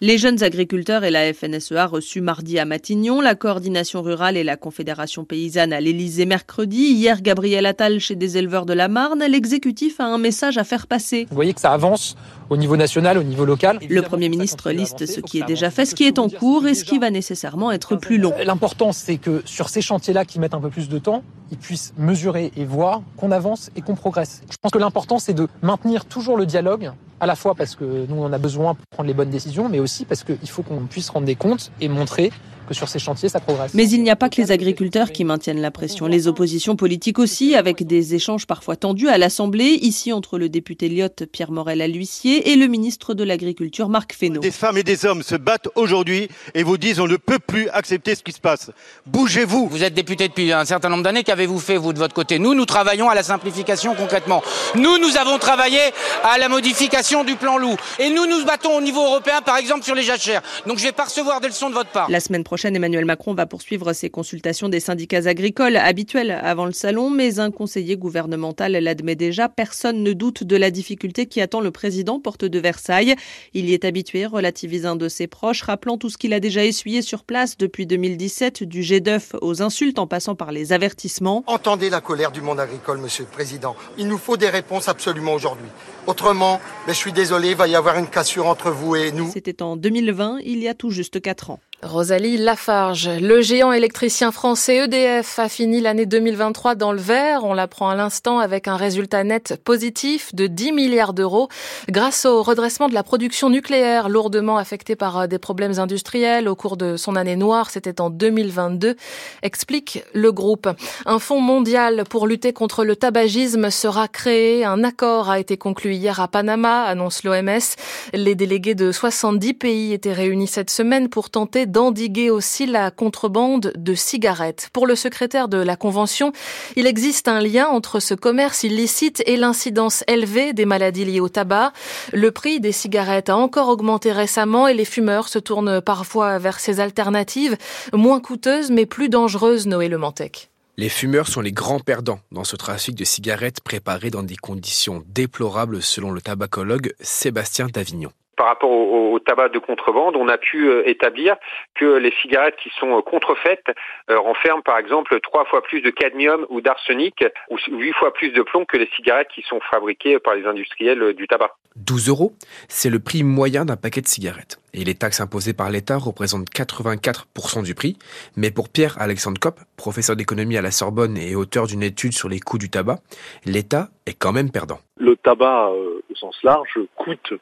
Les jeunes agriculteurs et la FNSEA reçus mardi à Matignon, la coordination rurale et la Confédération paysanne à l'Élysée mercredi, hier Gabriel Attal chez des éleveurs de la Marne, l'exécutif a un message à faire passer. Vous voyez que ça avance au niveau national, au niveau local. Le Premier ministre liste ce qui est déjà fait, ce qui est en cours et ce qui va nécessairement être plus long. L'important, c'est que sur ces chantiers-là qui mettent un peu plus de temps, ils puissent mesurer et voir qu'on avance et qu'on progresse. Je pense que l'important, c'est de maintenir toujours le dialogue à la fois parce que nous on a besoin pour prendre les bonnes décisions, mais aussi parce qu'il faut qu'on puisse rendre des comptes et montrer que sur ces chantiers, ça progresse. Mais il n'y a pas que les agriculteurs qui maintiennent la pression. Les oppositions politiques aussi, avec des échanges parfois tendus à l'Assemblée, ici entre le député Lyotte Pierre Morel à l'huissier et le ministre de l'Agriculture Marc Fesneau. Des femmes et des hommes se battent aujourd'hui et vous disent on ne peut plus accepter ce qui se passe. Bougez-vous. Vous êtes député depuis un certain nombre d'années. Qu'avez-vous fait, vous, de votre côté? Nous, nous travaillons à la simplification concrètement. Nous, nous avons travaillé à la modification du plan loup. Et nous, nous battons au niveau européen, par exemple, sur les jachères. Donc, je vais pas recevoir des leçons de votre part. La semaine prochaine, Emmanuel Macron va poursuivre ses consultations des syndicats agricoles habituelles avant le salon, mais un conseiller gouvernemental l'admet déjà. Personne ne doute de la difficulté qui attend le président porte de Versailles. Il y est habitué, relativise un de ses proches, rappelant tout ce qu'il a déjà essuyé sur place depuis 2017, du jet d'œuf aux insultes en passant par les avertissements. Entendez la colère du monde agricole, monsieur le président. Il nous faut des réponses absolument aujourd'hui. Autrement, mais je suis désolé, il va y avoir une cassure entre vous et nous. C'était en 2020, il y a tout juste 4 ans. Rosalie Lafarge, le géant électricien français EDF a fini l'année 2023 dans le vert. On l'apprend à l'instant avec un résultat net positif de 10 milliards d'euros grâce au redressement de la production nucléaire lourdement affectée par euh, des problèmes industriels au cours de son année noire. C'était en 2022, explique le groupe. Un fonds mondial pour lutter contre le tabagisme sera créé. Un accord a été conclu hier à Panama, annonce l'OMS. Les délégués de 70 pays étaient réunis cette semaine pour tenter d'endiguer aussi la contrebande de cigarettes. Pour le secrétaire de la Convention, il existe un lien entre ce commerce illicite et l'incidence élevée des maladies liées au tabac. Le prix des cigarettes a encore augmenté récemment et les fumeurs se tournent parfois vers ces alternatives moins coûteuses mais plus dangereuses, Noé Le Mantec. Les fumeurs sont les grands perdants dans ce trafic de cigarettes préparées dans des conditions déplorables selon le tabacologue Sébastien Davignon par rapport au, tabac de contrebande, on a pu euh, établir que les cigarettes qui sont euh, contrefaites euh, renferment par exemple trois fois plus de cadmium ou d'arsenic ou huit fois plus de plomb que les cigarettes qui sont fabriquées par les industriels du tabac. 12 euros, c'est le prix moyen d'un paquet de cigarettes. Et les taxes imposées par l'État représentent 84% du prix. Mais pour Pierre-Alexandre Kopp, professeur d'économie à la Sorbonne et auteur d'une étude sur les coûts du tabac, l'État est quand même perdant. Le tabac, au sens large, coûte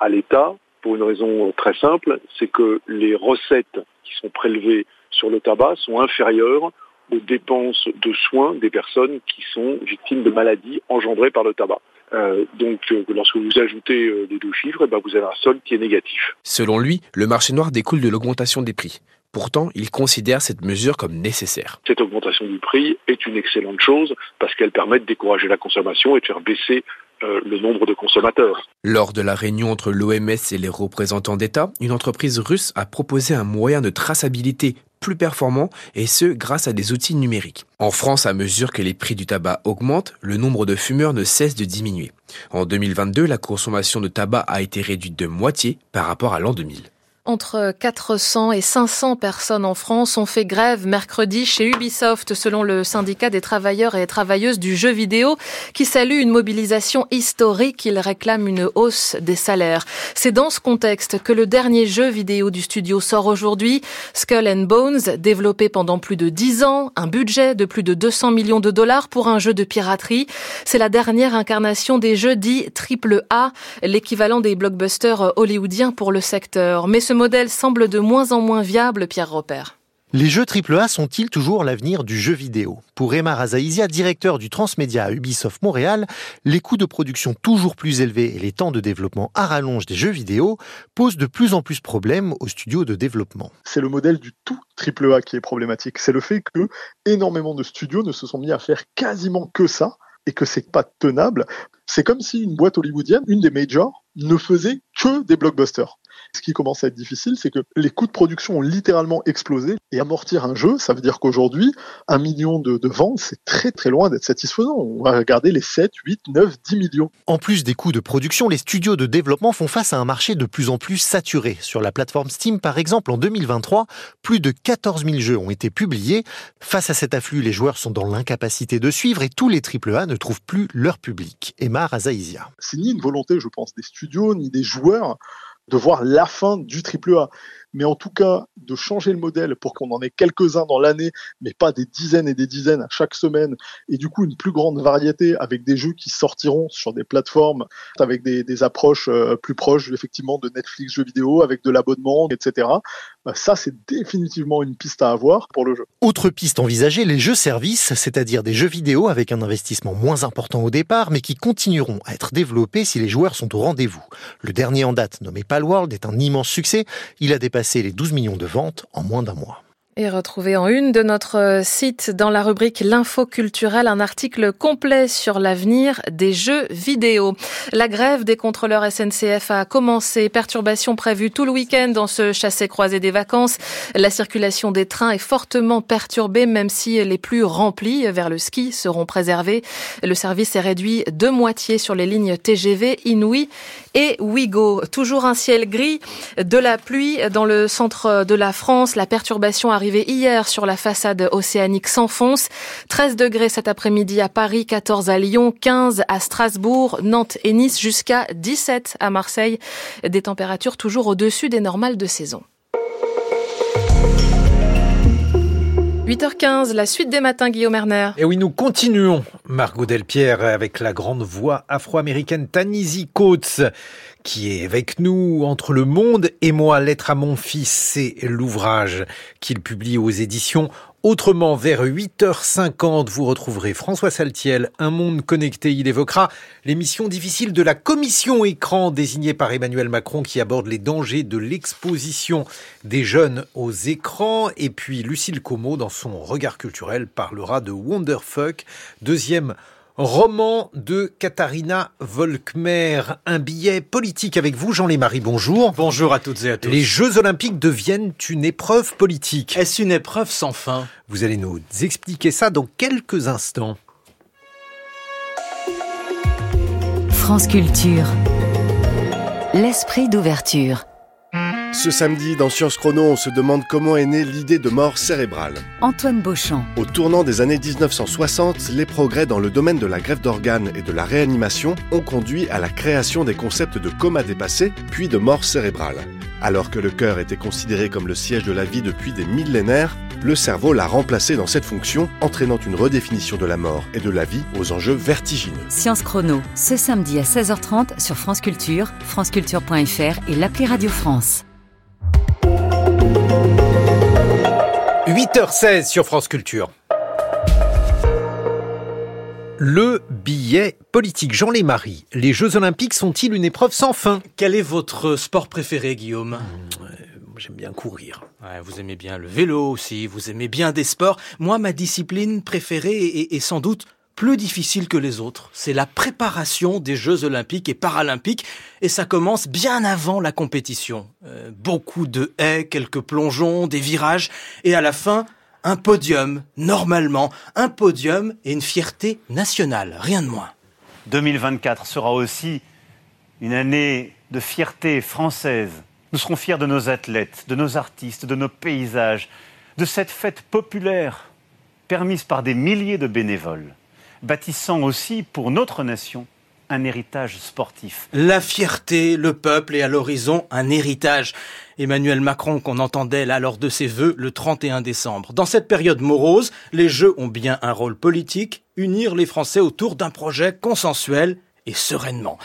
à l'État pour une raison très simple, c'est que les recettes qui sont prélevées sur le tabac sont inférieures aux dépenses de soins des personnes qui sont victimes de maladies engendrées par le tabac. Euh, donc, euh, lorsque vous ajoutez euh, les deux chiffres, eh ben, vous avez un solde qui est négatif. Selon lui, le marché noir découle de l'augmentation des prix. Pourtant, il considère cette mesure comme nécessaire. Cette augmentation du prix est une excellente chose parce qu'elle permet de décourager la consommation et de faire baisser euh, le nombre de consommateurs. Lors de la réunion entre l'OMS et les représentants d'État, une entreprise russe a proposé un moyen de traçabilité plus performant et ce grâce à des outils numériques. En France, à mesure que les prix du tabac augmentent, le nombre de fumeurs ne cesse de diminuer. En 2022, la consommation de tabac a été réduite de moitié par rapport à l'an 2000. Entre 400 et 500 personnes en France ont fait grève mercredi chez Ubisoft, selon le syndicat des travailleurs et travailleuses du jeu vidéo, qui salue une mobilisation historique. Il réclame une hausse des salaires. C'est dans ce contexte que le dernier jeu vidéo du studio sort aujourd'hui, Skull and Bones, développé pendant plus de 10 ans, un budget de plus de 200 millions de dollars pour un jeu de piraterie. C'est la dernière incarnation des jeux dits triple A, l'équivalent des blockbusters hollywoodiens pour le secteur. Mais ce modèle semble de moins en moins viable, Pierre Repère. Les jeux AAA sont-ils toujours l'avenir du jeu vidéo? Pour Emma Razaïzia, directeur du Transmédia à Ubisoft Montréal, les coûts de production toujours plus élevés et les temps de développement à rallonge des jeux vidéo posent de plus en plus problème aux studios de développement. C'est le modèle du tout AAA qui est problématique. C'est le fait que énormément de studios ne se sont mis à faire quasiment que ça et que c'est pas tenable. C'est comme si une boîte hollywoodienne, une des majors, ne faisait que des blockbusters. Ce qui commence à être difficile, c'est que les coûts de production ont littéralement explosé. Et amortir un jeu, ça veut dire qu'aujourd'hui, un million de, ventes, c'est très très loin d'être satisfaisant. On va regarder les 7, 8, 9, 10 millions. En plus des coûts de production, les studios de développement font face à un marché de plus en plus saturé. Sur la plateforme Steam, par exemple, en 2023, plus de 14 000 jeux ont été publiés. Face à cet afflux, les joueurs sont dans l'incapacité de suivre et tous les AAA ne trouvent plus leur public. Emma Razaïzia. C'est ni une volonté, je pense, des studios ni des joueurs de voir la fin du triple A. mais en tout cas de changer le modèle pour qu'on en ait quelques-uns dans l'année, mais pas des dizaines et des dizaines à chaque semaine, et du coup une plus grande variété avec des jeux qui sortiront sur des plateformes avec des, approches euh, plus proches effectivement de Netflix jeux vidéo, avec de l'abonnement, etc. Bah, ça, c'est définitivement une piste à avoir pour le jeu. Autre piste envisagée, les jeux services, c'est-à-dire des jeux vidéo avec un investissement moins important au départ, mais qui continueront à être développés si les joueurs sont au rendez-vous. Le dernier en date, nommé Palworld, est un immense succès. Il a dépassé les 12 millions de ventes en moins d'un mois. Et retrouver en une de notre euh, site dans la rubrique L'info culturelle un article complet sur l'avenir des jeux vidéo. La grève des contrôleurs SNCF a commencé. Perturbations prévues tout le week-end dans ce chassé-croisé des vacances. La circulation des trains est fortement perturbée, même si les plus remplis vers le ski seront préservés. Le service est réduit de moitié sur les lignes TGV, Inouï et Ouigo. Toujours un ciel gris, de la pluie dans le centre de la France. La perturbation arrive hier sur la façade océanique s'enfonce. 13 degrés cet après-midi à Paris, 14 à Lyon, 15 à Strasbourg, Nantes et Nice, jusqu'à 17 à Marseille. Des températures toujours au-dessus des normales de saison. 8h15, la suite des matins, Guillaume Erner. Et oui, nous continuons, Margot Delpierre, avec la grande voix afro-américaine Tanisi Coates, qui est avec nous entre le monde et moi. Lettre à mon fils, c'est l'ouvrage qu'il publie aux éditions Autrement, vers 8h50, vous retrouverez François Saltiel, Un monde connecté. Il évoquera l'émission difficile de la commission écran désignée par Emmanuel Macron qui aborde les dangers de l'exposition des jeunes aux écrans. Et puis Lucille Como, dans son regard culturel, parlera de Wonderfuck, deuxième roman de Katharina Volkmer. Un billet politique avec vous, Jean-Lémarie, bonjour. Bonjour à toutes et à tous. Les Jeux Olympiques deviennent une épreuve politique. Est-ce une épreuve sans fin? Vous allez nous expliquer ça dans quelques instants. France Culture. L'esprit d'ouverture. Ce samedi, dans Science Chrono, on se demande comment est née l'idée de mort cérébrale. Antoine Beauchamp. Au tournant des années 1960, les progrès dans le domaine de la greffe d'organes et de la réanimation ont conduit à la création des concepts de coma dépassé, puis de mort cérébrale. Alors que le cœur était considéré comme le siège de la vie depuis des millénaires, le cerveau l'a remplacé dans cette fonction, entraînant une redéfinition de la mort et de la vie aux enjeux vertigineux. Science Chrono, ce samedi à 16h30 sur France Culture, franceculture.fr et l'appli Radio France. 8h16 sur France Culture. Le billet politique. Jean Lémarie, les Jeux Olympiques sont-ils une épreuve sans fin? Quel est votre sport préféré, Guillaume? Mmh, J'aime bien courir. vous aimez bien le vélo aussi, vous aimez bien des sports. Moi, ma discipline préférée est sans doute plus difficile que les autres. C'est la préparation des Jeux olympiques et paralympiques et ça commence bien avant la compétition. Euh, beaucoup de haies, quelques plongeons, des virages et à la fin, un podium, normalement, un podium et une fierté nationale, rien de moins. 2024 sera aussi une année de fierté française. Nous serons fiers de nos athlètes, de nos artistes, de nos paysages, de cette fête populaire permise par des milliers de bénévoles bâtissant aussi pour notre nation un héritage sportif. La fierté, le peuple et à l'horizon un héritage. Emmanuel Macron qu'on entendait là lors de ses vœux le 31 décembre. Dans cette période morose, les Jeux ont bien un rôle politique, unir les Français autour d'un projet consensuel et sereinement.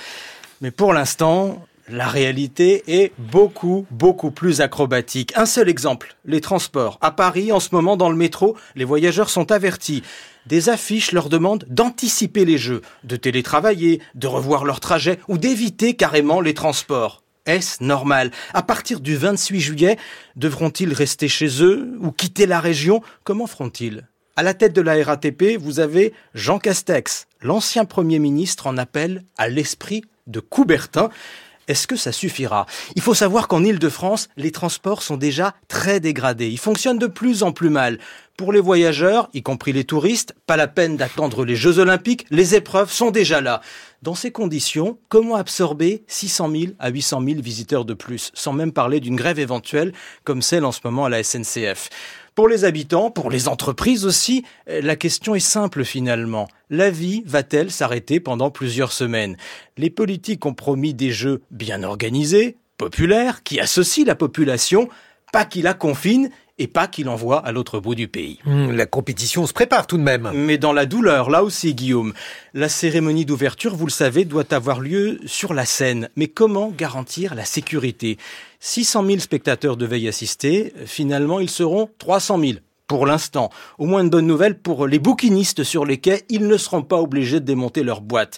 Mais pour l'instant, la réalité est beaucoup, beaucoup plus acrobatique. Un seul exemple, les transports. À Paris, en ce moment, dans le métro, les voyageurs sont avertis. Des affiches leur demandent d'anticiper les jeux, de télétravailler, de revoir leur trajet ou d'éviter carrément les transports. Est-ce normal? À partir du 28 juillet, devront-ils rester chez eux ou quitter la région? Comment feront-ils? À la tête de la RATP, vous avez Jean Castex. L'ancien Premier ministre en appelle à l'esprit de Coubertin. Est-ce que ça suffira? Il faut savoir qu'en Île-de-France, les transports sont déjà très dégradés. Ils fonctionnent de plus en plus mal. Pour les voyageurs, y compris les touristes, pas la peine d'attendre les Jeux Olympiques, les épreuves sont déjà là. Dans ces conditions, comment absorber 600 000 à 800 000 visiteurs de plus, sans même parler d'une grève éventuelle comme celle en ce moment à la SNCF pour les habitants, pour les entreprises aussi, euh, la question est simple finalement. La vie va-t-elle s'arrêter pendant plusieurs semaines? Les politiques ont promis des jeux bien organisés, populaires, qui associent la population, pas qu'il la confine et pas qu'il envoie à l'autre bout du pays. Hum, la compétition se prépare tout de même. Mais dans la douleur, là aussi, Guillaume. La cérémonie d'ouverture, vous le savez, doit avoir lieu sur la scène. Mais comment garantir la sécurité? 600 000 spectateurs devaient y assister. Finalement, ils seront 300 000 pour l'instant. Au moins une bonne nouvelle pour les bouquinistes sur les quais, ils ne seront pas obligés de démonter leur boîte.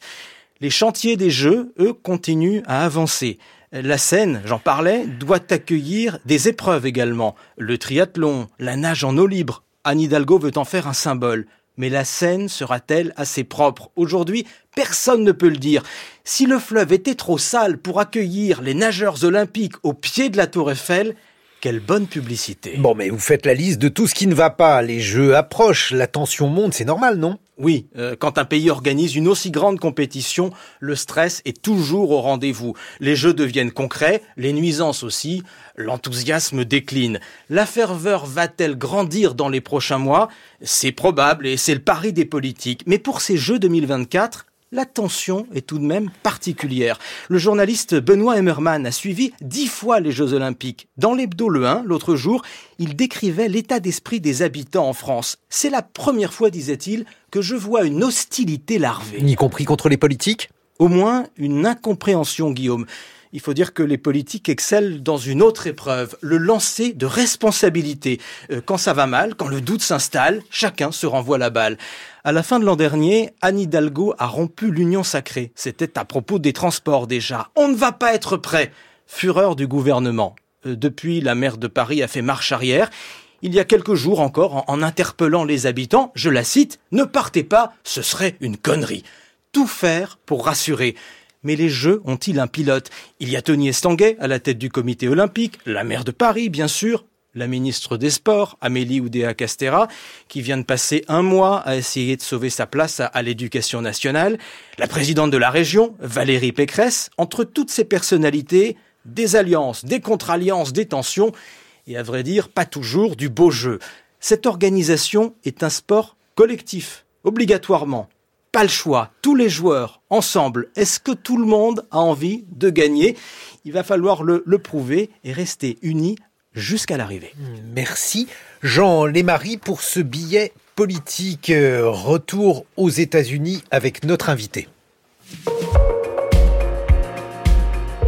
Les chantiers des jeux, eux, continuent à avancer. La Seine, j'en parlais, doit accueillir des épreuves également. Le triathlon, la nage en eau libre. Anne Hidalgo veut en faire un symbole. Mais la Seine sera-t-elle assez propre Aujourd'hui, personne ne peut le dire. Si le fleuve était trop sale pour accueillir les nageurs olympiques au pied de la tour Eiffel, quelle bonne publicité. Bon, mais vous faites la liste de tout ce qui ne va pas. Les jeux approchent, la tension monte, c'est normal, non? Oui, euh, quand un pays organise une aussi grande compétition, le stress est toujours au rendez-vous. Les jeux deviennent concrets, les nuisances aussi, l'enthousiasme décline. La ferveur va-t-elle grandir dans les prochains mois? C'est probable et c'est le pari des politiques. Mais pour ces Jeux 2024, la tension est tout de même particulière. Le journaliste Benoît Emmerman a suivi dix fois les Jeux Olympiques. Dans l'hebdo Le 1, l'autre jour, il décrivait l'état d'esprit des habitants en France. C'est la première fois, disait-il, que je vois une hostilité larvée. Y compris contre les politiques? Au moins une incompréhension, Guillaume. Il faut dire que les politiques excellent dans une autre épreuve, le lancer de responsabilité. Euh, quand ça va mal, quand le doute s'installe, chacun se renvoie la balle. À la fin de l'an dernier, Anne Hidalgo a rompu l'union sacrée. C'était à propos des transports déjà. On ne va pas être prêt. Fureur du gouvernement. Euh, depuis, la maire de Paris a fait marche arrière. Il y a quelques jours encore, en interpellant les habitants, je la cite, Ne partez pas, ce serait une connerie. Tout faire pour rassurer. Mais les Jeux ont-ils un pilote? Il y a Tony Estanguet à la tête du comité olympique, la maire de Paris, bien sûr, la ministre des Sports, Amélie Oudéa-Castera, qui vient de passer un mois à essayer de sauver sa place à, l'éducation nationale, la présidente de la région, Valérie Pécresse, entre toutes ces personnalités, des alliances, des contre-alliances, des tensions, et à vrai dire, pas toujours du beau jeu. Cette organisation est un sport collectif, obligatoirement. Pas le choix, tous les joueurs, ensemble, est-ce que tout le monde a envie de gagner? Il va falloir le, le prouver et rester unis jusqu'à l'arrivée. Merci Jean Lémarie pour ce billet politique. Euh, retour aux États-Unis avec notre invité.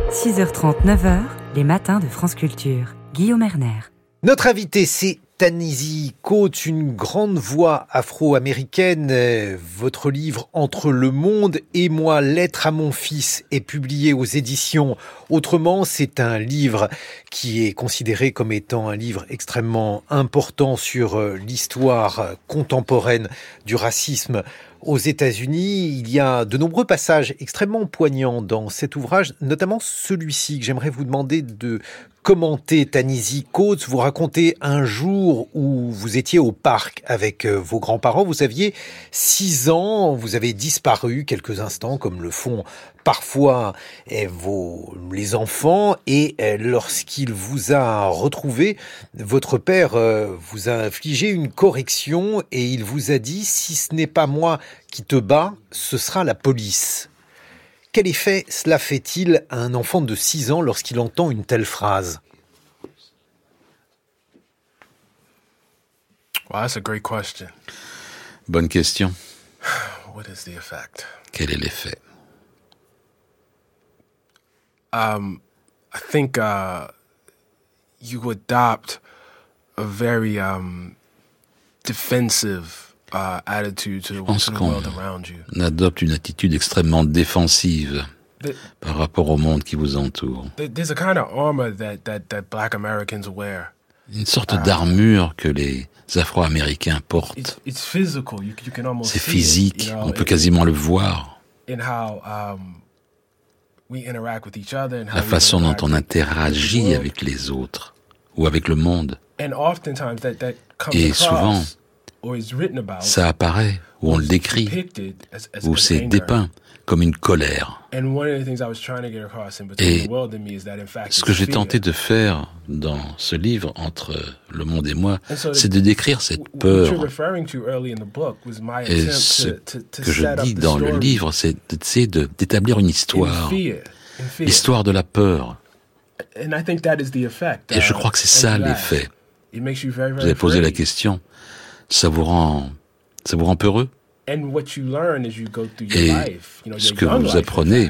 6h30, 9h, les matins de France Culture. Guillaume Erner. Notre invité, c'est Tanisi Coates, une grande voix afro-américaine. Euh, votre livre Entre le monde et moi, lettre à mon fils est publié aux éditions Autrement. C'est un livre qui est considéré comme étant un livre extrêmement important sur euh, l'histoire contemporaine du racisme aux États-Unis. Il y a de nombreux passages extrêmement poignants dans cet ouvrage, notamment celui-ci que j'aimerais vous demander de commenter Tanisi Coates. Vous racontez un jour où vous étiez au parc avec euh, vos grands-parents. Vous aviez six ans, vous avez disparu quelques instants, comme le font parfois eh, vos, les enfants. Et eh, lorsqu'il vous a retrouvé, votre père euh, vous a infligé une correction et il vous a dit, si ce n'est pas moi qui te bats, ce sera la police. Quel effet cela fait-il à un enfant de 6 ans lorsqu'il entend une telle phrase? Well, that's a great question. Bonne question. What is the effect? Quel est l'effet? Um, I think uh, you adopt a very um, defensive Je pense to the qu'on world around you. adopte une attitude extrêmement défensive par rapport au monde qui vous entoure. There- There's a kind of armor that, that, that black Americans wear. Une sorte d'armure que les Afro-Américains portent. It's, it's physical. You, you can almost C'est physique, on peut quasiment le voir. in how um, we interact with each other and how La façon dont on interagit avec les autres ou avec le monde. And oftentimes that, that comes Et souvent, or is written about ça apparaît, ou on le décrit, depicted as, as, ou as c'est dépeint comme une colère. And one of the things I was trying to get across in between Et the world and me is that in fact Ce que j'ai tenté de faire dans ce livre, entre le monde et moi, c'est de décrire cette peur. referring to early in the book was my Et ce que je dis dans le livre, c'est d'établir une histoire. L'histoire de la peur. Et je crois que c'est ça l'effet. Vous avez posé la question. Ça vous rend, ça vous rend peureux? Et ce que vous apprenez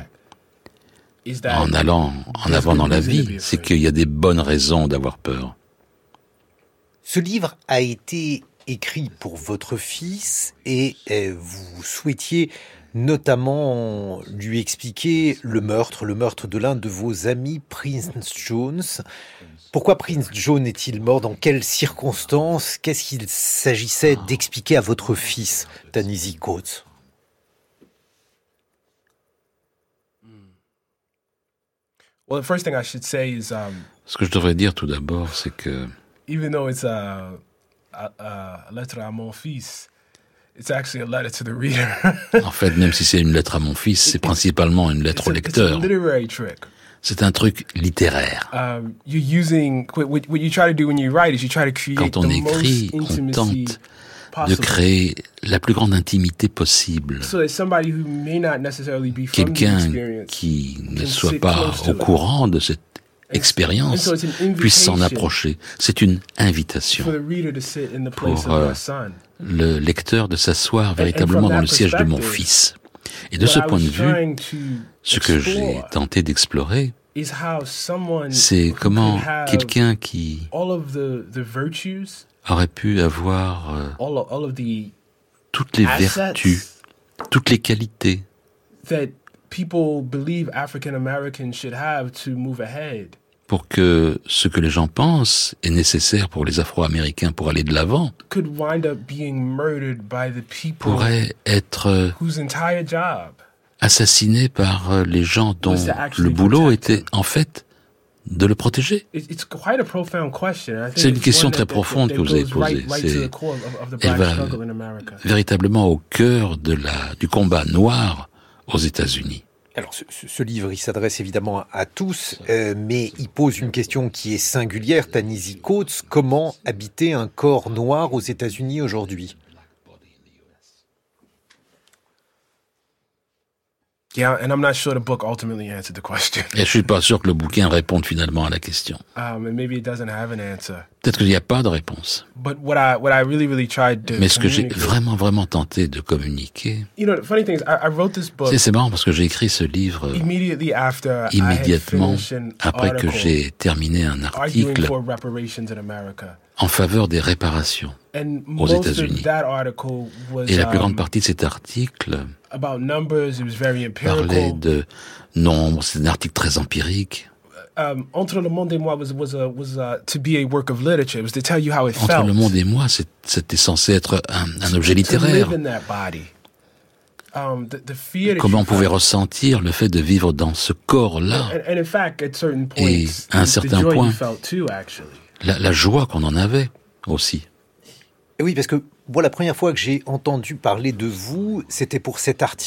en allant en avant dans la vie, c'est qu'il y a des bonnes raisons d'avoir peur. Ce livre a été écrit pour votre fils et euh, vous souhaitiez notamment lui expliquer le meurtre, le meurtre de l'un de vos amis, Prince Jones. Pourquoi Prince John est-il mort? Dans quelles circonstances? Qu'est-ce qu'il s'agissait d'expliquer à votre fils, Tanisi Coates? Ce que je devrais dire tout d'abord, c'est que even though it's a, a, a lettre à mon fils, it's actually a letter to the reader. en fait, même si c'est une lettre à mon fils, c'est principalement une lettre au lecteur. Littéraire. Um, you're using, what, what you try to do when you write is you try to create Quand on écrit, on tente de créer la plus grande intimité possible. Quelqu'un qui ne soit pas au courant de cette expérience puisse s'en approcher. C'est une invitation pour euh, le lecteur de s'asseoir véritablement dans le siège de mon fils. Et de ce point de vue, ce que j'ai tenté d'explorer, c'est comment quelqu'un qui aurait pu avoir euh, toutes les vertus, toutes les qualités pour que ce que les gens pensent est nécessaire pour les Afro-Américains pour aller de l'avant pourrait être assassiné par euh, les gens dont le boulot était en fait de le protéger C'est une question très profonde que vous avez posée. Elle va véritablement au cœur de la, du combat noir aux États-Unis. Alors, ce, livre, il s'adresse évidemment à tous, euh, mais il pose une question qui est singulière. Tanisi Coates, comment habiter un corps noir aux États-Unis aujourd'hui? Yeah, and I'm not sure the book ultimately answered the question. Et je suis pas sûr que le bouquin réponde finalement à la question. Um, and maybe it doesn't have an answer. Peut-être qu'il n'y a pas de réponse. But what I what I really really tried to Mais ce que j'ai vraiment vraiment tenté de communiquer. You know, the funny thing is, I, I wrote this book. C'est marrant parce que j'ai écrit ce livre immediately after immédiatement après que j'ai terminé un article en faveur des réparations aux États-Unis. Et la plus grande um, partie de cet article parlait de nombres, c'est un article très empirique. Um, entre le monde et moi was was a, was a, to be a work of literature. It was to tell you how it Entre le monde et moi, c'était censé être un, un objet littéraire. Um, Comment on pouvait ressentir le fait de vivre dans ce corps-là Et à un certain point, la, joie qu'on en avait aussi. oui, parce que moi, la première fois que j'ai entendu parler de vous, c'était pour cet article